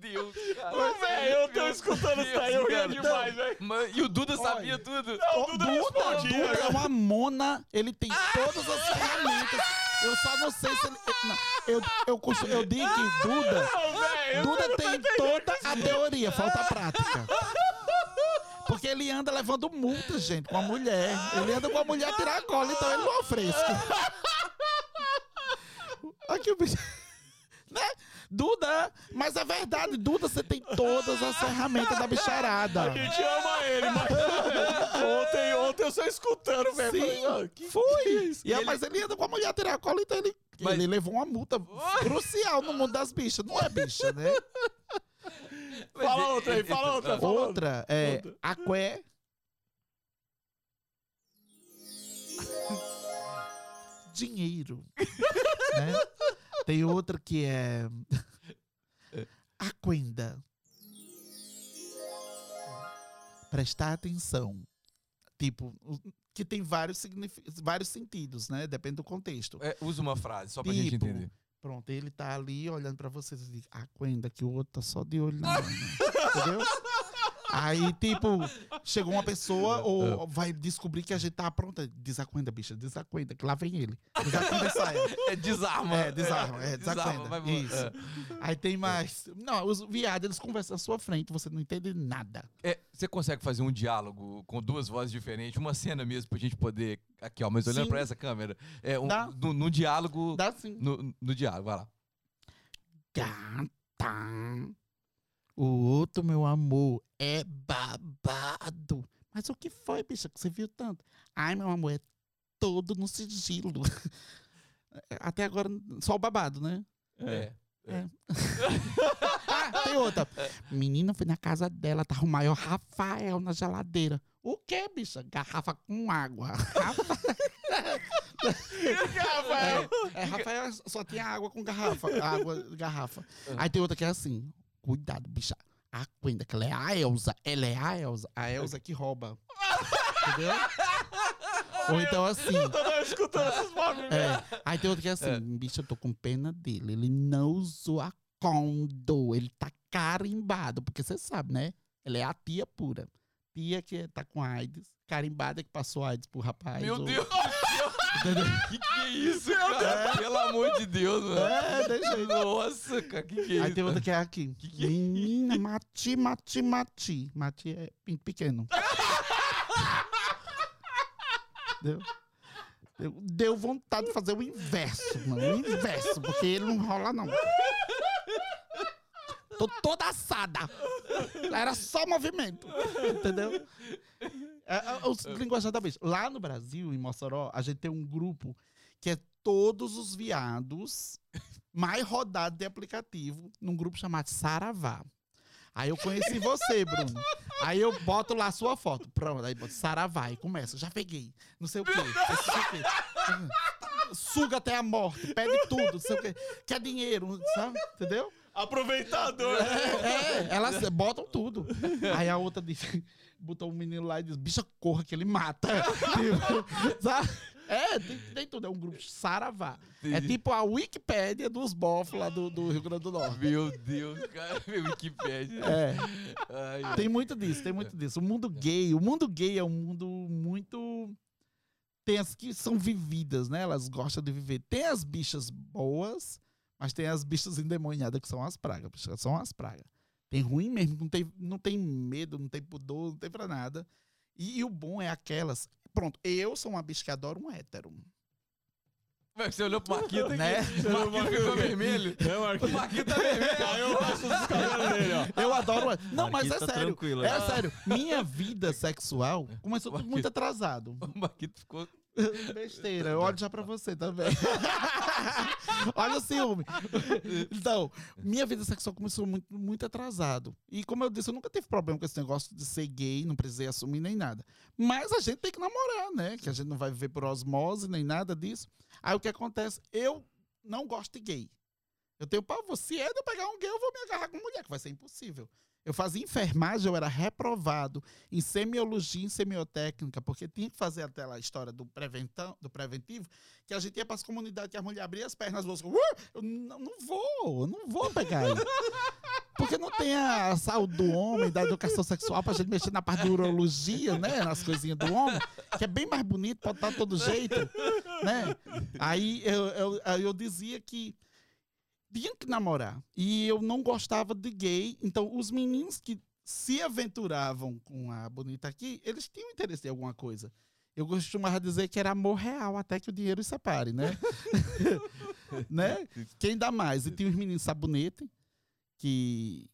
Deus, Ô, velho, eu tô escutando isso aí, eu ria demais, velho. E o Duda sabia Olha. tudo. o Duda respondia, Duda é cara. uma mona, ele tem todas as ferramentas. Eu só não sei se ele. Não, eu, eu, costu- eu digo que Duda. Ô, velho, Duda tem toda a teoria, falta a prática. Porque ele anda levando multa, gente, com a mulher. Ele anda com a mulher tirar a cola, então ele não fresco. Aqui o bicho. Né? Duda, mas é verdade, Duda, você tem todas as ferramentas da bicharada. A gente ama ele, mas ontem, ontem eu só escutando, velho. Sim. Falei, "Ah, que Foi. E, ele- Mas ele anda com a mulher tirar a cola, então ele, Mas- ele levou uma multa crucial no mundo das bichas. Não é bicha, né? Fala outra aí, fala outra. Fala Outra é Outra. aqué. Dinheiro. né? Tem outra que é aquenda. Prestar atenção. Tipo, que tem vários, vários sentidos, né? Depende do contexto. É, usa uma frase, só pra gente Tipo, entender. Pronto, ele tá ali olhando pra vocês e diz, aquenda, que o outro tá só de olho na mão. Entendeu? Aí, tipo, chegou uma pessoa ou vai descobrir que a gente tá pronta. Desacuenda, bicha, desacuenda, que lá vem ele. Desacuenda e saia. É desarma. É, desarma, é, desacuenda. vai- Isso. é. Aí tem mais. Não, os viados, eles conversam na sua frente, você não entende nada. É, você consegue fazer um diálogo com duas vozes diferentes, uma cena mesmo pra gente poder. Aqui, ó, mas olhando Sim. pra essa câmera. É, um, Dá. no, no diálogo. Dá sim. No, no diálogo, vai lá. Gata. O outro, meu amor, é babado. Mas o que foi, bicha, que você viu tanto? Ai, meu amor, é todo no sigilo. Até agora, só o babado, né? É. Ah, tem outra. Menina foi na casa dela, tava o maior Rafael na geladeira. O que, bicha? Garrafa com água. Rafa- É, é, Rafael só tinha água com garrafa. Água, garrafa. Aí tem outra que é assim: cuidado, bicha. A Quenda, que ela é a Elza. Ela é a Elza. A Elza que rouba. Entendeu? Ou então assim. Tô escutando essas famílias. É. Aí tem outro que é assim, bicho, eu tô com pena dele. Ele não usou a condo. Ele tá carimbado. Porque você sabe, né? Ele é a tia pura. Tia que tá com AIDS. Carimbada que passou AIDS pro rapaz. Meu ou- Deus! Entendeu? Que que é isso, cara? Pelo amor de Deus, mano. É, deixa aí. Nossa, cara, que que é Aí isso? tem outra que é aqui. Que que é Menina, mati, mati, mati. Mati é pinto pequeno. Deu? Deu, deu vontade de fazer o inverso, mano. O inverso, porque ele não rola, não. Tô toda assada. Era só movimento. Entendeu? É, é, os linguajar da. Lá no Brasil, em Mossoró, a gente tem um grupo que é todos os viados mais rodados de aplicativo num grupo chamado Saravá. Aí eu conheci você, Bruno. Aí eu boto lá a sua foto. Pronto, aí boto Saravá e começa. Já peguei. Não sei o quê. Não sei o quê. Suga até a morte, pede tudo, não sei o quê. Quer dinheiro, sabe? Entendeu? Aproveitador. É, é, elas botam tudo. Aí a outra disse, botou um menino lá e disse, bicha, corra que ele mata. Tipo, sabe? É, tem, tem tudo. É um grupo Saravá. É Entendi. tipo a Wikipédia dos bofos lá do, do Rio Grande do Norte. Meu Deus, cara, Wikipédia. É, Ai, ai. tem muito disso, tem muito disso. O mundo gay, o mundo gay é um mundo muito. Tem as que são vividas, né? Elas gostam de viver. Tem as bichas boas, mas tem as bichas endemoniadas que são as pragas. bichas, São as pragas. Tem ruim mesmo, não tem, não tem medo, não tem pudor, não tem pra nada. E, e o bom é aquelas. Pronto, eu sou uma bicha que adoro um hétero. Mas Você olhou pro Marquito aqui? Né? O Marquito ficou vermelho. É, O Marquinhos. Marquito tá vermelho. Aí eu passo os cabelos dele, ó. Eu adoro. um hétero. Não, mas Marquinhos é tá sério. tranquilo, É né? sério. Minha vida sexual começou tudo muito atrasado. O Marquito ficou... Besteira, eu olho já pra você também. Olha o ciúme. Então, minha vida sexual começou muito, muito atrasado. E como eu disse, eu nunca tive problema com esse negócio de ser gay, não precisei assumir nem nada. Mas a gente tem que namorar, né? Que a gente não vai viver por osmose nem nada disso. Aí o que acontece? Eu não gosto de gay. Eu tenho pavor. Se é de eu pegar um gay, eu vou me agarrar com mulher, que vai ser impossível. Eu fazia enfermagem, eu era reprovado em semiologia e semiotécnica, porque tinha que fazer aquela história do, preventão, do preventivo, que a gente ia para as comunidades que a mulher abria as pernas, as uh, eu não, não vou, eu não vou pegar ele. Porque não tem a saúde do homem, da educação sexual, pra gente mexer na parte de urologia, né? Nas coisinhas do homem, que é bem mais bonito, pode estar de todo jeito, né? Aí eu, eu, eu dizia que tinha que namorar. E eu não gostava de gay. Então, os meninos que se aventuravam com a bonita aqui, eles tinham interesse em alguma coisa. Eu costumava dizer que era amor real, até que o dinheiro separe, né? né? Quem dá mais? E tinha os meninos sabonete, que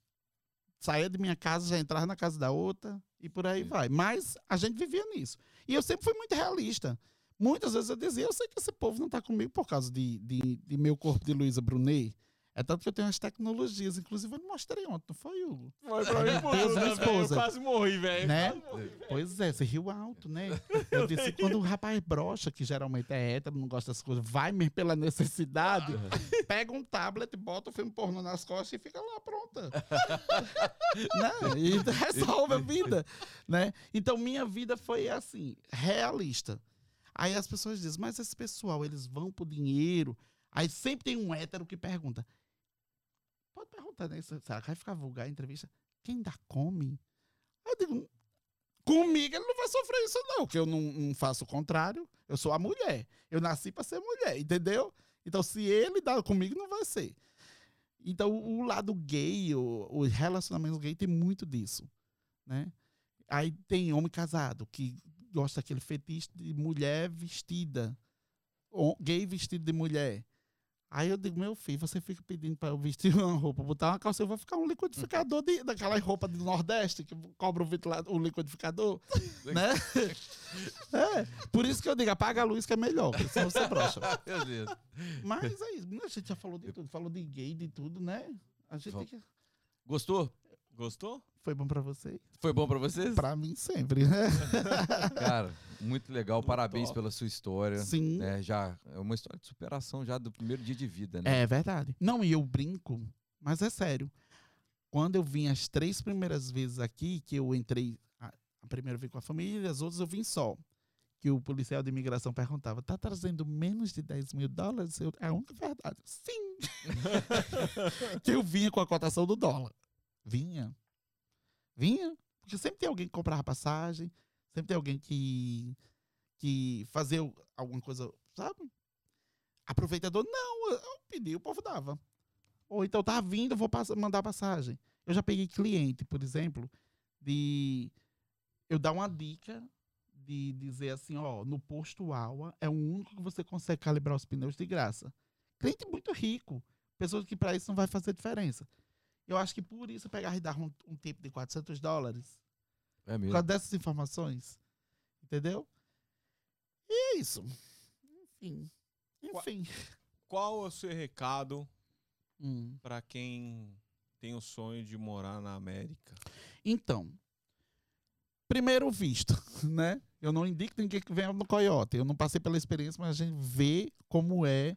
saía de minha casa, já entrava na casa da outra, e por aí vai. Mas a gente vivia nisso. E eu sempre fui muito realista. Muitas vezes eu dizia, eu sei que esse povo não está comigo por causa de, de, de meu corpo de Luísa Brunet. É tanto que eu tenho as tecnologias, inclusive eu mostrei ontem, não foi, Hugo? Foi pra mim, Deus, minha velho. Eu esposa. quase morri, velho. Né? Morri. Pois é, você riu alto, né? Eu disse, quando o rapaz brocha, que geralmente é hétero, não gosta das coisas, vai mesmo pela necessidade, pega um tablet, bota o filme pornô nas costas e fica lá pronta. né? E resolve a vida, né? Então, minha vida foi assim, realista. Aí as pessoas dizem, mas esse pessoal, eles vão por dinheiro. Aí sempre tem um hétero que pergunta, pode perguntar, né? Será que vai ficar vulgar a entrevista? Quem dá come? Aí eu digo, comigo ele não vai sofrer isso não, porque eu não, não faço o contrário. Eu sou a mulher. Eu nasci para ser mulher, entendeu? Então se ele dá comigo, não vai ser. Então o lado gay, o, o relacionamento gay tem muito disso, né? Aí tem homem casado que gosta daquele fetiche de mulher vestida, gay vestido de mulher. Aí eu digo, meu filho, você fica pedindo pra eu vestir uma roupa, botar uma calça, eu vou ficar um liquidificador de, daquela roupa do Nordeste que cobra o, o liquidificador, né? É, por isso que eu digo, apaga a luz que é melhor, porque senão você brocha. Meu Deus. Mas é isso, a gente já falou de tudo, falou de gay, de tudo, né? A gente que... Gostou? Gostou? Foi bom pra você? Foi bom pra vocês? Pra mim sempre, né? Cara, muito legal. Parabéns top. pela sua história. Sim. né? já é uma história de superação já do primeiro dia de vida, né? É verdade. Não, e eu brinco, mas é sério. Quando eu vim as três primeiras vezes aqui, que eu entrei, a, a primeira vez com a família, as outras eu vim só. Que o policial de imigração perguntava: tá trazendo menos de 10 mil dólares? Eu, é a única verdade. Sim! que eu vinha com a cotação do dólar. Vinha. Vinha. Porque sempre tem alguém que comprava passagem, sempre tem alguém que, que fazia alguma coisa, sabe? Aproveitador, não, eu pedi, o povo dava. Ou então tá vindo, vou mandar passagem. Eu já peguei cliente, por exemplo, de eu dar uma dica de dizer assim, ó, no posto AUA é o único que você consegue calibrar os pneus de graça. Cliente muito rico, pessoas que para isso não vai fazer diferença. Eu acho que por isso eu pegar e dar um, um tipo de 400 dólares É por mesmo. causa dessas informações. Entendeu? E é isso. Enfim. Enfim. Qual é o seu recado Hum. pra quem tem o sonho de morar na América? Então, primeiro visto, né? Eu não indico ninguém que venha no coiote. Eu não passei pela experiência, mas a gente vê como é.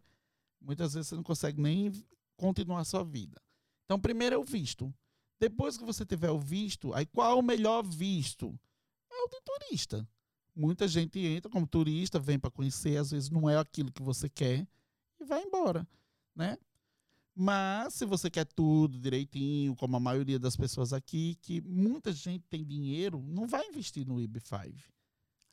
Muitas vezes você não consegue nem continuar a sua vida. Então, primeiro é o visto. Depois que você tiver o visto, aí qual é o melhor visto? É o de turista. Muita gente entra como turista, vem para conhecer, às vezes não é aquilo que você quer e vai embora, né? Mas se você quer tudo direitinho, como a maioria das pessoas aqui, que muita gente tem dinheiro, não vai investir no IB5.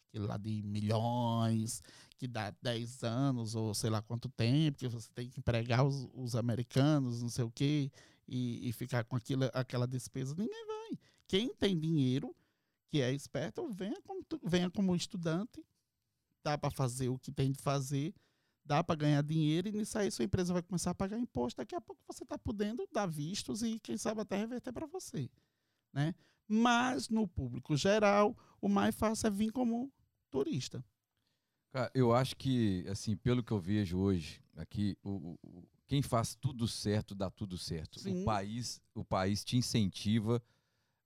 Aquele lá de milhões, que dá 10 anos ou sei lá quanto tempo, que você tem que empregar os, os americanos, não sei o quê, e, e ficar com aquilo, aquela despesa. Ninguém vai. Quem tem dinheiro, que é esperto, venha como, venha como estudante, dá para fazer o que tem de fazer, dá para ganhar dinheiro e nisso aí sua empresa vai começar a pagar imposto. Daqui a pouco você está podendo dar vistos e quem sabe até reverter para você, né? Mas no público geral, o mais fácil é vir como turista. Eu acho que, assim, pelo que eu vejo hoje aqui, o- quem faz tudo certo, dá tudo certo. Sim. O país, o país te incentiva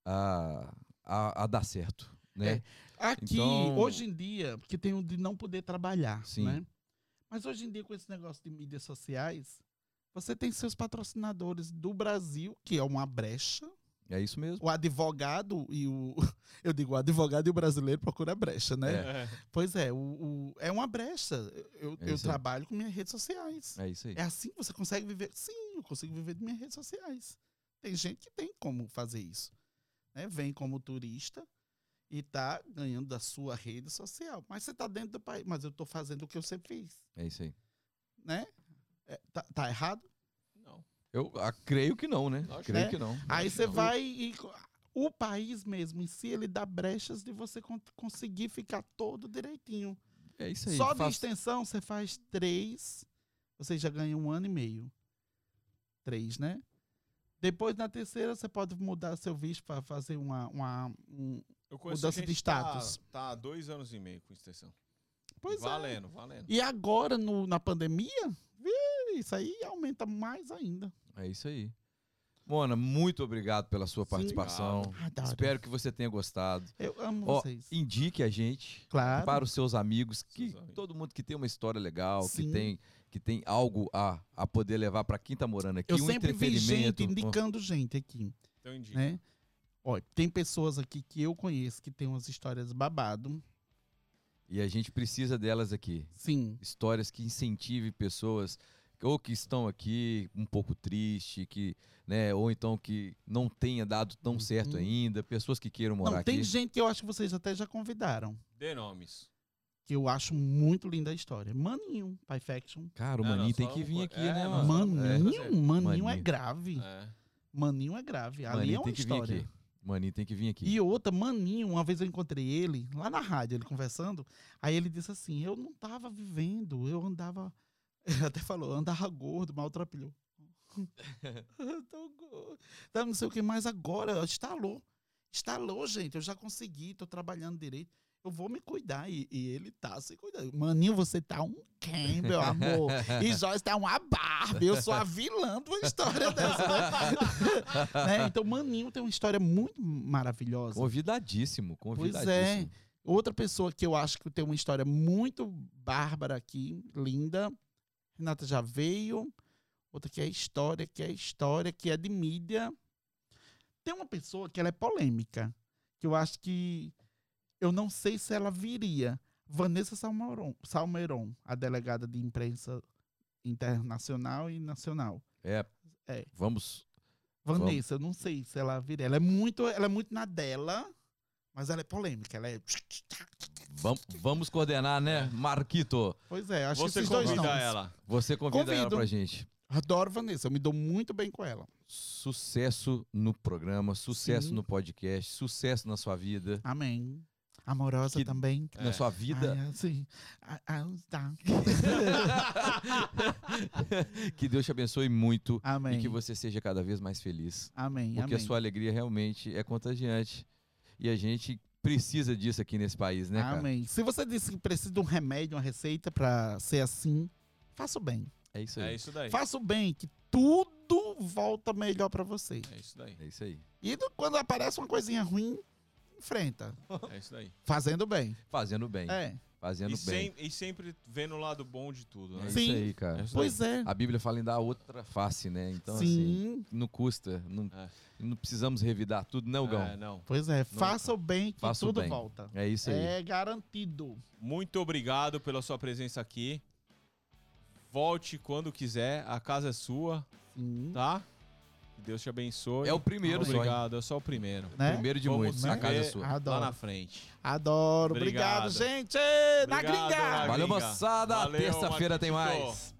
a, a, a dar certo, né? É. Aqui, Então- hoje em dia, porque tem o de não poder trabalhar, Sim. né? Mas hoje em dia, com esse negócio de mídias sociais, você tem seus patrocinadores do Brasil, que é uma brecha. É isso mesmo. O advogado e o. Eu digo, o advogado e o brasileiro procura brecha, né? É. Pois é, o, o- é uma brecha. Eu, É eu trabalho com minhas redes sociais. É isso aí. É assim que você consegue viver. Sim, eu consigo viver de minhas redes sociais. Tem gente que tem como fazer isso. né? Vem como turista e tá ganhando da sua rede social. Mas você tá dentro do país. Mas eu tô fazendo o que eu sempre fiz. É isso aí. Né? É, tá, tá errado? Eu ah, creio que não, né? Lógico. Creio É. que não. Aí Acho você vai e. O país mesmo em si, ele dá brechas de você con- conseguir ficar todo direitinho. É isso aí. Só de Faz- extensão, você faz três, você já ganha um ano e meio. Três, né? Depois, na terceira, você pode mudar seu visto para fazer uma, uma um, Mudança de tá- status. Tá há dois anos e meio com extensão. Pois é. valendo, valendo. E agora, no- na pandemia, isso aí aumenta mais ainda. É isso aí. Mona, muito obrigado pela sua Sim. participação. Adoro. Espero que você tenha gostado. Eu amo Ó, vocês. indique a gente Claro. para os seus amigos, que Seus amigos. todo mundo que tem uma história legal, que Sim. tem, que tem algo a, a poder levar para quem tá morando aqui, Eu um sempre vi gente entretenimento. indicando gente aqui, Então indica. né? Ó, tem pessoas aqui que eu conheço que tem umas histórias babado. E a gente precisa delas aqui. Sim. Histórias que incentivem pessoas ou que estão aqui um pouco triste, que, né, ou então que não tenha dado tão certo Uhum. ainda, pessoas que queiram morar Não, tem aqui. gente que eu acho que vocês até já convidaram. Dê nomes. Que eu acho muito linda a história. Maninho, Pai Faction. Cara, o Não, não, Maninho tem só que um vir po- aqui, é, né, não, mano? só- Maninho, é. Maninho é grave. É. Maninho é grave. Ali Maninho é uma tem que vir história. aqui. Maninho tem que vir aqui. E outra, Maninho, uma vez eu encontrei ele, lá na rádio, ele conversando, aí ele disse assim, eu não tava vivendo, eu andava... Ele até falou, andava gordo, maltrapilhou. tô gordo. Tá, não sei o que mais agora. Estalou. Estalou, gente. Eu já consegui, tô trabalhando direito. Eu vou me cuidar. E, e ele tá se cuidando. Maninho, você tá um quem, meu amor? E Joyce tá uma Barbie. Eu sou a vilã de uma história dessa, né? Né? Então, Maninho tem uma história muito maravilhosa. Convidadíssimo, Pois convidadíssimo. é. Outra pessoa que eu acho que tem uma história muito bárbara aqui, linda. Renata já veio. Outra que é história, que é história, que é de mídia. Tem uma pessoa que ela é polêmica. Que eu acho que. Eu não sei se ela viria. Vanessa Salmeron, Salmeron a delegada de imprensa internacional e nacional. É. É. Vamos. Vanessa, eu não sei se ela viria. Ela é muito, ela é muito na dela, mas ela é polêmica. Ela é. Vamos, vamos coordenar, né? Marquito, Pois é, acho Você que esses dois nomes. ela. você convida ela Convido. pra gente. Adoro Vanessa, eu me dou muito bem com ela. Sucesso no programa, sucesso Sim. no podcast, sucesso na sua vida. Amém. Amorosa Que- também. Na sua vida. Ai, assim, ah, ah, tá. que Deus te abençoe muito Amém. e que você seja cada vez mais feliz. Amém. Porque amém. a sua alegria realmente é contagiante. E a gente precisa disso aqui nesse país, né, cara? Amém. Se você disse que precisa de um remédio, uma receita pra ser assim, faça o bem. É isso aí. É isso daí. Faça o bem, que tudo volta melhor pra você. É isso daí. É isso aí. E do- quando aparece uma coisinha ruim, enfrenta. É isso daí. Fazendo bem. Fazendo bem. É. Fazendo E, bem. sem- e sempre vendo o lado bom de tudo, É né? isso Sim. aí, cara. É isso Pois é. A Bíblia fala em dar outra face, né? Então, assim, Sim. não custa. Não, É. não precisamos revidar tudo, não, Gão? É, não. Pois é. Faça o bem que Faça tudo bem. volta. É isso aí. É garantido. Muito obrigado pela sua presença aqui. Volte quando quiser, a casa é sua, Sim. tá? Que Deus te abençoe. É o primeiro só, hein? Obrigado, é só o primeiro. Né? Primeiro de Vamos muitos. se A casa é ver sua. Lá Adoro. na frente. Adoro. Obrigado, Obrigado. gente. Na Obrigado, gringa. Valeu, gringa. moçada. Valeu, Terça-feira tem mais.